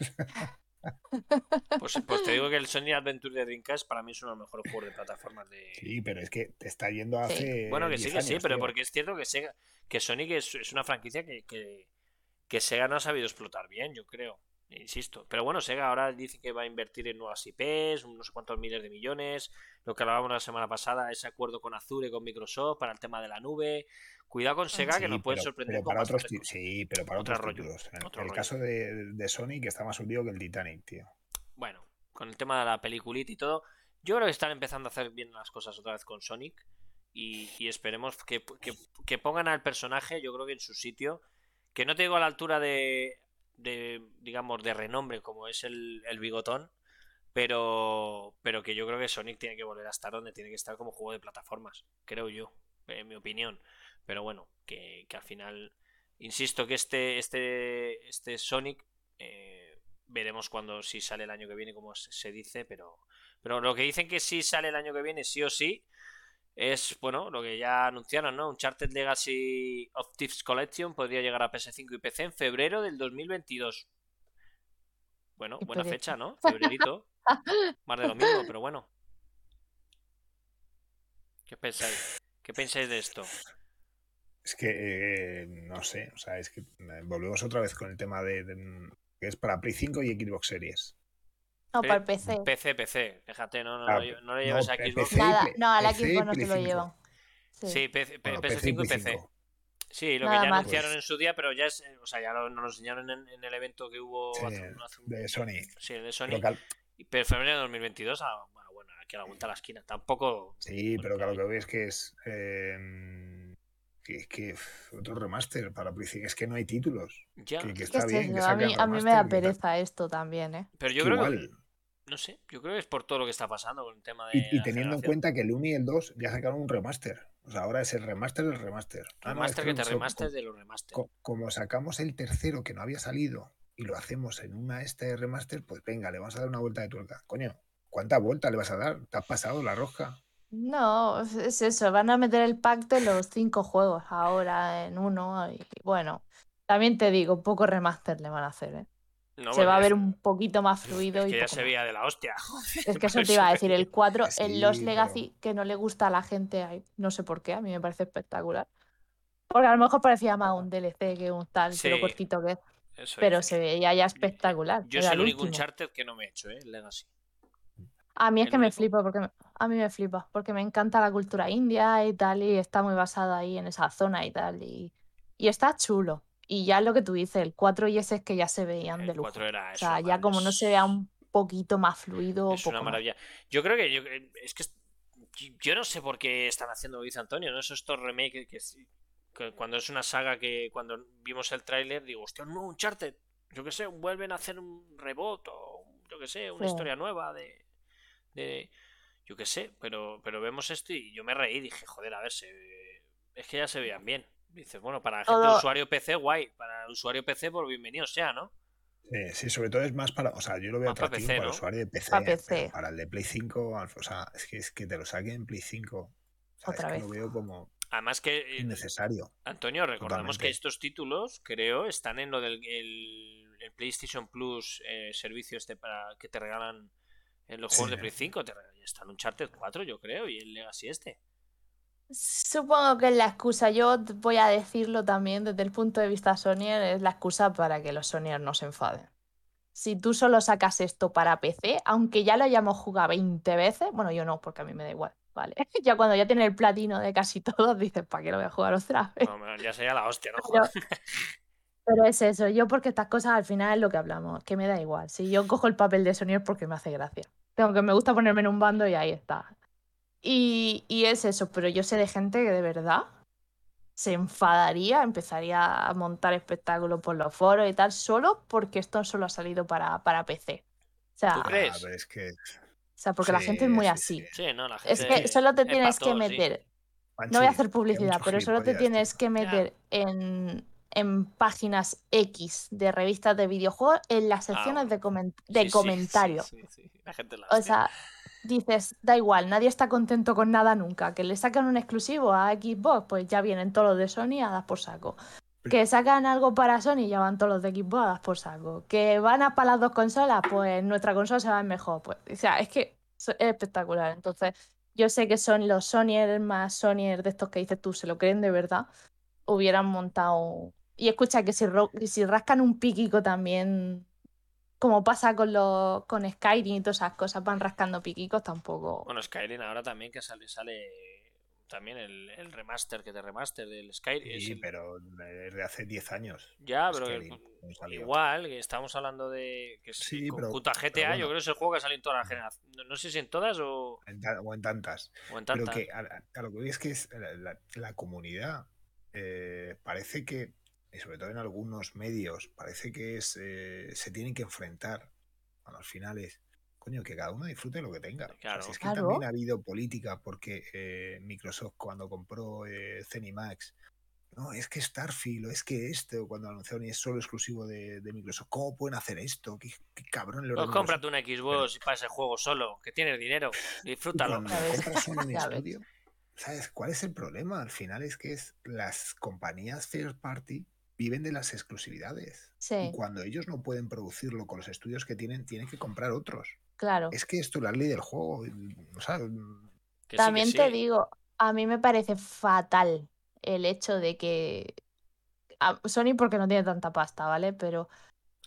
Pues, pues, te digo que el Sonic Adventure de Dreamcast para mí es uno de los mejores juegos de plataformas de. Sí, pero es que te está yendo hace. Bueno, que sí, que sí, pero porque es cierto que Sega, que Sonic es, una franquicia que, que, Sega no ha sabido explotar bien, yo creo. Insisto. Pero bueno, Sega ahora dice que va a invertir en nuevas IPs, no sé cuántos miles de millones. Lo que hablábamos la semana pasada, ese acuerdo con Azure, con Microsoft para el tema de la nube. Cuidado con Sega, que nos puede sorprender. para otros, sí, pero para otros títulos. En el, caso de, de, Sonic está más hundido que el Titanic, tío. Bueno, con el tema de la peliculita y todo, yo creo que están empezando a hacer bien las cosas otra vez con Sonic. Y, esperemos que, que, pongan al personaje, yo creo que en su sitio. Que no te digo a la altura de, de digamos, de renombre como es el, el bigotón. Pero, pero que yo creo que Sonic tiene que volver a estar donde tiene que estar como juego de plataformas, creo yo, en mi opinión. Pero bueno, que, al final, insisto que este, este, este Sonic, eh, veremos cuando si sale el año que viene, como se dice, pero, pero lo que dicen que sí sale el año que viene, sí o sí, es, bueno, lo que ya anunciaron, ¿no? Uncharted Legacy of Thieves Collection podría llegar a PS5 y PC en febrero del 2022. Bueno, buena fecha, ¿no? (laughs) Febrerito. Más de lo mismo, pero bueno. ¿Qué pensáis? ¿Qué pensáis de esto? Es que eh, no sé, o sea, es que eh, volvemos otra vez con el tema de, que es para Play 5 y Xbox Series. No, para el PC. PC, PC, déjate, no, no, ah, no, lo lleves a Xbox. Nada, no, a la Xbox no te lo llevan. Sí, PC, PS5 y PC. Sí, lo que ya anunciaron en su día, pero ya es, o sea, ya lo, nos lo enseñaron en, el evento que hubo hace, hace, de Sony. Sí, de Sony. Pero, pero febrero de 2022, ah, bueno, bueno, aquí a la vuelta a la esquina. Tampoco. Sí, pero claro, lo que veo es que es. Eh, que, que otro remaster para Play Es que no hay títulos. Ya. Que, está bien, a mí, a mí me da pereza esto también, ¿eh? Pero yo creo que. No sé, yo creo que es por todo lo que está pasando con el tema de. Y, teniendo en cuenta que el 1 y el 2 ya sacaron un remaster. O sea, ahora es el remaster del remaster. Remaster que te remaster de los remaster. Como sacamos el tercero que no había salido y lo hacemos en una este remaster, pues venga, le vamos a dar una vuelta de tuerca. Coño, ¿cuánta vuelta le vas a dar? ¿Te has pasado la roja? No, es eso, van a meter el pack de los cinco juegos ahora en uno. Y bueno, también te digo, poco remaster le van a hacer, ¿eh? se va a ver un poquito más fluido. Es que ya se veía de la hostia. Es que (laughs) eso te iba a decir, el 4, el Los Legacy, que no le gusta a la gente, no sé por qué, a mí me parece espectacular. Porque a lo mejor parecía más un DLC que un tal, pero cortito que es. pero se veía ya espectacular. Yo soy el único Uncharted que no me he hecho, ¿eh? Legacy. A mí es que me flipa porque a mí me flipa porque me encanta la cultura india y tal y está muy basada ahí en esa zona y tal y, y está chulo. Y ya lo que tú dices, el 4 y ese es que ya se veían de lujo. o sea, ya como no se vea un poquito más fluido. Es una maravilla. Yo creo que yo, es que yo no sé por qué están haciendo, dice Antonio, ¿no? Esos estos remakes que, que cuando es una saga que cuando vimos el tráiler digo, hostia, no, un charter, yo qué sé, vuelven a hacer un rebot o yo qué sé, una historia nueva de, de yo qué sé, pero, pero vemos esto y yo me reí y dije, joder, a ver, se, es que ya se veían bien. Dices, bueno, para la gente de usuario PC, guay. Para el usuario PC, por bienvenido sea, ¿no? sí, sobre todo es más para, o sea, yo lo veo atractivo para, el usuario de PC, para, PC. para el de Play 5, o sea, es que, es que te lo saquen en Play 5. Otra vez. lo veo como Además que eh, innecesario. Antonio, recordamos que estos títulos, creo, están en lo del el, PlayStation Plus eh, servicio este para que te regalan en los juegos de Play 5. Te regalan, está en Uncharted 4, yo creo, y el Legacy este. Supongo que es la excusa. Yo voy a decirlo también desde el punto de vista Sonyer, es la excusa para que los Sonyer no se enfaden. Si tú solo sacas esto para PC, aunque ya lo hayamos jugado 20 veces, bueno, yo no, porque a mí me da igual, ¿vale? (laughs) Ya cuando ya tiene el platino de casi todos, dices, ¿para qué lo voy a jugar otra vez? No, ya sería la hostia, ¿no? Pero, es eso, yo porque estas cosas al final es lo que hablamos, que me da igual. Si yo cojo el papel de Sonyer porque me hace gracia. Tengo que me gusta ponerme en un bando y ahí está. Y, es eso, pero yo sé de gente que de verdad se enfadaría, empezaría a montar espectáculos por los foros y tal, solo porque esto solo ha salido para, para PC. O sea, ¿Tú crees? es que... O sea, porque la gente es muy así. Sí, no, la gente es que solo te tienes que meter. No voy a hacer publicidad, pero solo te tienes que meter en, en, páginas X de revistas de videojuegos en las ah, secciones de, de comentarios. La gente la o sea, dices, da igual, nadie está contento con nada nunca. Que le sacan un exclusivo a Xbox, pues ya vienen todos los de Sony a dar por saco. Que sacan algo para Sony, ya van todos los de Xbox a dar por saco. Que van a para las dos consolas, pues nuestra consola se va mejor. Pues, o sea, es que es espectacular. Entonces, yo sé que son los Sonyer más Sonyer de estos que dices tú, se lo creen de verdad, hubieran montado. Y escucha que si, si rascan un piquico también como pasa con los con Skyrim y todas esas cosas, van rascando piquicos tampoco. Bueno, Skyrim ahora también que sale, sale también el, remaster que te remaster del Skyrim. Sí, pero desde hace 10 años. Ya, pero igual, que estamos hablando de que sí, pero, GTA, yo creo que es el juego que ha salido en todas las generaciones. No, sé si en todas o... En o en tantas. O en tantas. Pero que a, lo que voy es que es la, comunidad eh, parece que y sobre todo en algunos medios, parece que es, eh, se tienen que enfrentar. a al final es, coño, que cada uno disfrute lo que tenga. Claro. es que también ha habido política, porque eh, Microsoft cuando compró eh, Zenimax, no, es que Starfield, o es que esto, cuando anunciaron y es solo exclusivo de, Microsoft, ¿cómo pueden hacer esto? ¿Qué, cabrón le Pues cómprate una Xbox para ese juego solo, que tienes dinero, (laughs) disfrútalo. ¿sabes cuál es el problema? Al final es que es las compañías third party viven de las exclusividades. Y cuando ellos no pueden producirlo con los estudios que tienen, tienen que comprar otros. Claro. Es que esto es la ley del juego. También te digo, a mí me parece fatal el hecho de que. Sony porque no tiene tanta pasta, ¿vale? Pero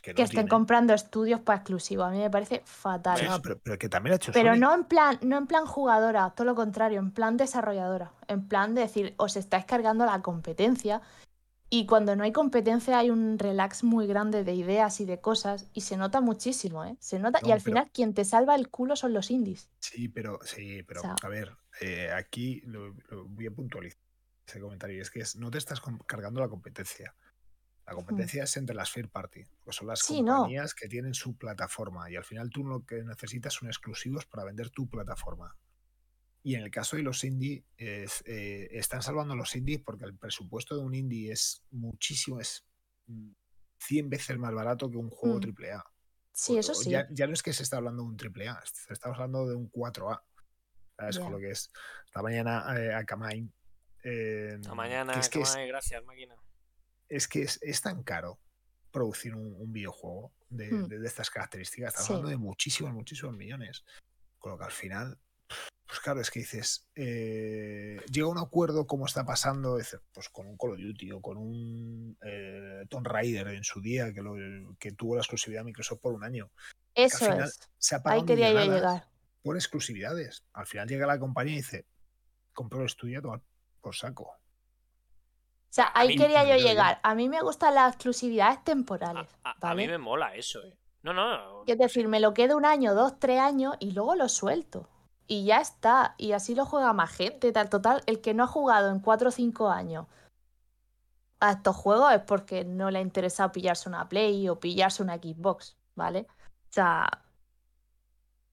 que, estén comprando estudios para exclusivos. A mí me parece fatal. pero, que también ha hecho Pero no en plan, no en plan jugadora, todo lo contrario, en plan desarrolladora. En plan de decir, os estáis cargando la competencia y cuando no hay competencia hay un relax muy grande de ideas y de cosas y se nota muchísimo, ¿eh? Se nota y al final quien te salva el culo son los indies. Sí, pero sí, pero a ver, eh, aquí lo, voy a puntualizar ese comentario es que es, no te estás cargando la competencia. La mm. competencia es entre las third party, pues son las compañías que tienen su plataforma y al final tú lo que necesitas son exclusivos para vender tu plataforma. Y en el caso de los indie, eh, están salvando los indies porque el presupuesto de un indie es muchísimo, es 100 veces más barato que un juego AAA. Mm. Sí, eso sí. Ya, no es que se está hablando de un AAA, se está hablando de un 4A. ¿Sabes? Con lo que es. Esta mañana eh, a Kamain. Eh, mañana, es que gracias, máquina. Es que es, tan caro producir un, videojuego mm. de, estas características. Estamos hablando de muchísimos, muchísimos millones. Con lo que al final pues claro, es que dices, eh, llega un acuerdo como está pasando, pues con un Call of Duty o con un eh, Tomb Raider en su día que, lo, que tuvo la exclusividad de Microsoft por un año. Eso es. Ahí quería yo llegar. Por exclusividades. Al final llega la compañía y dice, compro el estudio por saco. O sea, ahí quería yo llegar. A mí me gustan las exclusividades temporales. A, mí me mola eso, ¿eh? No, no. Es decir, me lo quedo un año, dos, tres años y luego lo suelto y ya está. Y así lo juega más gente. Tal, total, el que no ha jugado en 4 o 5 años a estos juegos es porque no le ha interesado pillarse una Play o pillarse una Xbox, ¿vale? O sea,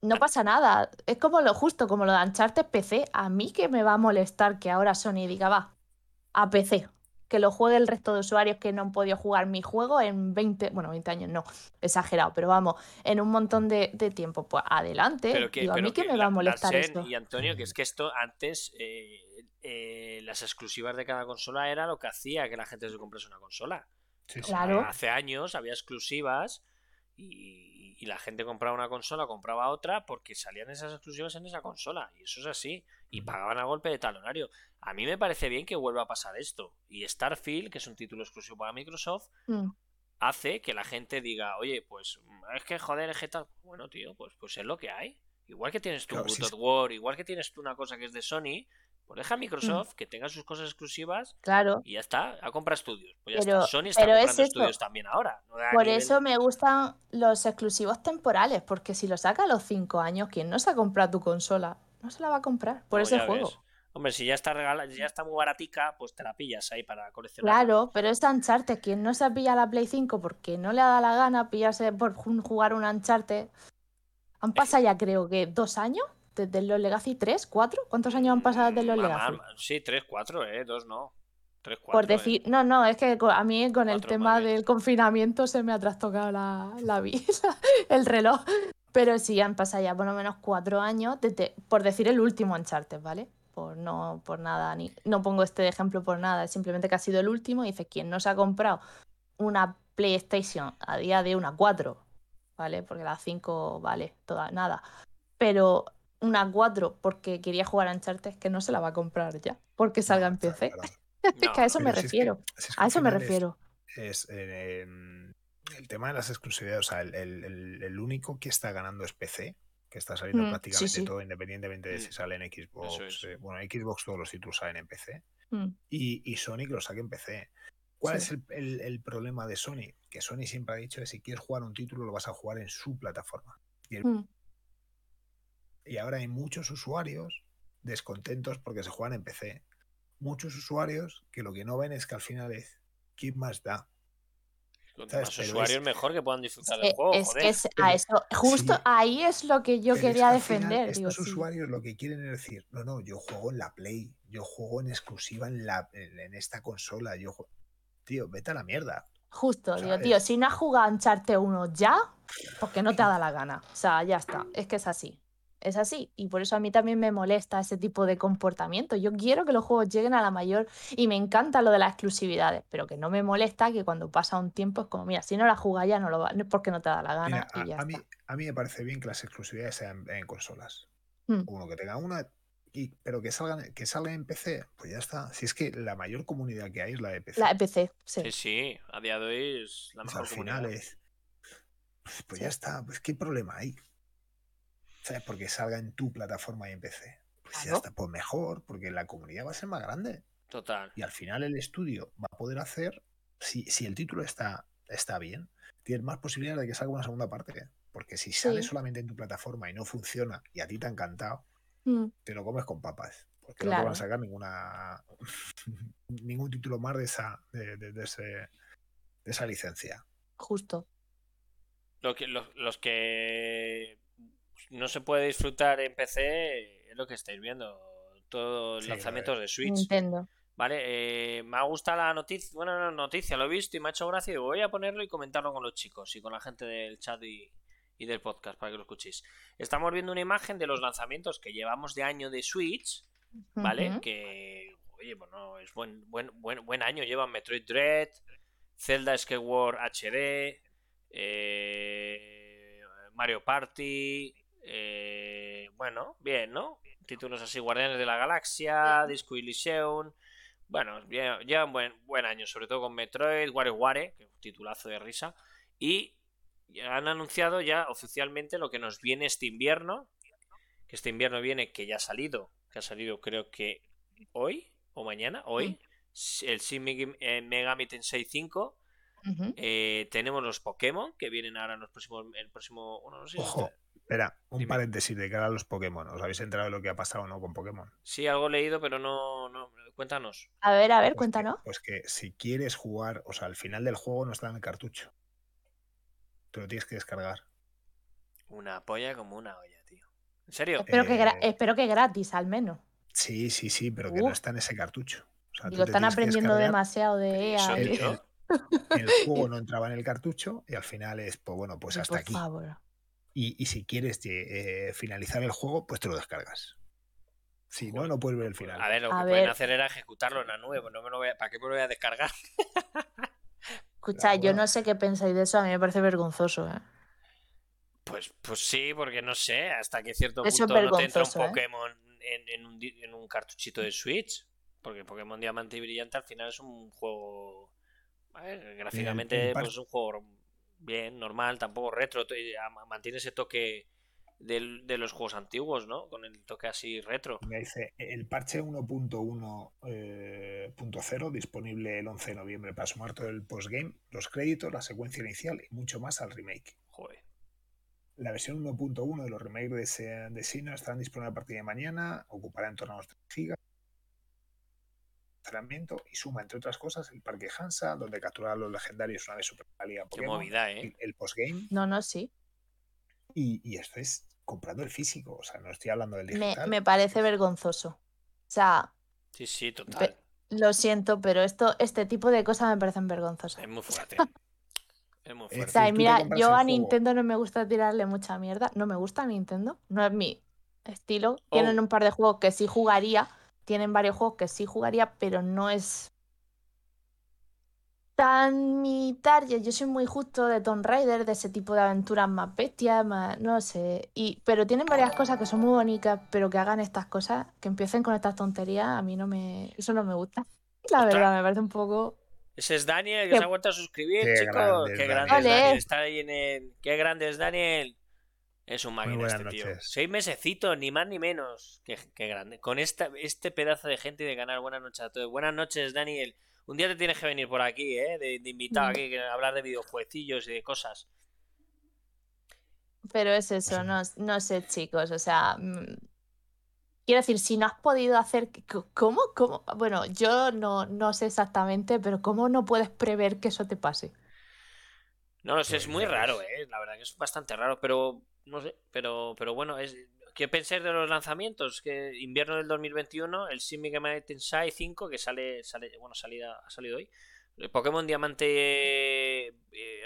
no pasa nada. Es como lo justo, como lo de Uncharted PC. A mí que me va a molestar que ahora Sony diga, va, a PC. Que lo juegue el resto de usuarios que no han podido jugar mi juego en 20, bueno, 20 años no, exagerado, pero vamos, en un montón de, tiempo. Pues adelante. Pero que, a mí que, me va a molestar esto. Y Antonio, que es que esto antes, eh, eh, las exclusivas de cada consola era lo que hacía que la gente se comprase una consola. claro. Hace años había exclusivas y y la gente compraba una consola, compraba otra porque salían esas exclusivas en esa consola. Y eso es así. Y pagaban a golpe de talonario. A mí me parece bien que vuelva a pasar esto. Y Starfield, que es un título exclusivo para Microsoft, mm. hace que la gente diga, oye, pues es que joder, es que tal. Bueno, tío, pues, pues es lo que hay. Igual que tienes tu claro, War, igual que tienes tú una cosa que es de Sony, pues deja a Microsoft mm. que tenga sus cosas exclusivas claro. y ya está, a comprar estudios. Pues ya está. Sony está comprando estudios también ahora. Por eso me gustan los exclusivos temporales, porque si lo saca a los 5 años, quien no se ha comprado tu consola, no se la va a comprar por ese juego. Hombre, si ya está ya está muy baratica, pues te la pillas ahí para coleccionar. Claro, pero es Uncharted. Quien no se pilla la Play 5 porque no le da la gana pillarse por jugar un Uncharted. Han pasado ya creo que dos años desde los Legacy 3, 4? ¿Cuántos años han pasado desde los Legacy? Sí, 3, 4, ¿eh? 2 no. 3, 4, Por decir, eh. no, no, es que a mí con el tema del confinamiento se me ha trastocado la, la vida, (laughs) el reloj. Pero sí, han pasado ya por lo menos 4 años, desde, por decir el último Uncharted, ¿vale? Por, no, por nada, ni, no pongo este ejemplo por nada, simplemente que ha sido el último y dice, quien no se ha comprado una PlayStation a día de una 4, ¿vale? Porque la 5 vale, toda, nada. Pero una 4 porque quería jugar a Uncharted, que no se la va a comprar ya, porque salga en PC. (laughs) es que a eso me refiero. a eso me refiero. Es, em, el tema de las exclusividades, o sea, el, único que está ganando es PC, que está saliendo mm, prácticamente todo, independientemente de si mm. sale en Xbox. Eh, bueno, en Xbox todos los títulos salen en PC. Mm. Y, y, Sony que lo saque en PC. ¿Cuál es el, problema de Sony? Que Sony siempre ha dicho que si quieres jugar un título lo vas a jugar en su plataforma. Y el, y ahora hay muchos usuarios descontentos porque se juegan en PC. Muchos usuarios que lo que no ven es que al final es ¿quién más da? Los usuarios mejor que puedan disfrutar del juego. Es que a eso, justo ahí es lo que yo quería defender. estos usuarios lo que quieren es decir, no, no, yo juego en la Play, yo juego en exclusiva en, la, en esta consola, yo Tío, vete a la mierda. Justo, digo, tío, si no has jugado a Uncharted 1 ya, porque no te da la gana. O sea, ya está, es que es así es así. Y por eso a mí también me molesta ese tipo de comportamiento. Yo quiero que los juegos lleguen a la mayor y me encanta lo de las exclusividades, pero que no me molesta que cuando pasa un tiempo es como, mira, si no la jugas ya no lo va, es porque no te da la gana. a, mí, a mí me parece bien que las exclusividades sean en consolas. Hmm. Uno que tenga una, y, pero que salgan, que salga en PC, pues ya está. Si es que la mayor comunidad que hay es la de PC. La de PC, sí. Sí, sí, a día de hoy es la pues mejor. al final es. Pues ya está, pues qué problema hay. ¿Sabes? Porque salga en tu plataforma y en PC. Pues ya está, pues mejor, porque la comunidad va a ser más grande. Total. Y al final el estudio va a poder hacer, si, si el título está, está bien, tienes más posibilidades de que salga una segunda parte. Porque si sale solamente en tu plataforma y no funciona y a ti te ha encantado, mm. te lo comes con papas. Porque no te van a sacar ninguna (laughs) ningún título más de esa, de, de, ese, de esa licencia. Justo. Lo que, los, los que no se puede disfrutar en PC, es lo que estáis viendo. Todos los lanzamientos de Switch. Nintendo. Vale, eh, me ha gustado la noticia, bueno, no, noticia, lo he visto y me ha hecho gracia y voy a ponerlo y comentarlo con los chicos y con la gente del chat y, del podcast para que lo escuchéis. Estamos viendo una imagen de los lanzamientos que llevamos de año de Switch, ¿vale? Que, oye, bueno, es buen, buen, buen, buen año. Llevan Metroid Dread, Zelda Skyward HD, eh, Mario Party, eh, bueno, bien, ¿no? Títulos así, Guardianes de la Galaxia, Disco Elysium. Bueno, llevan buen, buen año, sobre todo con Metroid, WarioWare, que es un titulazo de risa. Y han anunciado ya oficialmente lo que nos viene este invierno. Que este invierno viene, que ya ha salido, que ha salido creo que hoy o mañana, hoy. El Shin Megami Tensei 5. Eh, tenemos los Pokémon que vienen ahora en los próximos. El próximo. Bueno, no sé Espera, un paréntesis de cara a los Pokémon. ¿Os habéis enterado de lo que ha pasado no con Pokémon? Sí, algo leído, pero no, no. Cuéntanos. A ver, a ver, Pues cuéntanos. Que, pues que si quieres jugar, o sea, al final del juego no está en el cartucho. Te lo tienes que descargar. Una polla como una olla, tío. ¿En serio? Espero, que gra- Eh, espero que gratis, al menos. Sí, sí, sí, pero que no está en ese cartucho. O sea, tú Digo, te están aprendiendo demasiado de Eso, EA. el- y- tío. El juego no entraba en el cartucho y al final es, pues bueno, pues hasta por aquí. favor. Y, y si quieres eh, finalizar el juego, pues te lo descargas. Si no, no puedes ver el final. A ver, lo que A pueden ver. hacer era ejecutarlo en la nube. pues no me lo voy a- ¿Para qué me lo voy a descargar? (laughs) Escucha, yo bueno. no sé qué pensáis de eso, a mí me parece vergonzoso, ¿eh? Pues, pues sí, porque no sé, hasta que cierto Eso punto no te entra un ¿eh? Pokémon en, en un, di- en un cartuchito de Switch. Porque Pokémon Diamante y Brillante al final es un juego. A ver, gráficamente, el pues es un juego bien, normal, tampoco retro. a- Mantiene ese toque de los juegos antiguos, ¿no? Con el toque así retro. Me dice, el parche 1.1.0 eh, punto cero, disponible el 11 de noviembre para sumar todo el postgame, los créditos, la secuencia inicial y mucho más al remake. Joder. La versión 1.1 de los remakes de, de Sinnoh estarán disponibles a partir de mañana, ocupará en torno a unos 3 gigas y suma, entre otras cosas, el parque Hansa, donde capturar a los legendarios una vez super la liga Qué movida, ¿eh? el, el postgame, No, no, sí. y, y esto es comprando el físico, o sea, no estoy hablando del Me, digital. me parece vergonzoso. O sea, Sí, sí, total. lo siento, pero esto, este tipo de cosas me parecen vergonzosas. Es muy fuerte. (laughs) Es muy Es O fuerte. sea, y mira, yo a juego. Nintendo no me gusta tirarle mucha mierda. No me gusta Nintendo. No es mi estilo. Tienen Oh. un par de juegos que sí jugaría. Tienen varios juegos que sí jugaría, pero no es tan mi target. Yo soy muy justo de Tomb Raider, de ese tipo de aventuras más bestias, más, no sé. Y, pero tienen varias cosas que son muy bonitas, pero que hagan estas cosas, que empiecen con estas tonterías, a mí no me, eso no me gusta. (laughs) La verdad, me parece un poco. Ese es Daniel, que Qué- se ha vuelto a suscribir, Qué chicos. grande Qué grande es. Daniel. Está ahí en el. Qué grande es Daniel. Es un máquina este tío. Seis mesecitos, ni más ni menos. Qué, qué grande. Con esta, este pedazo de gente y de ganar. Buenas noches a todos. Buenas noches, Daniel. Un día te tienes que venir por aquí, ¿eh? De, de invitado Mm. aquí, hablar de videojueguecillos y de cosas. Pero es eso, no, no sé, chicos, o sea, mm, quiero decir, si no has podido hacer, ¿cómo? ¿Cómo? Bueno, yo no, no sé exactamente, pero ¿cómo no puedes prever que eso te pase? No lo sé, es muy raro. ¿eh? La verdad que es bastante raro, pero no sé, pero, pero bueno, es ¿qué pensáis de los lanzamientos? Que invierno del 2021, el Shin Megami Tensei 5 que sale sale, bueno, salida ha salido hoy. El Pokémon Diamante eh,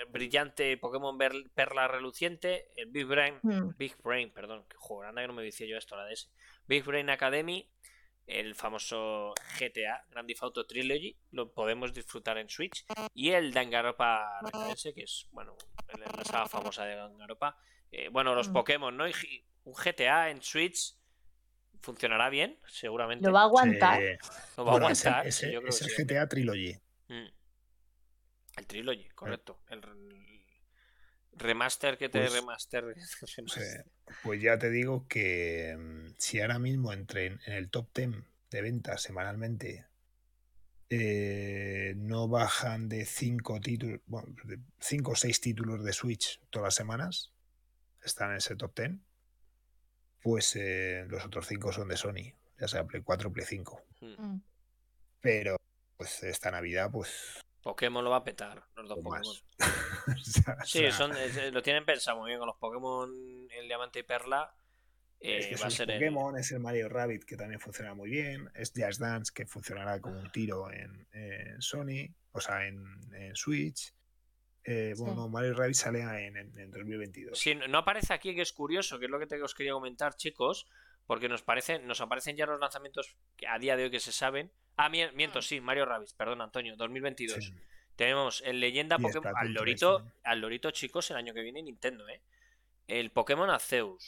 brillante, Pokémon Perla reluciente, el Big Brain Mm, Big Brain, perdón, que joder, anda que no me decía yo esto, la de ese. Big Brain Academy, el famoso GTA, Grand Theft Auto Trilogy, lo podemos disfrutar en Switch. Y el Recadense, que es, bueno, la saga famosa de Danganronpa. Eh, bueno, los Mm. Pokémon, ¿no? Y un GTA en Switch funcionará bien, seguramente. Lo va a aguantar. Sí. Lo va a Bueno, aguantar. es el- yo creo es que el sí. GTA Trilogy. Mm. El Trilogy, correcto. El re- remaster que te Pues- remaster. (laughs) Pues ya te digo que mm, si ahora mismo entre en, en el top 10 de ventas semanalmente eh, no bajan de 5 títulos, bueno, de 5 o 6 títulos de Switch todas las semanas, están en ese top 10, pues eh, los otros 5 son de Sony, ya sea Play 4 o Play 5. Mm. Mm. Pero pues esta Navidad, pues Pokémon lo va a petar, los dos Pokémon. más. (laughs) O sea, Sí, o sea, son, es- lo tienen pensado muy bien con los Pokémon, el Diamante y Perla. eh, Es que va a ser el- Pokémon, es el Mario Rabbit que también funciona muy bien, es Just Dance que funcionará como un tiro en, en Sony, o sea, en, en Switch. Eh, Sí. Bueno, no, Mario Rabbit sale en, en- en 2022. Sí, no aparece aquí, que es curioso, que es lo que te, os quería comentar, chicos, porque nos parecen, nos aparecen ya los lanzamientos que a día de hoy que se saben. Ah, mien- miento, sí, Mario Rabbids, perdón, Antonio, 2022. Sí. Tenemos el Leyenda Y Pokémon. Al 3 Lorito, también. al Lorito, chicos, el año que viene Nintendo, ¿eh? El Pokémon Arceus.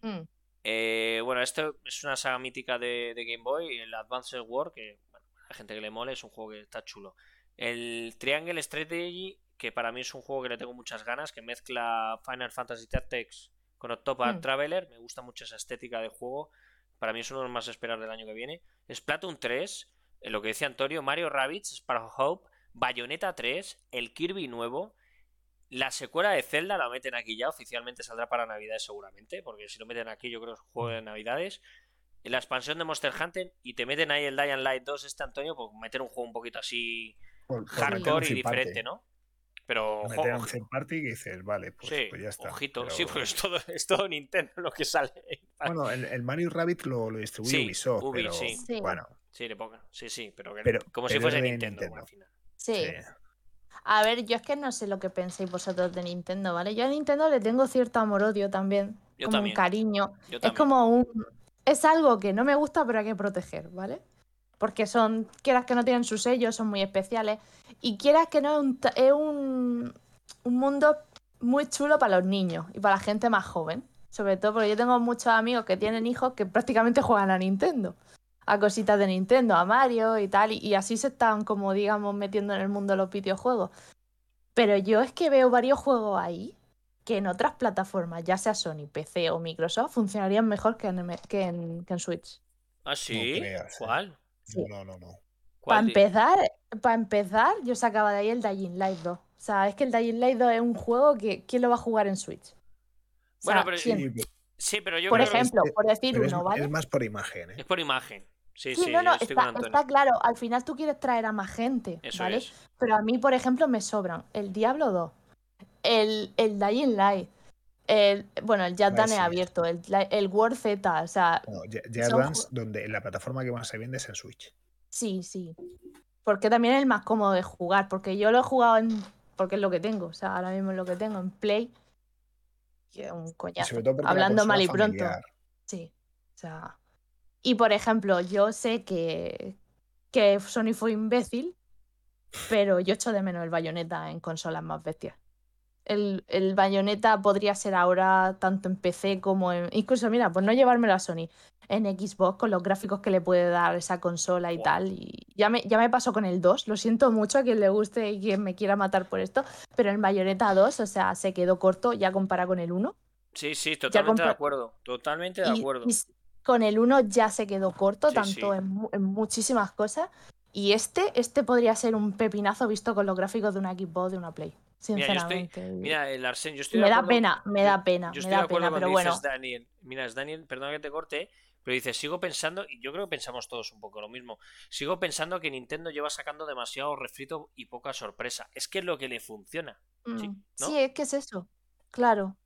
Mm. Eh, bueno, esto es una saga mítica de, de Game Boy, el Advanced War, que bueno, a la gente que le mole es un juego que está chulo. El Triangle Strategy, que para mí es un juego que le tengo muchas ganas, que mezcla Final Fantasy Tactics con Octopath Mm. Traveler, me gusta mucho esa estética de juego, para mí es uno de los más esperados del año que viene. Splatoon 3, eh, lo que decía Antonio, Mario Rabbids, Sparrow Hope, Bayonetta 3, el Kirby nuevo, La secuela de Zelda la meten aquí ya, oficialmente saldrá para Navidades seguramente, porque si lo meten aquí yo creo que es juego de Navidades. La expansión de Monster Hunter y te meten ahí el Dying Light 2 este Antonio, pues meter un juego un poquito así Por- por hardcore un y diferente, ¿no? Pero ojo, Meter un third party que dices, vale, pues, sí, pues ya está. ojito, Pero- sí, pues es todo, (laughs) es todo Nintendo lo que sale. Bueno, el, el Mario Rabbit lo, lo distribuye Sí, Ubisoft, Ubi, pero sí. Sí. bueno, Sí, le. Sí, sí, pero, que- Pero- como si fuese Nintendo, Nintendo. al final. Sí. sí. A ver, yo es que no sé lo que penséis vosotros de Nintendo, ¿vale? Yo a Nintendo le tengo cierto amor-odio también. Yo como también. un cariño. Yo Es como un. Es algo que no me gusta, pero hay que proteger, ¿vale? Porque son. Quieras que no tienen su sello, son muy especiales. Y quieras que no, es un, es un, un mundo muy chulo para los niños y para la gente más joven. Sobre todo porque yo tengo muchos amigos que tienen hijos que prácticamente (laughs) juegan a Nintendo. A cositas de Nintendo, a Mario y tal. Y, y así se están, como digamos, metiendo en el mundo de los videojuegos. Pero yo es que veo varios juegos ahí que en otras plataformas, ya sea Sony, PC o Microsoft, funcionarían mejor que en, que en, que en Switch. Ah, sí. creas, eh. ¿Cuál? Sí. No, no, no, no. Para ¿Cuál di- empezar, para empezar, yo sacaba de ahí el Dying Light 2. O sea, es que el Dying Light 2 es un juego que ¿quién lo va a jugar en Switch? O sea, Bueno, pero-. Sí, pero- Sí, pero yo Por creo que ejemplo, es- por decir pero es, uno, ¿vale? es más por imagen, ¿eh? es por imagen. Sí, Sí, sí, no, no, está, claro. Al final tú quieres traer a más gente, Eso ¿vale? es. Pero a mí, por ejemplo, me sobran el Diablo 2, el, el Dying Light, el, bueno, el Vale, Dance sí. abierto, el, el War Z, o sea, No, ju- donde la plataforma que más se vende es en Switch. sí, sí. Porque también es el más cómodo de jugar, porque yo lo he jugado en... porque es lo que tengo, o sea, ahora mismo es lo que tengo en Play. Y es un coñazo. Hablando mal y pronto. familiar. Sí, o sea. Y por ejemplo, yo sé que, que Sony fue imbécil, pero yo echo de menos el bayoneta en consolas más bestias. El, el bayoneta podría ser ahora tanto en PC como en. Incluso, mira, pues no llevármelo a Sony. En Xbox, con los gráficos que le puede dar esa consola y tal. Y ya me, ya me pasó con el 2. Lo siento mucho a quien le guste y quien me quiera matar por esto. Pero el Bayonetta 2, o sea, se quedó corto ya comparado con el 1. Sí, sí, totalmente de acuerdo. Totalmente de Y- acuerdo. y con el 1 ya se quedó corto, Sí, tanto sí. En, en muchísimas cosas. Y este, este podría ser un pepinazo visto con los gráficos de una Xbox de una Play. Mira, yo estoy- Sinceramente. Mira, el Arsen, yo estoy me de da acuerdo- pena, me da pena, Yo me estoy de da acuerdo pena, cuando pero bueno. dices Daniel. Mira, es Daniel, perdona que te corte, pero dices, sigo pensando, y yo creo que pensamos todos un poco lo mismo. Sigo pensando que Nintendo lleva sacando demasiado refrito y poca sorpresa. Es que es lo que le funciona. sí, mm, ¿no? sí, es que es eso. Claro.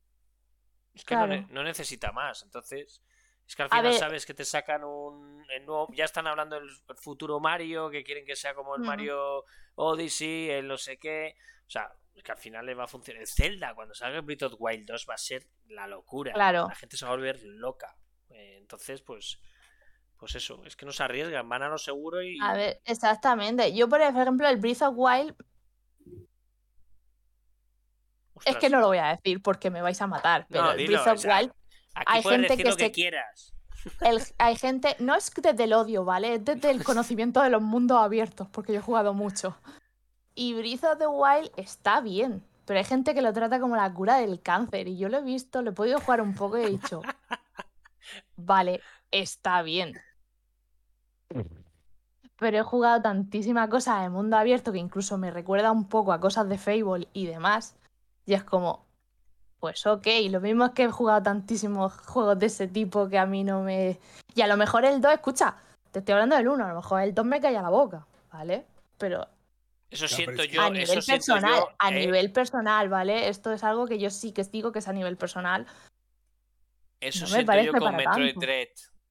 Es que no, Claro. no necesita más. Entonces, es que al final ver- sabes que te sacan un el nuevo. Ya están hablando del el futuro Mario, que quieren que sea como el. Mario Odyssey, el no sé qué. O sea, que al final le va a funcionar. El Zelda, cuando salga el Breath of the Wild 2, va a ser la locura. Claro. La gente se va a volver loca. Eh, entonces, pues. Pues eso, es que no se arriesgan, van a lo seguro y. A ver, exactamente. Yo, por ejemplo, el Breath of Wild, es que no lo voy a decir porque me vais a matar, pero No, el dilo, Breath of o sea, Wild Aquí hay puedes gente decir que lo que se- quieras. El- hay gente, no es desde el odio, ¿vale? Es desde el conocimiento de los mundos abiertos, porque yo he jugado mucho. Y Breath of the Wild está bien, pero hay gente que lo trata como la cura del cáncer. Y yo lo he visto, lo he podido jugar un poco y he dicho, (laughs) vale, está bien. Pero he jugado tantísimas cosas de mundo abierto que incluso me recuerda un poco a cosas de Fable y demás. Y es como, pues ok, lo mismo es que he jugado tantísimos juegos de ese tipo que a mí no me... Y a lo mejor el 2, escucha, te estoy hablando del 1, a lo mejor el 2 me calla la boca, ¿vale? Pero Eso siento es que- yo. a nivel eso personal, yo, a eh, nivel personal, ¿vale? Esto es algo que yo sí que digo que es a nivel personal. Eso No me siento parece yo con Metroid. Dread.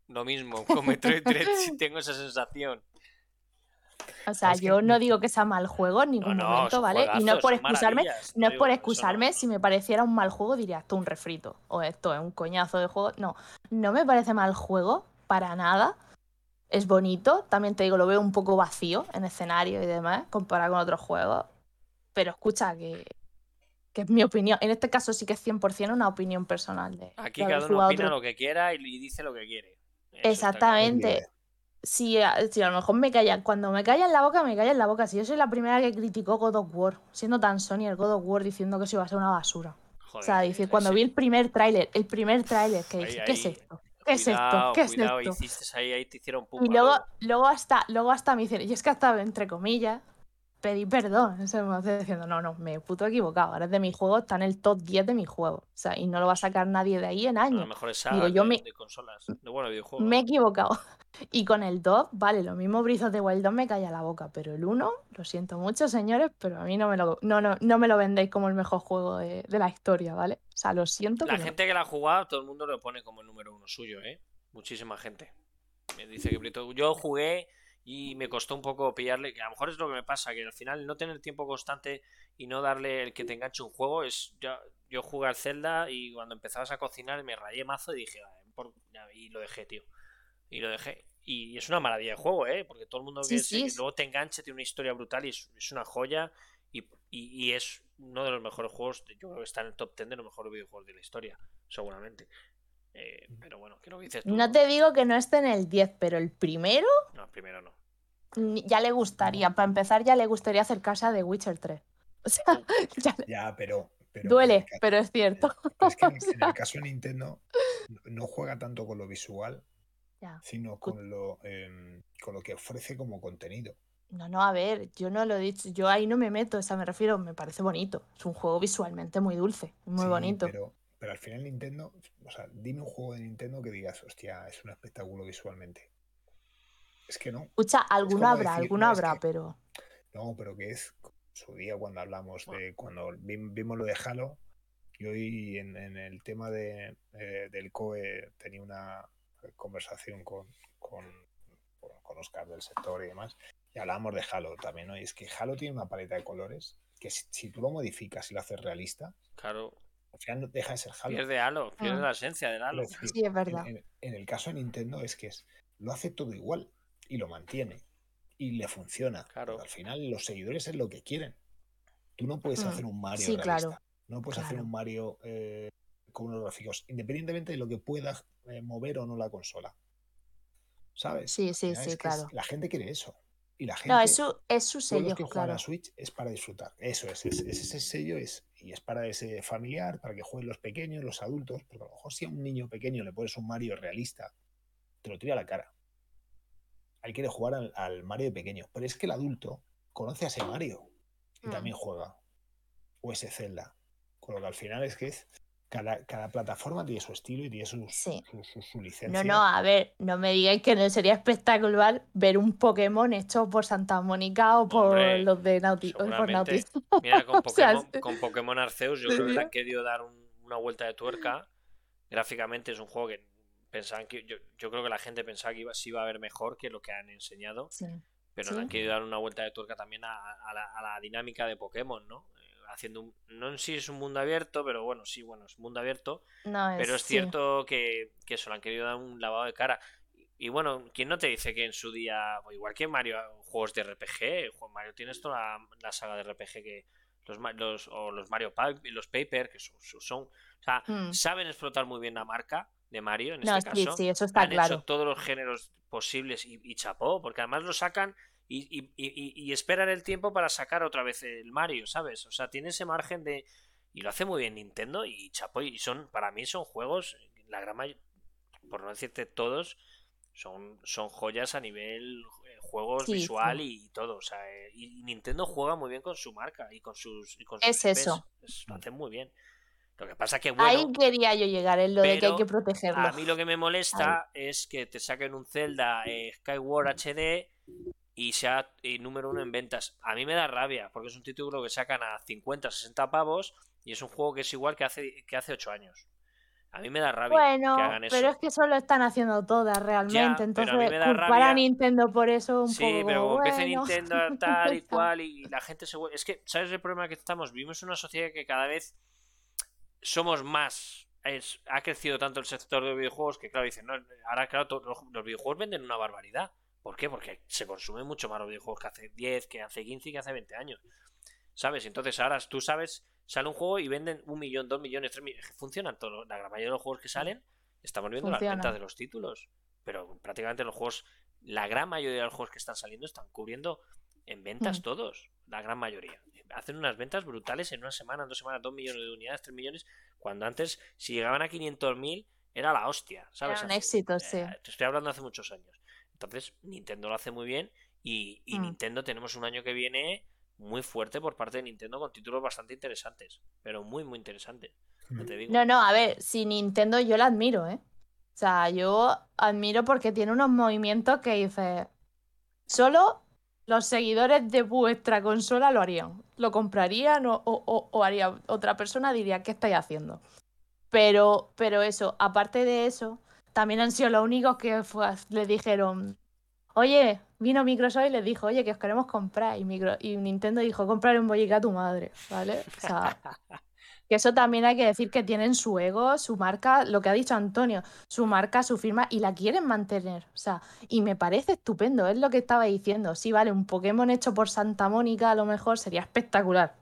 Lo mismo, con Metroid Dread sí (laughs) tengo esa sensación. O sea, Es que- yo no digo que sea mal juego en ningún No, no, momento, ¿vale? Y no juegazos, por excusarme, no es digo, por excusarme, no. si me pareciera un mal juego diría esto es un refrito o esto es un coñazo de juego. No, no me parece mal juego para nada. Es bonito, también te digo, lo veo un poco vacío en escenario y demás, comparado con otros juegos. Pero escucha, que, que es mi opinión. En este caso sí que es 100% una opinión personal. De, Aquí de cada uno opina otro- lo que quiera y, y dice lo que quiere. Eso. Exactamente. Si a, si a lo mejor me callan, cuando me callan la boca, me callan la boca. Si yo soy la primera que criticó God of War, siendo tan Sony el God of War diciendo que eso iba a ser una basura. Joder, o sea, dice, ese- cuando vi el primer tráiler, el primer tráiler, que Ahí, ¿qué es esto? ¿Qué es esto? Cuidado, ¿Qué es esto? hiciste ahí, ahí te hicieron pupa. Y luego, luego. hasta, luego hasta me dicen, y es que hasta, entre comillas, pedí perdón. Se me hace diciendo, no, no, me he puto equivocado. Ahora es de mi juego, está en el top 10 de mi juego. O sea, y no lo va a sacar nadie de ahí en A años. lo mejor es Digo, yo de, me- de consolas. De bueno, videojuegos. Me he equivocado. Y con el 2, vale, lo mismo Brizos de Wild 2 me calla la boca, pero el 1, lo siento mucho, señores, pero a mí no me lo, no, no, no me lo vendéis como el mejor juego de, de la historia, ¿vale? O sea, lo siento. La pero- gente que la ha jugado, todo el mundo lo pone como el número uno suyo, ¿eh? Muchísima gente. Me dice que Brito- Yo jugué y me costó un poco pillarle, que a lo mejor es lo que me pasa, que al final no tener tiempo constante y no darle el que te enganche un juego es... Yo, yo jugué al Zelda y cuando empezabas a cocinar me rayé mazo y dije, "Ah, por-", y lo dejé, tío. Y lo dejé. Y es una maravilla de juego, ¿eh? Porque todo el mundo Sí, que, sí, es- luego te enganche, tiene una historia brutal y es, es una joya. Y, y- y es uno de los mejores juegos, yo creo que está en el top 10 de los mejores videojuegos de la historia, seguramente. Eh, pero bueno, ¿qué es lo que dices tú? No te digo que no esté en el 10, pero el primero No, primero no. ya le gustaría, para empezar ya le gustaría acercarse a The Witcher 3. (laughs) O sea, (laughs) ya le- Ya, pero. duele, el pero es cierto. es que en, (laughs) en el caso de Nintendo no juega tanto con lo visual, Ya. sino con lo, em, con lo que ofrece como contenido. No, no, a ver, yo no lo he dicho, yo ahí no me meto, o sea, me refiero, me parece bonito. Es un juego visualmente muy dulce, muy Sí, bonito. Pero, pero al final Nintendo, o sea, dime un juego de Nintendo que digas, hostia, es un espectáculo visualmente. Es que no. Escucha, alguno habrá, decir, alguno no, es habrá, que- pero No, pero que es su día cuando hablamos de cuando vi- vimos lo de Halo. Y hoy en, en el tema de, eh, del COE tenía una conversación con, con, con Oscar del sector y demás. Y hablábamos de Halo también, ¿no? Y es que Halo tiene una paleta de colores que si, si tú lo modificas y lo haces realista, Claro, al final no deja de ser Halo. pierde Halo, pierde Ah. la esencia del Halo. Decir, sí, es en, verdad. en- en el caso de Nintendo es que es, lo hace todo igual y lo mantiene y le funciona. Claro. Al final los seguidores es lo que quieren. Tú no puedes Mm, hacer un Mario sí, realista. claro, No puedes hacer un Mario eh, con unos gráficos, independientemente de lo que pueda eh, mover o no la consola. ¿Sabes? Sí, sí, sí, es- claro. la gente quiere eso. Y la gente, No, es su, es su sello, que juegan claro. a Switch es para disfrutar. Eso es, es- es ese sello es, y es para ese familiar, para que jueguen los pequeños, los adultos, porque a lo mejor si a un niño pequeño le pones un Mario realista, te lo tira a la cara. Él quiere jugar al, al Mario de pequeño, pero es que el adulto conoce a ese Mario y Mm. también juega. O ese Zelda. Con lo que al final es que es cada, cada plataforma tiene su estilo y tiene sus- Sí. su, su- su licencia. No, no, a ver, no me digáis que no sería espectacular ver un Pokémon hecho por Santa Mónica o por Hombre, los de Naughty, o por. (laughs) Mira, con O sea, Pokémon, con Pokémon Arceus yo creo que le han querido dar un- una vuelta de tuerca. Gráficamente es un juego que pensaban que yo, yo creo que la gente pensaba que iba, se iba a ver mejor que lo que han enseñado, Sí. pero Sí. le han querido dar una vuelta de tuerca también a, a la, a la dinámica de Pokémon, ¿no? Haciendo un, no en sí es un mundo abierto, pero bueno, sí, bueno, es un mundo abierto, No, pero es sí. cierto que, que eso le han querido dar un lavado de cara. Y, bueno, ¿quién no te dice que en su día, igual que Mario, juegos de RPG, Juan Mario tienes toda la, la saga de RPG que los, los o los Mario los Paper, que son, son- o sea, Mm. saben explotar muy bien la marca de Mario en No, este sí, caso. sí, eso está Han claro. hecho todos los géneros posibles y, y chapó, porque además lo sacan y, y- y- y esperan el tiempo para sacar otra vez el Mario, ¿sabes? O sea, tiene ese margen de... Y lo hace muy bien Nintendo y chapó. Y son, para mí son juegos, la gran mayoría, por no decirte todos, son, son joyas a nivel eh, juegos Sí, visual sí. y todo. O sea, eh, y Nintendo juega muy bien con su marca y con sus... Y con sus Es IPs. eso. Es- lo hacen muy bien. Lo que pasa que, bueno... Ahí quería yo llegar, en lo de que hay que protegerlo. A mí lo que me molesta es que te saquen un Zelda eh, Skyward HD y sea eh, número uno en ventas. A mí me da rabia, porque es un título que sacan a 50, 60 pavos y es un juego que es igual que hace, que hace 8 años. A mí me da rabia Bueno, que hagan eso. pero es que eso lo están haciendo todas realmente. Entonces, culpar rabia- a Nintendo por eso un Sí, poco. pero como bueno. Nintendo (laughs) tal y cual y la gente se. Es que, ¿sabes el problema que estamos? Vivimos en una sociedad que cada vez somos más. Es, ha crecido tanto el sector de videojuegos que, claro, dicen, no, ahora, claro, los videojuegos venden una barbaridad. ¿Por qué? Porque se consumen mucho más los videojuegos que hace 10, que hace 15 y que hace 20 años. ¿Sabes? Entonces ahora tú sabes, sale un juego y venden un millón, dos millones, tres millones. Funcionan todos. La gran mayoría de los juegos que salen, estamos viendo las ventas de los títulos. Pero prácticamente los juegos, la gran mayoría de los juegos que están saliendo están cubriendo en ventas Mm. todos. La gran mayoría. Hacen unas ventas brutales en una semana, en dos semanas, dos millones de unidades, tres millones. Cuando antes, si llegaban a 500.000, era la hostia. ¿sabes? Era un éxito, sí. eh, te estoy hablando hace muchos años. Entonces, Nintendo lo hace muy bien y, y Mm. Nintendo tenemos un año que viene muy fuerte por parte de Nintendo con títulos bastante interesantes, pero muy, muy interesantes. No, no, a ver, si Nintendo yo la admiro, ¿eh? O sea, yo admiro porque tiene unos movimientos que dice, solo los seguidores de vuestra consola lo harían. Lo comprarían o, haría otra persona, diría, ¿qué estáis haciendo? Pero, pero eso, aparte de eso, también han sido los únicos que le dijeron, oye, vino Microsoft y les dijo, oye, que os queremos comprar. Y Nintendo dijo, comprar un bollica a tu madre, ¿vale? O sea, que eso también hay que decir que tienen su ego, su marca, lo que ha dicho Antonio, su marca, su firma, y la quieren mantener. O sea, y me parece estupendo, es lo que estaba diciendo. Sí, vale, un Pokémon hecho por Santa Mónica a lo mejor sería espectacular.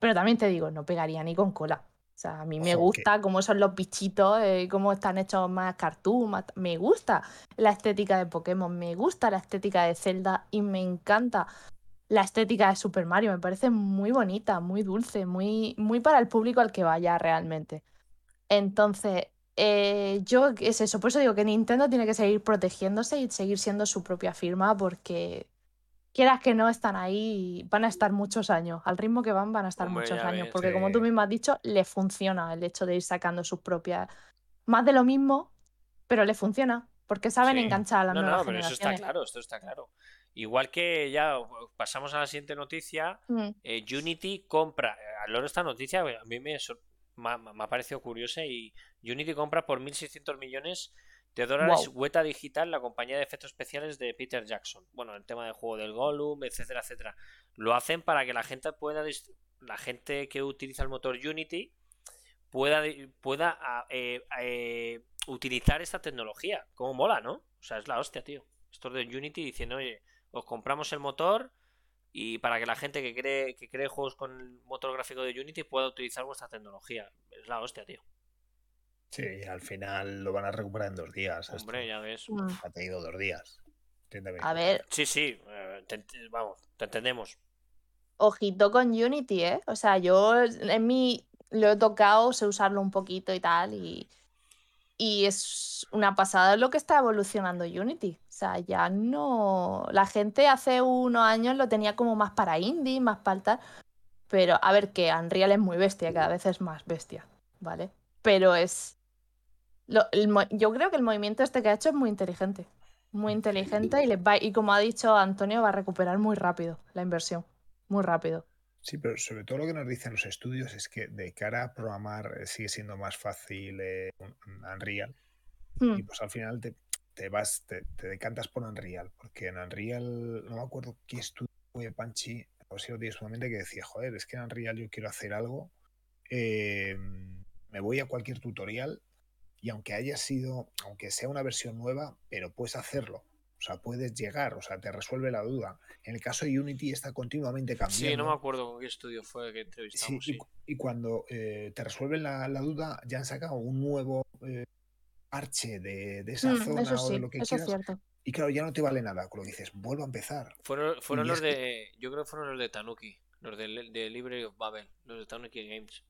Pero también te digo, no pegaría ni con cola. O sea, a mí me gusta cómo son los bichitos, eh, cómo están hechos más cartoon. Me gusta la estética de Pokémon, me gusta la estética de Zelda y me encanta la estética de Super Mario. Me parece muy bonita, muy dulce, muy, muy para el público al que vaya realmente. Entonces, eh, yo es eso. Por eso digo que Nintendo tiene que seguir protegiéndose y seguir siendo su propia firma porque quieras que no están ahí, van a estar muchos años. Al ritmo que van, van a estar muchos años. Porque como tú mismo has dicho, le funciona el hecho de ir sacando sus propias... Más de lo mismo, pero le funciona. Porque saben enganchar a la no, No, pero eso está claro, esto está claro. Igual que ya pasamos a la siguiente noticia, mm. eh, Unity compra, eh, a lo esta noticia a mí me, me, ha parecido curiosa y Unity compra por 1.600 millones de dólares Weta Digital, la compañía de efectos especiales de Peter Jackson. Bueno, el tema del juego del Gollum, etcétera, etcétera. Lo hacen para que la gente pueda, la gente que utiliza el motor Unity pueda, pueda eh, utilizar esta tecnología. Como mola, ¿no? O sea, es la hostia, tío. Esto de Unity diciendo, oye, os compramos el motor y para que la gente que cree, que cree juegos con el motor gráfico de Unity pueda utilizar vuestra tecnología. Es la hostia, tío. Sí, al final lo van a recuperar en dos días. Hombre, ya ves. Mm. Ha tenido dos días. A ver. Sí, sí, eh, vamos, te entendemos. Ojito con Unity, ¿eh? O sea, yo en mi lo he tocado, sé usarlo un poquito y tal, y y es una pasada lo que está evolucionando Unity. O sea, ya no. La gente hace unos años lo tenía como más para indie, más para tal. Pero a ver, que Unreal es muy bestia, cada vez es más bestia, ¿vale? Pero es. Yo creo que el movimiento este que ha hecho es muy inteligente. Muy inteligente y, les va... y como ha dicho Antonio, va a recuperar muy rápido la inversión. Muy rápido. Sí, pero sobre todo lo que nos dicen los estudios es que de cara a programar eh, sigue siendo más fácil eh, Unreal. Y hmm. pues al final te, vas, te, decantas por Unreal, porque en Unreal, no me acuerdo qué estudio fue Panchi, o si lo tienes que decía, joder, es que en Unreal yo quiero hacer algo, em, me voy a cualquier tutorial y aunque haya sido, aunque sea una versión nueva, pero puedes hacerlo. O sea, puedes llegar, o sea, te resuelve la duda. En el caso de Unity está continuamente cambiando. Sí, no me acuerdo con qué estudio fue que entrevistamos. Sí, Y, cuando eh, te resuelven la, duda, ya han sacado un nuevo eh, parche de, esa mm, zona o de lo que quieras. Y claro, ya no te vale nada. Con lo que dices, vuelvo a empezar. Fueron, fueron los de. Yo creo que fueron los de Tanuki, los de, de Library of Babel, los de Tanuki Games.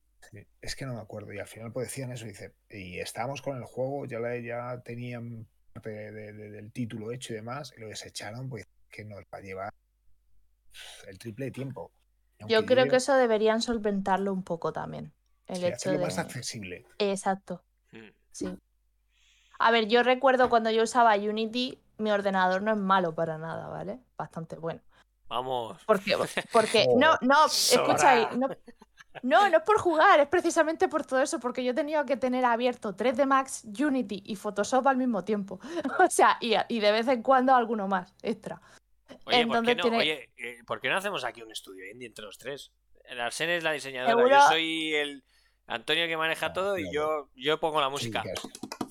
Es que no me acuerdo. Y al final pues decían eso. Dice, y estábamos con el juego, ya, la, ya tenían del título hecho y demás, y lo desecharon, pues que nos va a llevar el triple de tiempo. Yo creo que eso deberían solventarlo un poco también. El hecho de... más accesible. Exacto. Hmm. Sí. A ver, yo recuerdo cuando yo usaba Unity, mi ordenador no es malo para nada, ¿vale? Bastante bueno. Vamos. Porque, porque (laughs) no, no, escucha ahí, no, no, no es por jugar, es precisamente por todo eso, porque yo he tenido que tener abierto 3D Max, Unity y Photoshop al mismo tiempo. (laughs) o sea, y, de vez en cuando alguno más, extra. Oye, ¿por, qué no, oye eh, ¿por qué no hacemos aquí un estudio indie entre los tres? El Arsene es la diseñadora, yo soy el Antonio que maneja todo y yo, yo pongo la música.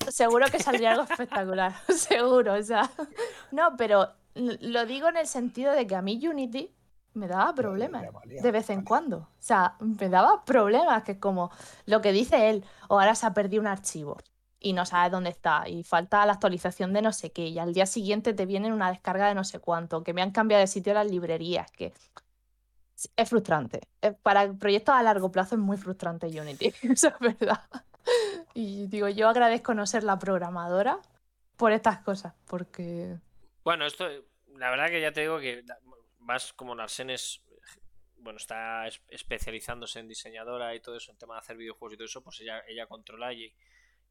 Seguro que saldría algo espectacular, (laughs) seguro, o sea. No, pero lo digo en el sentido de que a mí Unity me daba problemas de vez en cuando. O sea, me daba problemas, que es como lo que dice él, o ahora se ha perdido un archivo y no sabes dónde está y falta la actualización de no sé qué y al día siguiente te viene una descarga de no sé cuánto, que me han cambiado de sitio las librerías, que es frustrante. Para proyectos a largo plazo es muy frustrante Unity, (laughs) eso es verdad. Y digo, yo agradezco no ser la programadora por estas cosas, porque... Bueno, esto, la verdad que ya te digo que más como Narsen es bueno, está especializándose en diseñadora y todo eso, en tema de hacer videojuegos y todo eso, pues ella, ella controla y,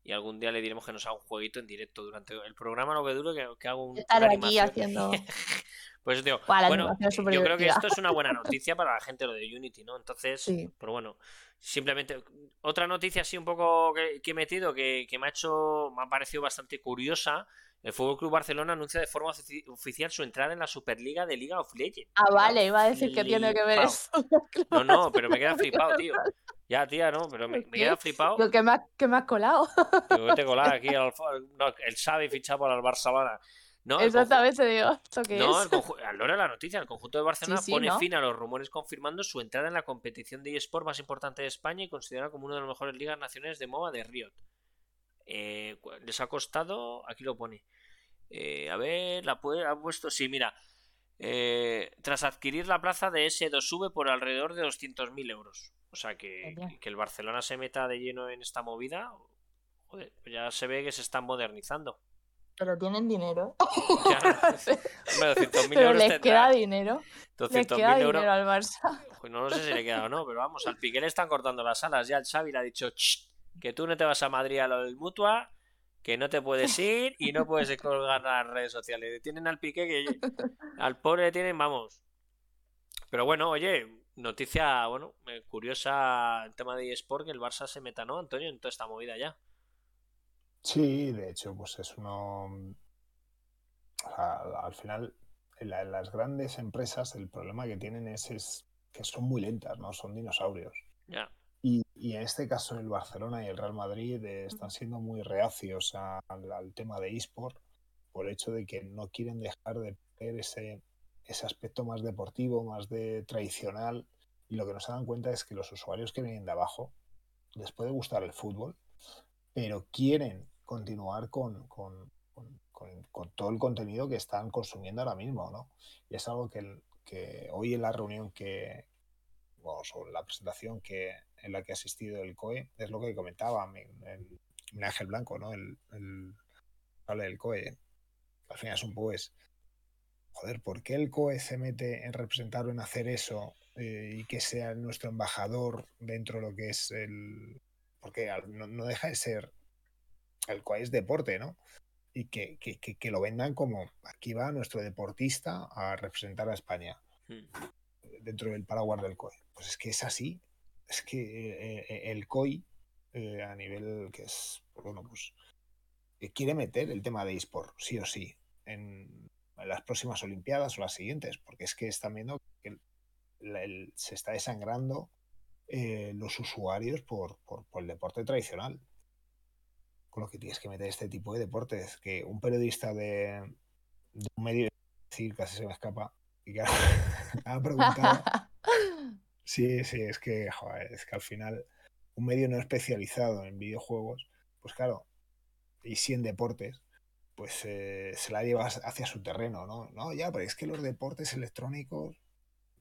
y algún día le diremos que nos haga un jueguito en directo durante el programa, lo que dure, que, que haga un. Estaré aquí haciendo. (laughs) pues digo, bueno, yo creo que esto es una buena noticia para la gente lo de Unity, ¿no? Entonces, pero bueno, simplemente otra noticia así un poco que, he metido que, que, me ha hecho, me ha parecido bastante curiosa el Fútbol Club Barcelona anuncia de forma oficial su entrada en la Superliga de Liga of Legends. Ah, vale, iba a decir que tiene que ver eso. (laughs) No, no, pero me queda flipado, tío. Ya, tía, no, pero me, queda flipado. ¿Qué me, has, que me has colado? Digo, te colado (laughs) aquí no, el Xavi fichado por el Barcelona. No, Exactamente, digo, ¿esto qué no, es? No, la noticia, el conjunto de Barcelona pone fin a los rumores confirmando su entrada en la competición de eSport más importante de España y considerada como una de las mejores ligas nacionales de MOBA de Riot. Eh, les ha costado, aquí lo pone, eh, a ver, la ha puesto, sí, mira, eh, tras adquirir la plaza de S2V por alrededor de 200.000 euros. O sea, que, que, el Barcelona se meta de lleno en esta movida, joder, pues ya se ve que se están modernizando. Pero tienen dinero. (laughs) Pero les queda dinero. Les queda dinero al Barça. Pues no, sé si le queda o no, pero vamos, al Piqué le están cortando las alas. Ya el Xavi le ha dicho que tú no te vas a Madrid a lo del Mutua que no te puedes (laughs) ir y no puedes colgar las redes sociales. Tienen al pique que al pobre le tienen, vamos. Pero bueno, oye, noticia, bueno, eh, curiosa el tema de eSport, que el Barça se meta, ¿no, Antonio? En toda esta movida ya. Sí, de hecho, pues es uno... al final, en, las grandes empresas el problema que tienen es, es que son muy lentas, ¿no? Son dinosaurios. Ya. Y, en este caso el Barcelona y el Real Madrid están siendo muy reacios al, tema de eSport por el hecho de que no quieren dejar de ver ese, ese aspecto más deportivo, más de tradicional. Y lo que nos dan cuenta es que los usuarios que vienen de abajo les puede gustar el fútbol, pero quieren continuar con, con, todo el contenido que están consumiendo ahora mismo. ¿no? Y es algo que, que hoy en la reunión que, o la presentación que en la que ha asistido el COE, es lo que comentaba en, Ángel Blanco, ¿no? El, el del COE. Al final es un poco joder, ¿por qué el COE se mete en representar o en hacer eso eh, y que sea nuestro embajador dentro de lo que es el... Porque no, deja de ser... El COE es deporte, ¿no? Y que, que, lo vendan como aquí va nuestro deportista a representar a España hmm. Dentro del paraguas del COE. Pues es que es así, es que eh, eh, el COI, eh, a nivel que es, bueno, pues quiere meter el tema de eSport, sí o sí, en, las próximas Olimpiadas o las siguientes, porque es que están viendo que se está desangrando los usuarios por, el deporte tradicional. Con lo que tienes que meter este tipo de deportes, que un periodista de, un medio, decir, casi se me escapa, y que (laughs) ha preguntado (laughs) Sí, sí, es que, es que al final un medio no especializado en videojuegos, pues claro, y sí en deportes, pues eh, se la lleva hacia su terreno, ¿no? No, ya, pero es que los deportes electrónicos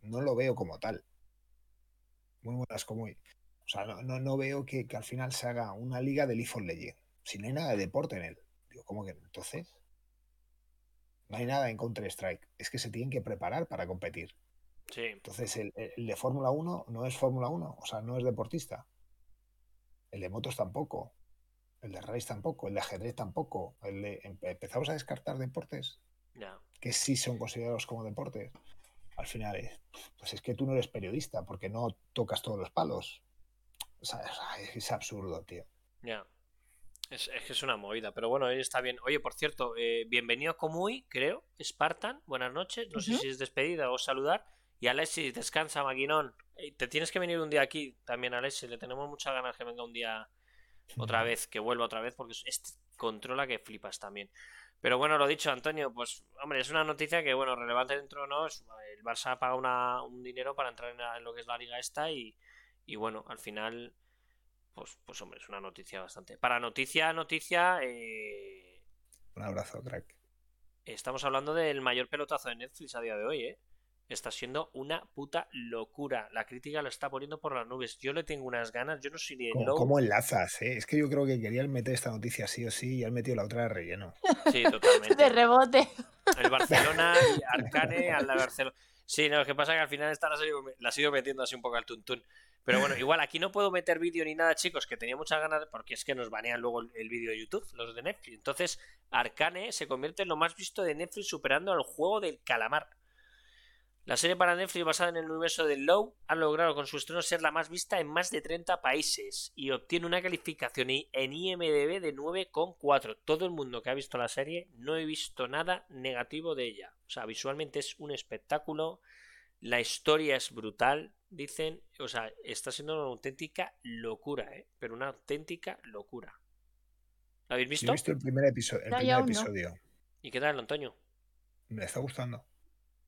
no lo veo como tal. Muy buenas como... O sea, no, no, veo que, al final se haga una liga de League of Legends, si no hay nada de deporte en él. Digo, ¿cómo que entonces? No hay nada en Counter-Strike. Es que se tienen que preparar para competir. Entonces, el, de Fórmula 1 no es Fórmula 1, o sea, no es deportista. El de motos tampoco. El de race tampoco. El de ajedrez tampoco. El de, empezamos a descartar deportes que sí son considerados como deportes. Al final, es, pues es que tú no eres periodista porque no tocas todos los palos. O sea, es, absurdo, tío. Es, que es una movida, pero bueno, está bien. Oye, por cierto, eh, bienvenido a Comui, creo. Spartan, buenas noches. No sé si es despedida o saludar. Y Alexis, descansa, maquinón. Te tienes que venir un día aquí también, Alexis. Le tenemos muchas ganas que venga un día otra vez, que vuelva otra vez, porque es controla que flipas también. Pero bueno, lo dicho, Antonio, pues hombre, es una noticia que, bueno, relevante dentro no. Es, el Barça paga una, un dinero para entrar en, lo que es la liga esta y, y, bueno, al final, pues, pues hombre, es una noticia bastante. Para noticia, noticia... Eh... Un abrazo, crack. Estamos hablando del mayor pelotazo de Netflix a día de hoy, ¿eh? está siendo una puta locura. La crítica lo está poniendo por las nubes. Yo le tengo unas ganas, yo no sé ni ¿Cómo, ¿Cómo enlazas? Eh? Es que yo creo que querían meter esta noticia sí o sí y han metido la otra de relleno. Sí, totalmente. (laughs) de rebote. El Barcelona y Arcane al Barcelona. Sí, no, lo que pasa es que al final esta la, la has ido metiendo así un poco al tuntún. Pero bueno, igual aquí no puedo meter vídeo ni nada, chicos, que tenía muchas ganas, porque es que nos banean luego el vídeo de YouTube, los de Netflix. Entonces, Arcane se convierte en lo más visto de Netflix superando al juego del calamar. La serie para Netflix basada en el universo de Low ha logrado con su estreno ser la más vista en más de 30 países y obtiene una calificación en IMDB de 9,4. Todo el mundo que ha visto la serie no he visto nada negativo de ella. O sea, visualmente es un espectáculo, la historia es brutal, dicen, o sea, está siendo una auténtica locura, ¿eh? Pero una auténtica locura. ¿La habéis visto? he visto el primer episodio. El primer episodio. ¿Y qué tal, Antonio? Me está gustando.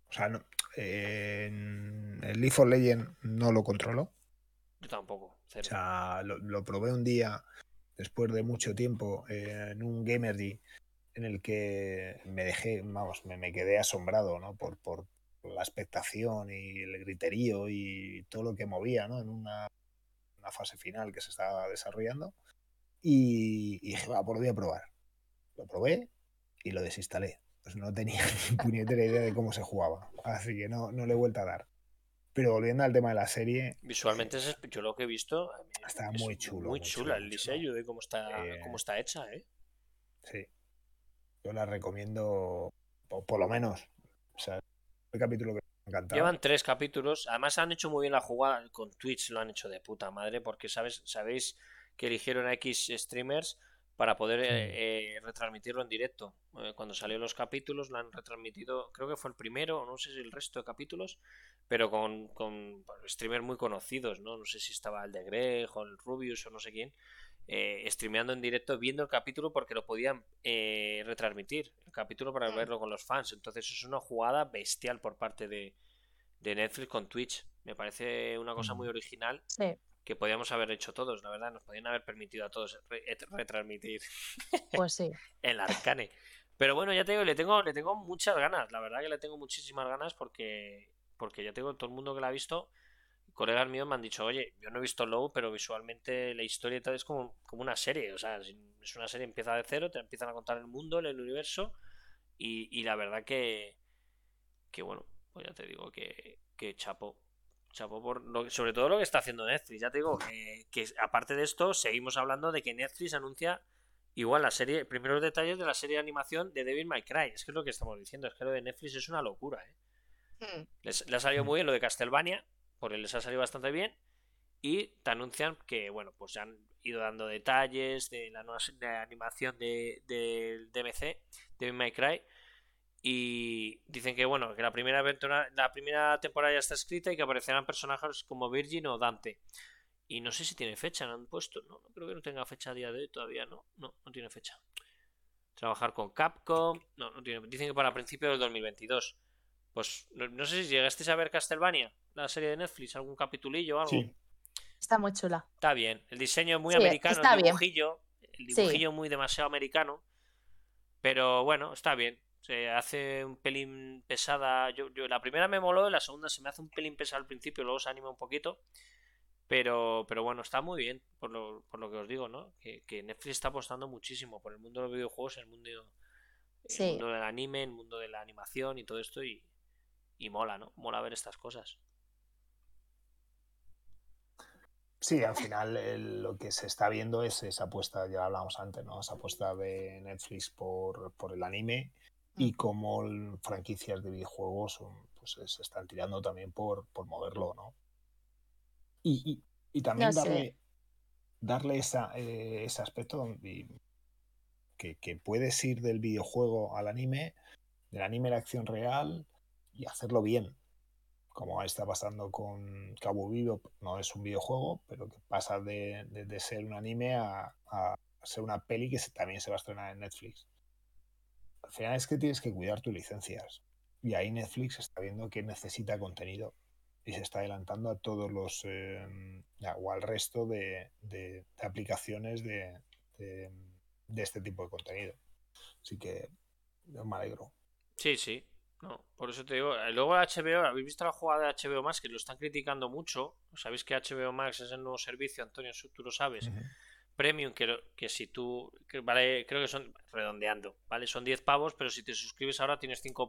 O sea, no, en el League of Legends no lo controlo. Yo tampoco. O sea, lo, probé un día después de mucho tiempo en un Gamergy en el que me dejé, vamos, me, quedé asombrado, ¿no? Por, por la expectación y el griterío y todo lo que movía, ¿no? En una, fase final que se estaba desarrollando. Y, y dije, va, lo voy a probar. Lo probé y lo desinstalé pues no tenía (laughs) ni puñetera idea de cómo se jugaba. Así que no, no le he vuelto a dar. Pero volviendo al tema de la serie. Visualmente, es, yo lo que he visto. Está muy chulo. Muy, chula el diseño de cómo está, eh, cómo está hecha, ¿eh? Sí. Yo la recomiendo, por, lo menos. O sea, el capítulo que me encantado. Llevan tres capítulos. Además, han hecho muy bien la jugada con Twitch, lo han hecho de puta madre, porque sabes, sabéis que eligieron a X streamers para poder eh, eh, retransmitirlo en directo. Eh, cuando salió los capítulos lo han retransmitido, creo que fue el primero, no sé si el resto de capítulos, pero con, con streamers muy conocidos, ¿no? No sé si estaba el de Greg o el Rubius o no sé quién, streameando en directo, viendo el capítulo porque lo podían retransmitir, el capítulo para verlo con los fans. Entonces es una jugada bestial por parte de, de Netflix con Twitch. Me parece una cosa muy original. Sí que podíamos haber hecho todos, la verdad, nos podían haber permitido a todos retransmitir (laughs) pues sí. el arcane. Pero bueno, ya te digo, le tengo, le tengo muchas ganas, la verdad que le tengo muchísimas ganas porque, porque ya tengo todo el mundo que la ha visto, colegas míos me han dicho, oye, yo no he visto Low, pero visualmente la historia y tal es como, como una serie, o sea, es una serie empieza de cero, te empiezan a contar el mundo, el universo, y, y la verdad que, que bueno, pues ya te digo que, que chapo, por sobre todo lo que está haciendo Netflix. Ya te digo que aparte de esto, seguimos hablando de que Netflix anuncia igual la serie, primeros detalles de la serie de animación de Devil May Cry. Es que es lo que estamos diciendo, es que lo de Netflix es una locura, ¿eh? Hmm. Les, ha salido muy bien lo de Castlevania, porque les ha salido bastante bien. Y te anuncian que, bueno, pues ya han ido dando detalles de la nueva de animación de, de, DMC, Devil May Cry. Y dicen que bueno, que la primera aventura, la primera temporada ya está escrita y que aparecerán personajes como Virgin o Dante. Y no sé si tiene fecha, no han puesto, no, no creo que no tenga fecha a día de hoy todavía, no, no, no tiene fecha. Trabajar con Capcom, no, no tiene, dicen que para principios del 2022. Pues no, sé si llegasteis a ver Castlevania, la serie de Netflix, algún capitulillo o algo. Sí. Está muy chula. Está bien, el diseño muy americano, el dibujillo, el dibujillo muy demasiado americano. Pero bueno, está bien se hace un pelín pesada. Yo, yo, la primera me moló, la segunda se me hace un pelín pesada al principio, luego se anima un poquito. Pero, pero bueno, está muy bien, por lo, por lo que os digo, ¿no? Que, Netflix está apostando muchísimo por el mundo de los videojuegos, el mundo, el mundo del anime, el mundo de la animación y todo esto. Y, y mola, ¿no? Mola ver estas cosas. Sí, al final lo que se está viendo es esa apuesta, ya hablábamos antes, ¿no? Esa apuesta de Netflix por, por el anime y como franquicias de videojuegos pues, se están tirando también por, por moverlo, ¿no? Y, también darle, darle esa, eh, ese aspecto que, que, puedes ir del videojuego al anime, del anime a la acción real y hacerlo bien. Como está pasando con Cabo Vivo, no es un videojuego, pero que pasa de, ser un anime a, a, ser una peli que también se va a estrenar en Netflix al final es que tienes que cuidar tus licencias. Y ahí Netflix está viendo que necesita contenido y se está adelantando a todos los em, o al resto de, aplicaciones de, este tipo de contenido. Así que me alegro. Sí, sí. No, por eso te digo. Eh, luego HBO, ¿habéis visto la jugada de HBO Max? Que lo están criticando mucho. Sabéis que HBO Max es el nuevo servicio, Antonio, tú lo sabes. Premium, que, que si tú. vale, creo que son. Redondeando, ¿vale? Son 10 pavos, pero si te suscribes ahora tienes 5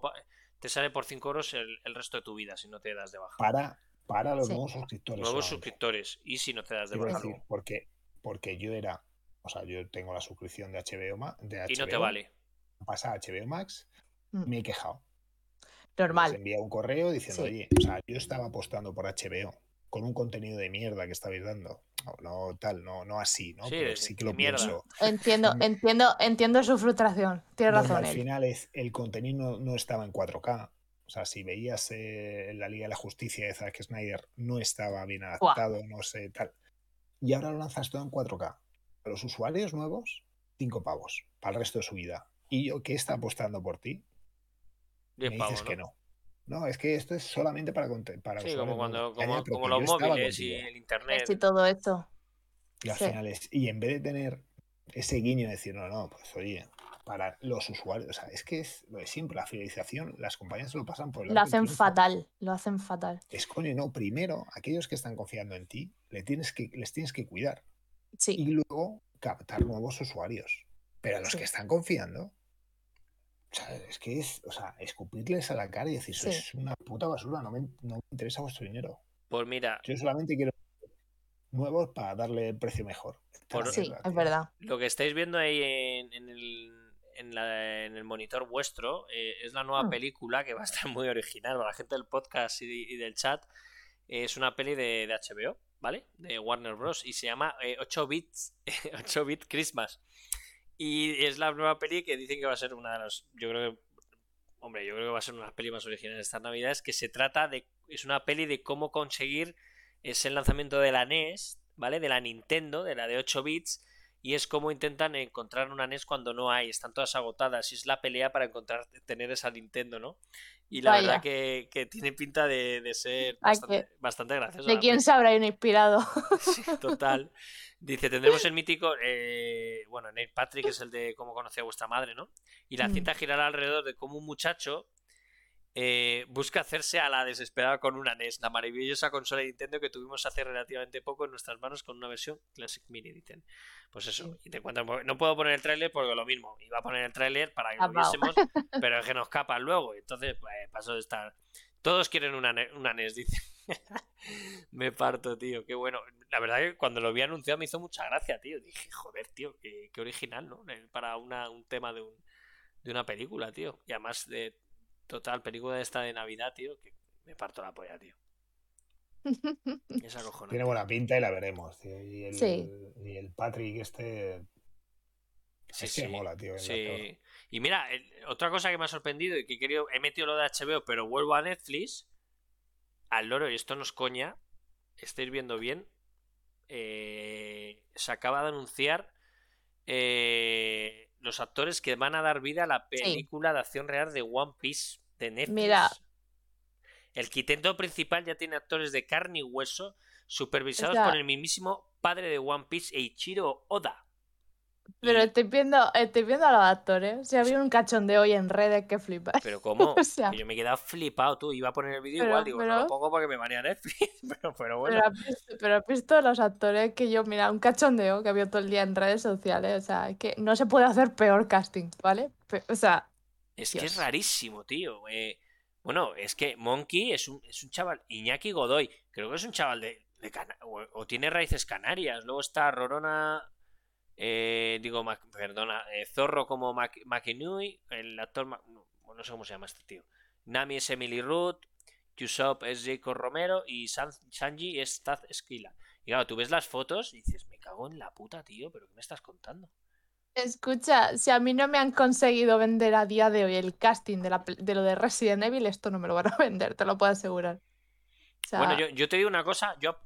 te sale por 5 euros el, resto de tu vida si no te das de baja. Para, para los nuevos suscriptores. Nuevos suscriptores. Y si no te das de baja. porque, porque yo era. O sea, yo tengo la suscripción de HBO, de y no te vale. Pasa a HBO Max, mm. me he quejado. Normal. Me envía un correo diciendo, oye, o sea, yo estaba apostando por HBO con un contenido de mierda que estabais dando. No, tal, no, no así, ¿no? Sí, sí que lo pienso. Entiendo, mm. entiendo, entiendo su frustración. Tienes razón. Al final es, el contenido no, estaba en 4K. O sea, si veías eh, la Liga de la Justicia de Zack Snyder, no estaba bien adaptado, no sé, tal. Y ahora lo lanzas todo en 4K. A los usuarios nuevos, 5 pavos para el resto de su vida. Y yo, ¿qué está apostando por ti? Me dices que no. No, es que esto es solamente para para Sí, como cuando como, los móviles y el internet. Y todo esto. Y al final es, y en vez de tener ese guiño de decir, no, no, pues oye, para los usuarios, o sea, es que es lo de siempre, la fidelización, las compañías lo pasan por el Lo hacen fatal, lo hacen fatal. Es coño, no, primero, aquellos que están confiando en ti, le tienes que, les tienes que cuidar. Sí. Y luego captar nuevos usuarios. Pero a los que están confiando, o sea, es que es, o sea, escupirles a la cara y decir, eso es una puta basura, no me, no me interesa vuestro dinero. Pues mira. Yo solamente quiero nuevos para darle el precio mejor. sí, es verdad. Lo que estáis viendo ahí en, el, en, el monitor vuestro eh, es la nueva hmm. película que va a estar (laughs) muy original para la gente del podcast y, del chat. es una peli de, HBO, ¿vale? De Warner Bros. y se llama 8 eh, bits (laughs) 8 bit Christmas. Y es la nueva peli que dicen que va a ser una de las. Yo creo que. Hombre, yo creo que va a ser una de las pelis más originales de estas navidades. Que se trata de. Es una peli de cómo conseguir ese lanzamiento de la NES, ¿vale? De la Nintendo, de la de 8 bits. Y es como intentan encontrar una NES cuando no hay. Están todas agotadas. Y es la pelea para encontrar, tener esa Nintendo, ¿no? Y la verdad que, tiene pinta de, ser bastante, bastante graciosa. ¿De quién se habrá inspirado? (laughs) Sí, total. Dice, tendremos el mítico, eh, bueno, Neil Patrick es el de cómo conocía a vuestra madre, ¿no? Y la mm. cinta girará alrededor de cómo un muchacho eh, busca hacerse a la desesperada con una NES, la maravillosa consola de Nintendo que tuvimos hace relativamente poco en nuestras manos con una versión Classic Mini, dicen. Pues eso, y te no puedo poner el tráiler porque lo mismo, iba a poner el tráiler para que lo viésemos, (laughs) pero es que nos capan luego, entonces pues, paso de estar... Todos quieren una, una NES, dice. (laughs) me parto, tío. Qué bueno. La verdad que cuando lo vi anunciado me hizo mucha gracia, tío. Dije, joder, tío, qué, original, ¿no? Para una, un tema de, un, de una película, tío. Y además de total película de esta de Navidad, tío, que me parto la polla, tío. (laughs) Tiene buena pinta y la veremos, tío. Y el, y el Patrick este... Sí, sí, mola, tío. Sí. Y mira, otra cosa que me ha sorprendido y que he querido, he metido lo de HBO, pero vuelvo a Netflix al loro, y esto no es coña, estáis viendo bien, eh, se acaba de anunciar eh, los actores que van a dar vida a la película de acción real de One Piece de Netflix. Mira. El quitendo principal ya tiene actores de carne y hueso, supervisados por el mismísimo padre de One Piece, Eiichiro Oda. Pero estoy viendo, estoy viendo a los actores. Si había un cachondeo hoy en redes que flipa. Pero (laughs) ¿cómo? Yo me he quedado flipado, tú. Iba a poner el vídeo igual, digo, no lo pongo porque me marea Netflix. (laughs) pero, bueno. Pero has, visto, los actores que yo, mira, un cachondeo que había todo el día en redes sociales. O sea, es que no se puede hacer peor casting, ¿vale? o sea. Es que es rarísimo, tío. Eh, bueno, es que Monkey es un, es un chaval. Iñaki Godoy, creo que es un chaval de. de o, o, tiene raíces canarias. Luego está Rorona eh, digo, perdona, eh, Zorro como Mac el actor, no, sé cómo se llama este tío. Nami es Emily Root, Yusop es Jacob Romero y Sanji es Taz Esquila. Y claro, tú ves las fotos y dices, me cago en la puta, tío, pero ¿qué me estás contando? Escucha, si a mí no me han conseguido vender a día de hoy el casting de, lo de Resident Evil, esto no me lo van a (laughs) vender, te lo puedo asegurar. bueno, yo, yo, te digo una cosa, yo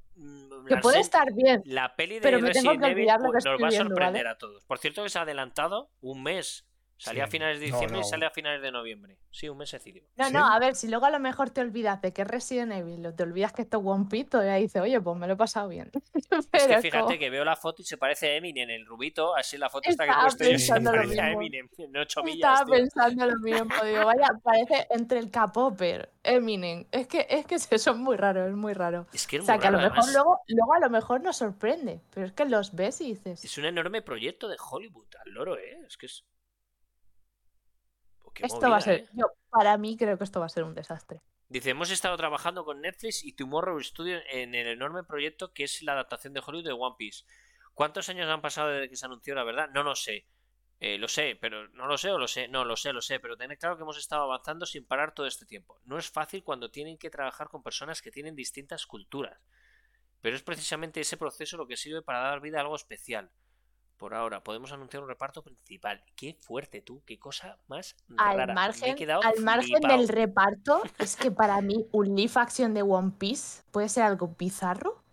que puede estar bien. La peli de Resident Evil nos va a sorprender a todos. Por cierto que se ha adelantado un mes. Salía a finales de diciembre y sale a finales de noviembre. Sí, un mesecillo. No, no, a ver, si luego a lo mejor te olvidas de que es Resident Evil, te olvidas que esto es One Piece, todavía dices, oye, pues me lo he pasado bien. (laughs) es que fíjate que veo la foto y se parece a Eminem, el rubito, así la foto está que he puesto yo, se parece a Eminem, en 8 millas. Estaba pensando lo mismo, digo, vaya, parece entre el K-Popper, Eminem. Es que, es que (laughs) muy raros, es muy raro. Es que o sea, que a lo mejor luego, luego a lo mejor nos sorprende, pero es que los ves y dices. Es un enorme proyecto de Hollywood, al loro, ¿eh? Es que es esto va a ser, ¿eh? yo para mí creo que esto va a ser un desastre. Dice, hemos estado trabajando con Netflix y Tomorrow Studio en el enorme proyecto que es la adaptación de Hollywood de One Piece. ¿Cuántos años han pasado desde que se anunció la verdad? No lo sé. Eh, lo sé, pero no lo sé o lo sé. No, lo sé, lo sé. Pero tened claro que hemos estado avanzando sin parar todo este tiempo. No es fácil cuando tienen que trabajar con personas que tienen distintas culturas. Pero es precisamente ese proceso lo que sirve para dar vida a algo especial por ahora. Podemos anunciar un reparto principal. Qué fuerte tú, qué cosa más al Margen, al margen del reparto, es que para mí (laughs) un live action de One Piece puede ser algo bizarro.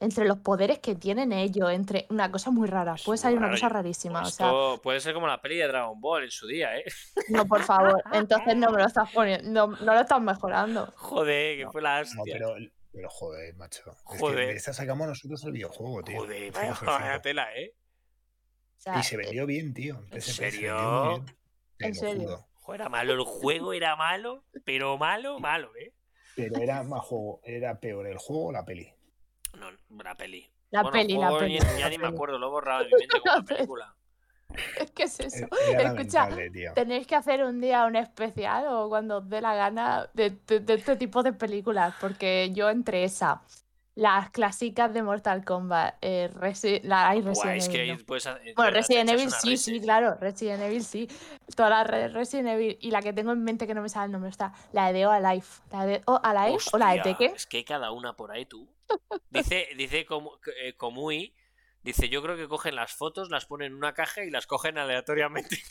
Entre los poderes que tienen ellos, entre una cosa muy rara, puede salir una cosa rarísima. o sea, puede ser como la peli de Dragon Ball en su día, ¿eh? No, por favor, (laughs) entonces no me lo estás poniendo, no, lo estás mejorando. Joder, que fue la hostia. pero, pero joder, macho. Joder. Es que de esta sacamos nosotros el videojuego, tío. Joder, vaya (laughs) tela, ¿eh? Y se vendió bien, tío. ¿En serio? ¿En serio? era malo el juego, era malo, pero malo, malo, ¿eh? Pero era (laughs) más juego, era peor el juego o la peli. No, la peli. La peli, la peli. Ya, ni me acuerdo, lo he borrado de mi (laughs) mente con la película. Es que es eso. Escucha, tenéis que hacer un día un especial o cuando os dé la gana de, de, este tipo de películas, porque yo entre esa, las clásicas de Mortal Kombat. Eh, la, hay Resident Evil. bueno, Resident Evil sí, sí, claro. Resident Evil sí. Todas las Resident Evil. Y la que tengo en mente que no me sale el nombre está la de O Alive. La de O Alive o la de Tekken. Es que hay cada una por ahí tú. Dice, dice eh, Komui. Dice, yo creo que cogen las fotos, las ponen en una caja y las cogen aleatoriamente.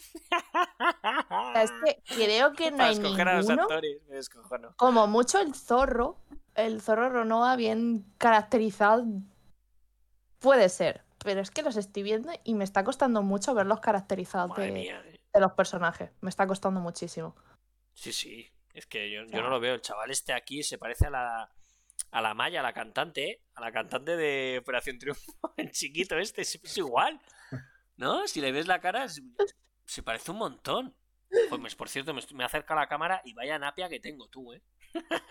Es que creo que (laughs) no hay ninguno. A los actores, Como mucho el zorro, el zorro Ronoa bien caracterizado puede ser, pero es que los estoy viendo y me está costando mucho verlos caracterizados de, eh. de, los personajes. Me está costando muchísimo. Sí, sí. Es que yo, no lo veo. El chaval este aquí se parece a la, a la Maya, a la cantante, ¿eh? a la cantante de Operación Triunfo. (laughs) El chiquito este es, igual. ¿No? Si le ves la cara, se, parece un montón. Pues, por cierto, me, me acerca la cámara y vaya napia que tengo tú, ¿eh?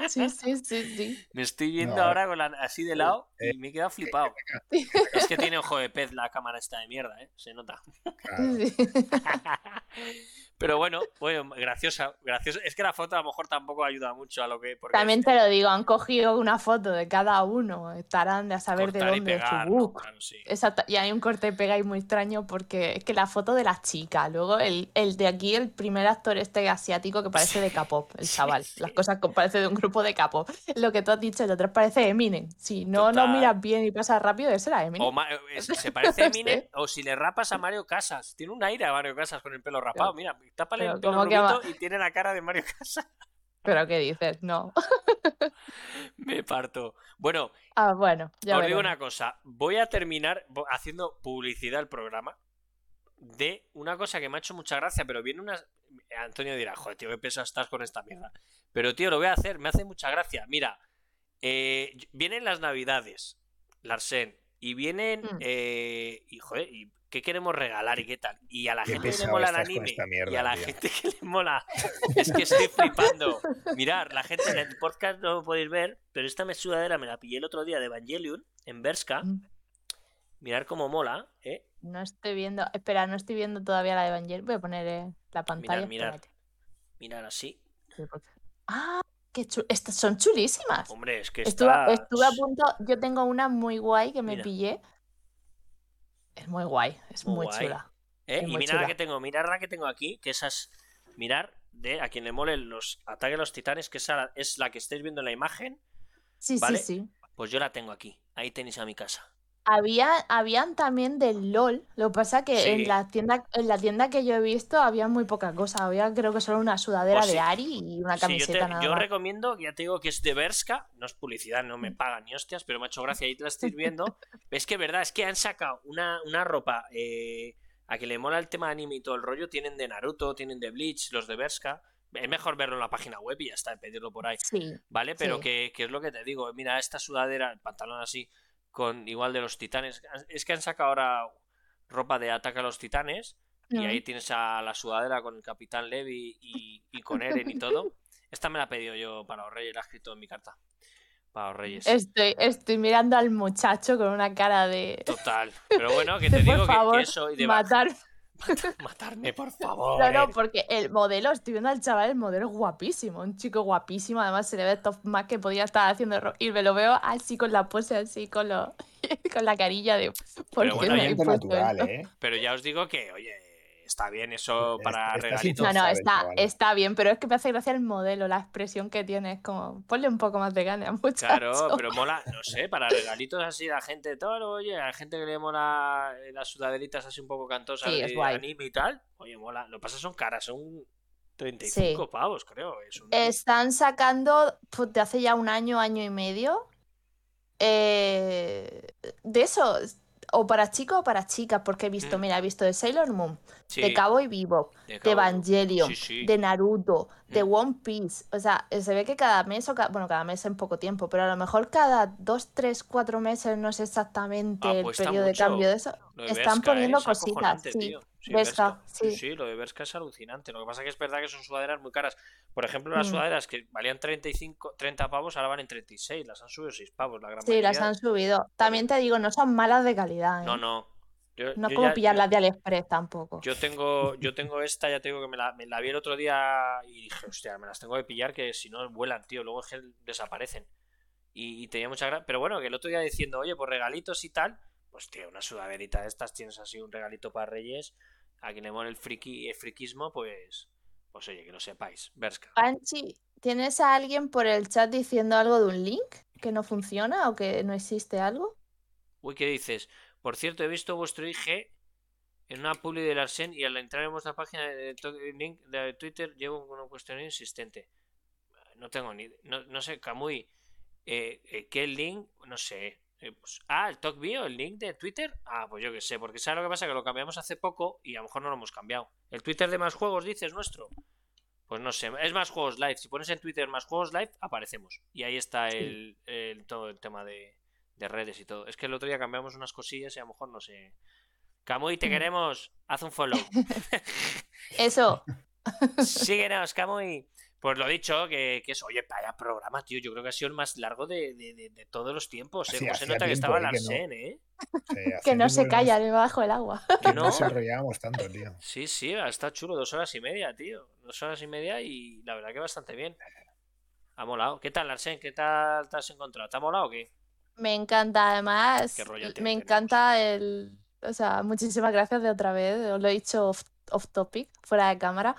Sí, sí, sí, sí. Me estoy viendo ahora con así de lado y eh, me he quedado flipado. Es que tiene ojo de pez la cámara esta de mierda, ¿eh? Se nota. (laughs) Pero bueno, bueno, graciosa, graciosa. Es que la foto a lo mejor tampoco ayuda mucho a lo que. También te lo digo, han cogido una foto de cada uno, estarán de a saber de dónde es su book. Exacto. Y hay un corte y pega y muy extraño porque es que la foto de la chica, luego el, el de aquí, el primer actor este asiático que parece de K-pop, el (laughs) chaval. Las cosas que parece de un grupo de K-pop. Lo que tú has dicho, el otro parece Eminem. Si no no miras bien y pasas rápido, ese era Eminem. O eh, se parece (laughs) a Eminem, o si le rapas a Mario Casas. Tiene un aire a Mario Casas con el pelo rapado. Mira, tápale el pelo y tiene la cara de Mario (laughs) Casas. ¿Pero qué dices? No. (laughs) Me parto. Bueno, ah, bueno os digo una cosa. Voy a terminar haciendo publicidad al programa de una cosa que me ha hecho mucha gracia, pero viene una... Antonio dirá, joder, tío, qué peso estás con esta mierda. Pero, tío, lo voy a hacer, me hace mucha gracia. Mira, eh, vienen las navidades, Larsen, y vienen... Mm. Eh, y, joder, y qué queremos regalar y qué tal. Y a la gente que le mola el anime y a la gente (laughs) que le mola. Es que estoy flipando. Mirar, la gente en el podcast no lo podéis ver, pero esta me sudadera me la pillé el otro día de Evangelion en Berska. Mm. Mirar cómo mola, ¿eh? No estoy viendo. Espera, no estoy viendo todavía la de Evangelion. Voy a poner eh, la pantalla. Mirar, mirar. así. Ah, que estas son chulísimas. Hombre, es que estuve, estuve a punto. Yo tengo una muy guay que me pillé es muy guay, es muy, chula. ¿Eh? y mira la que tengo, mirar la que tengo aquí, que esas. Mirar de a quien le mole los ataques a los titanes, que esa es la que estáis viendo en la imagen. Sí, sí, sí. Pues yo la tengo aquí. Ahí tenéis a mi casa. Había, habían también del LOL. Lo que pasa que en la tienda, en la tienda que yo he visto había muy poca cosa. Había creo que solo una sudadera pues de Ari y una camiseta yo, yo recomiendo, ya te digo que es de Berska, no es publicidad, no me pagan ni hostias, pero me ha hecho gracia, ahí te la estoy viendo. es que verdad, es que han sacado una, una ropa eh, a quien le mola el tema de anime y todo el rollo, tienen de Naruto, tienen de Bleach, los de Berska. Es mejor verlo en la página web y ya está, pedirlo por ahí. Sí. ¿Vale? Pero Sí. que, que es lo que te digo. Mira, esta sudadera, el pantalón así, con igual de los titanes. Es que han sacado ahora ropa de ataque a los titanes. Y ahí tienes a la sudadera con el Capitán Levi y, y con Eren y todo. (laughs) Esta me la he pedido yo para los Reyes, la he escrito en mi carta. Para los Reyes. Estoy, estoy mirando al muchacho con una cara de. Total. Pero bueno, que (laughs) te digo por que- favor, eso y de matar. Matar- matarme, por favor. (laughs) No, no, eh. porque el modelo, estoy viendo al chaval, el modelo es guapísimo, un chico guapísimo, además se le ve top más que podía estar haciendo ro- y me lo veo así con la pose así con lo (laughs) con la carilla de ¿por Pero qué bueno, me natural? ¿eh? Pero ya os digo que, oye, está bien eso para regalitos. No, no, está, está bien, pero es que me hace gracia el modelo, la expresión que tiene, es como, ponle un poco más de ganas, (laughs) muchacho. Claro, pero mola, no sé, para regalitos así la gente, todo, oye, a la gente que le mola eh, las sudaderitas así un poco cantosas Sí, de guay. anime y tal, oye, mola. Lo que pasa son caras, son 35 pavos, creo. Es un- Están sacando pues, de hace ya un año, año y medio, eh, de eso, o para chicos o para chicas, porque he visto, Mm. mira, he visto de Sailor Moon, sí, de Cowboy Bebop, de de. Evangelion, Sí, sí. de Naruto, de Mm. One Piece. O sea, se ve que cada mes, o ca- bueno, cada mes en poco tiempo, pero a lo mejor cada dos, tres, cuatro meses, no sé exactamente el periodo de cambio de eso. De Están poniendo ¿eh? Es cositas, sí. Sí, lo de Bershka es alucinante. Lo que pasa que es verdad que son sudaderas muy caras. Por ejemplo, las Mm. sudaderas que valían 35, 30 pavos, ahora valen 36. Las han subido 6 pavos, la gran Sí, las mayoría. han subido. También te digo, no son malas de calidad, ¿eh? No, no. Yo, No es como ya- pillar yo- las de AliExpress tampoco. Yo tengo, yo tengo esta, ya te digo que me la, me la vi el otro día y dije, hostia, me las tengo que pillar que si no vuelan, tío, luego es que desaparecen. Y, y tenía mucha gracia. Pero bueno, que el otro día diciendo, oye, pues regalitos y tal, pues tío, una sudaderita de estas, tienes así un regalito para Reyes, a quien le mole el friki, el friquismo, pues, pues oye, que lo sepáis. Berska. Panchi, ¿tienes a alguien por el chat diciendo algo de un link que no funciona o que no existe algo? Uy, ¿qué dices? Por cierto, he visto vuestro IG en una publi del Arsen y al entrar en vuestra página de, link de Twitter llevo un cuestionario insistente. No tengo ni... No, no sé, Kamui, eh, eh, ¿qué link? No sé. Eh, pues- ah, el Talk Bio, el link de Twitter. Ah, pues yo qué sé, porque ¿sabes lo que pasa? Que lo cambiamos hace poco y a lo mejor no lo hemos cambiado. ¿El Twitter de más juegos dices nuestro? Pues no sé, es más juegos live. Si pones en Twitter más juegos live, aparecemos. Y ahí está Sí. el, el- todo el tema de, de redes y todo. Es que el otro día cambiamos unas cosillas y a lo mejor no sé. Camuy, te Mm. queremos. Haz un follow. (laughs) Eso, Síguenos, Camuy. Pues lo dicho, que, que es, oye, vaya programa, tío. Yo creo que ha sido el más largo de, de- de- de todos los tiempos. ¿eh? Sí, se nota que estaba eh, el que no. ¿eh? Sí, (laughs) que no se calla debajo del agua. (laughs) Que No. no nos enrollábamos tanto, tío. Sí, sí, está chulo. Dos horas y media, tío. Dos horas y media y la verdad que bastante bien. Ha molado. ¿Qué tal, Arsen? ¿Qué tal te has encontrado? ¿Te ha molado o qué? Me encanta, además, Qué me tenemos. encanta el... O sea, muchísimas gracias de otra vez, os lo he dicho off, off topic, fuera de cámara,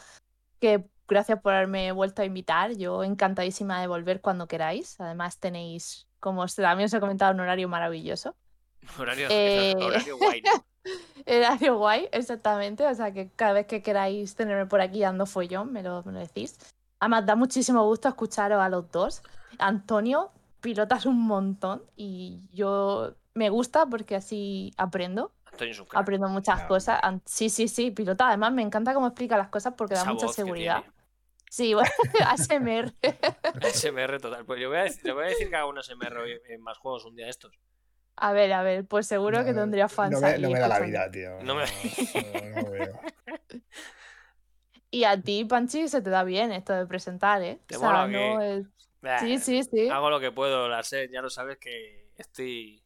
que gracias por haberme vuelto a invitar, yo encantadísima de volver cuando queráis, además tenéis, como os- también os he comentado, un horario maravilloso. (laughs) Horario, Eh, (laughs) horario guay, ¿no? (laughs) Horario guay, exactamente, o sea que cada vez que queráis tenerme por aquí dando follón, me lo, me lo decís. Además, da muchísimo gusto escucharos a los dos. Antonio, pilotas un montón y yo me gusta porque así aprendo. Antonio es un crack. Aprendo muchas Claro. cosas. Sí, sí, sí, pilota. Además, me encanta cómo explica las cosas porque da Esa mucha que seguridad. Sí, bueno, (laughs) ASMR. SMR total. Pues yo voy a decir, voy a decir que haga un SMR hoy en más juegos un día de estos. A ver, a ver, pues seguro que tendría fans. No me, no me da la vida, tío. No me- no- veo. (laughs) Y a ti, Panchi, se te da bien esto de presentar, ¿eh? ¿Te O sea, mola no qué? es- Bah, Sí, sí, sí. Hago lo que puedo, la sé, ya lo sabes que estoy.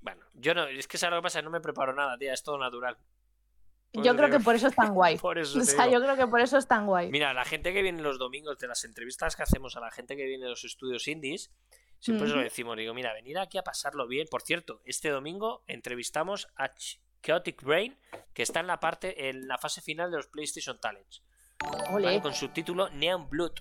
Bueno, yo no, es que sabes lo que pasa, no me preparo nada, tía, es todo natural. Por Yo creo que por eso es tan (laughs) guay. Por eso O sea, yo creo que por eso es tan guay. Mira, la gente que viene los domingos de las entrevistas que hacemos a la gente que viene de los estudios indies, siempre se lo decimos, digo, mira, venir aquí a pasarlo bien. Por cierto, este domingo entrevistamos a Ch- Chaotic Brain, que está en la parte, en la fase final de los PlayStation Talents. Con subtítulo Neon Blood.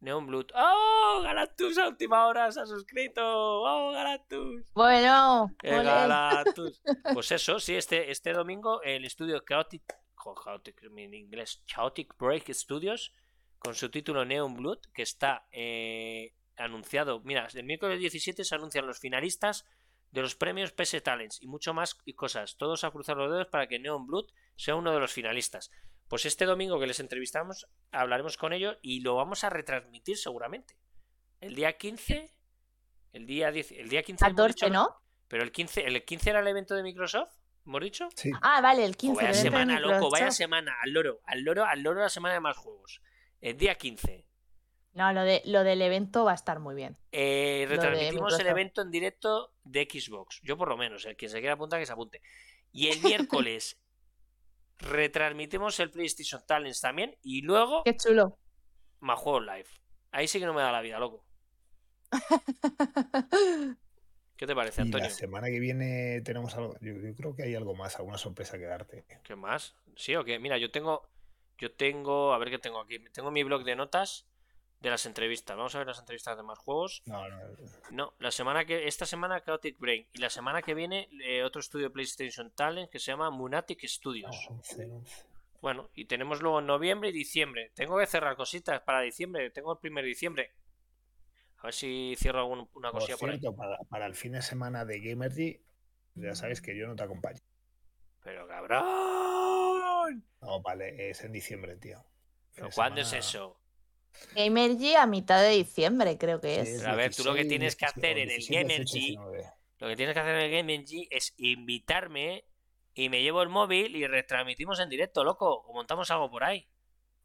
Neon Blood. ¡Oh! Galactus a última hora se ha suscrito. ¡Oh, Galactus! Bueno, ¡Eh. Galactus! (laughs) Pues eso, sí, este, este domingo el estudio Chaotic, jo, Chaotic en inglés, Chaotic Break Studios, con su título Neon Blood, que está eh, anunciado. Mira, el miércoles 17 se anuncian los finalistas de los premios PS Talents y mucho más y cosas. Todos a cruzar los dedos para que Neon Blood sea uno de los finalistas. Pues este domingo que les entrevistamos, hablaremos con ellos y lo vamos a retransmitir seguramente. El día 15, el día 10, el día 15 hemos 14, dicho, ¿no? Pero el 15, el 15 era el evento de Microsoft, ¿hemos dicho? Sí. Ah, vale, el Jo, 15. vaya el evento de semana, loco, vaya semana, al loro, al loro, al loro la semana de más juegos. El día 15. No, lo, de, lo del evento va a estar muy bien. Eh, retransmitimos el evento en directo de Xbox. Yo por lo menos, el que se quiera apuntar que se apunte. Y el miércoles (laughs) retransmitimos el PlayStation Talents también. Y luego Qué chulo. más juegos live. Ahí sí que no me da la vida, loco. (laughs) ¿Qué te parece, Y Antonio? la semana que viene tenemos algo. Yo, yo creo que hay algo más, alguna sorpresa que darte. ¿Qué más? ¿Sí o qué? Mira, yo tengo. Yo tengo. A ver qué tengo aquí. Tengo mi blog de notas de las entrevistas. Vamos a ver las entrevistas de más juegos. No, no, No, la semana que. Esta semana Chaotic Brain. Y la semana que viene eh, otro estudio de PlayStation Talent que se llama Munatic Studios. no, 11, 11. Bueno, y tenemos luego noviembre y diciembre. Tengo que cerrar cositas para diciembre. Tengo el primer diciembre. A ver si cierro alguna una Por cosilla por ahí. cierto, para, para el fin de semana de Gamergy, ya sabes que yo no te acompaño. Pero cabrón. No, vale, es en diciembre, tío. ¿Pero ¿Cuándo es eso? Gamergy a mitad de diciembre, creo que es. a ver, tú lo que 16, tienes que 17, hacer en el 17, Gamergy 19. Lo que tienes que hacer en el Game NG es invitarme y me llevo el móvil y retransmitimos en directo, loco. O montamos algo por ahí.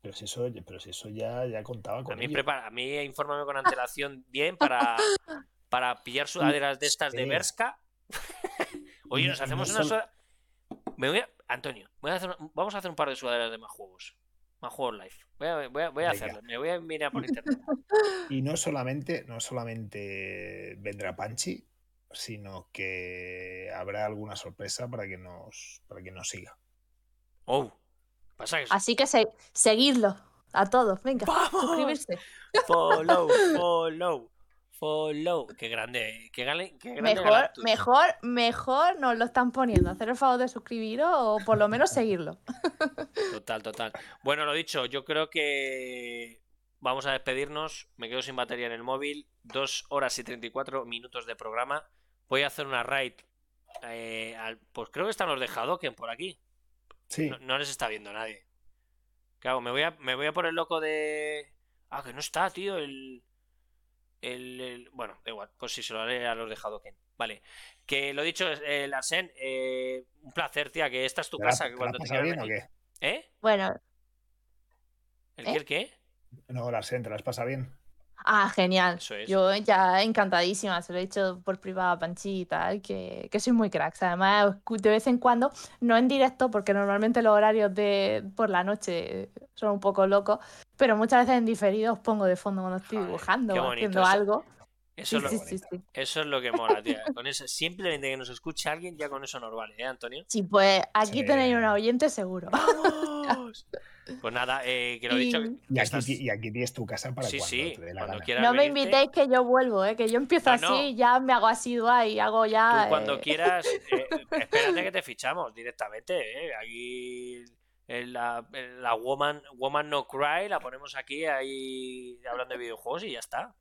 Pero si eso, pero si eso ya, ya contaba A con mí, ello. prepara, a mí infórmame con antelación bien para, para pillar sudaderas de estas de. Berska. (laughs) Oye, No- nos hacemos no una solo- Me voy a... Antonio, voy a hacer... vamos a hacer un par de sudaderas de más juegos. Más juegos live. Voy a, voy a- voy a Venga. hacerlo. Me voy a mirar por internet. (laughs) Y no solamente, no solamente vendrá Panchi, sino que habrá alguna sorpresa para que nos, para que nos siga. Oh, pasa que... Así que se- seguidlo a todos. Venga, ¡Vamos! suscribirse. Follow, (laughs) follow, follow. Qué grande, qué grande, qué grande Mejor, Galactus. mejor, mejor nos lo están poniendo. Hacer el favor de suscribiros o por lo menos seguirlo. (laughs) Total, total. Bueno, lo dicho, yo creo que vamos a despedirnos. Me quedo sin batería en el móvil. Dos horas y 34 minutos de programa. Voy a hacer una raid. eh, al- pues creo que están los de Hadoken por aquí. Sí, No, no les está viendo nadie. ¿Qué hago? Me voy a, me voy a por el loco de. Ah, que no está, tío. El. El, el- Bueno, da igual. Pues sí, se lo haré a los de Hadoken. Vale. Que lo dicho, eh, Larsen, eh, un placer, tía. Que esta es tu ¿te la- casa. te Que cuando te quieras bien o qué? ¿Eh? Bueno, ¿El qué? ¿Eh? ¿El qué? No, la ¿te las pasa bien? Ah, genial. Eso es. Yo ya encantadísima, se lo he dicho por privado a Panchi y tal, que, que soy muy cracks. Además, de vez en cuando, no en directo, porque normalmente los horarios de por la noche son un poco locos, pero muchas veces en diferido os pongo de fondo cuando estoy Joder, dibujando o haciendo eso. algo. Eso, Sí, es lo, sí, sí, sí. eso es lo que mola, tía. Con eso, simplemente que nos escuche alguien, ya con eso nos vale, ¿eh, Antonio? Sí, pues aquí Sí. tenéis un oyente seguro. ¡Vamos! Pues nada, eh, que lo he dicho. Y- aquí, estás- y aquí tienes tu casa para Sí, cuando sí, te dé la cuando gana. No me invitéis que yo vuelvo, ¿eh? que yo empiezo No, no. así, ya me hago asidua y hago ya... Tú cuando eh, quieras, (laughs) eh, espérate que te fichamos directamente, ¿eh? Aquí en la, en la Woman, Woman No Cry la ponemos aquí ahí hablando de videojuegos y ya está.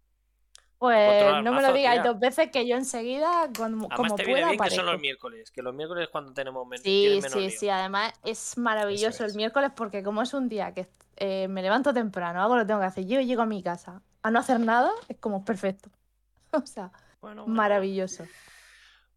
Pues no me lo digáis dos veces que yo enseguida, como, Además como te viene pueda, bien que son los miércoles, que los miércoles es cuando tenemos men- Sí, menos sí, lío. sí. Además es maravilloso es. el miércoles porque como es un día que eh, me levanto temprano, hago lo que tengo que hacer, yo llego a mi casa a no hacer nada, es como perfecto. (laughs) O sea, Bueno, bueno.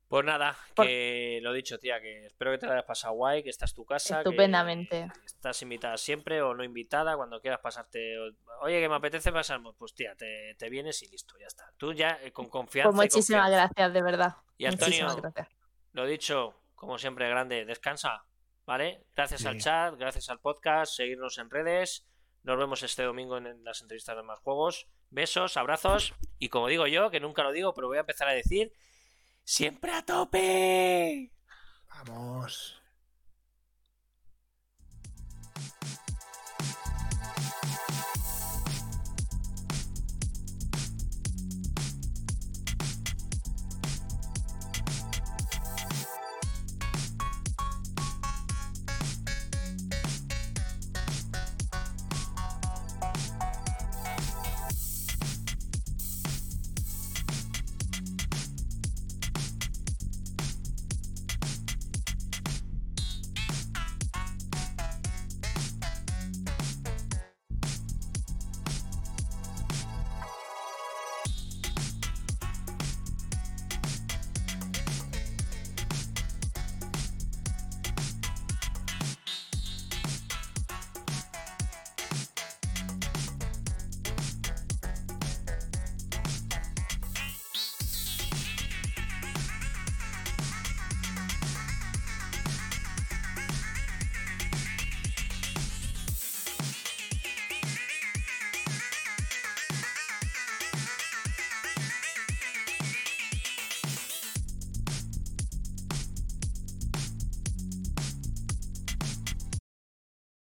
Pues nada, que lo dicho, tía, que espero que te la hayas pasado guay, que esta es tu casa. que Estupendamente. estás invitada siempre o no invitada, cuando quieras pasarte. Oye, que me apetece pasarnos, pues tía, te, te vienes y listo, ya está. Tú ya eh, con confianza. Pues muchísimas confianza. gracias, de verdad. Y Antonio, lo dicho, como siempre, grande, descansa, ¿vale? Gracias Sí. al chat, gracias al podcast, seguirnos en redes. Nos vemos este domingo en las entrevistas de más juegos. Besos, abrazos y como digo yo, que nunca lo digo, pero voy a empezar a decir, siempre a tope. Vamos.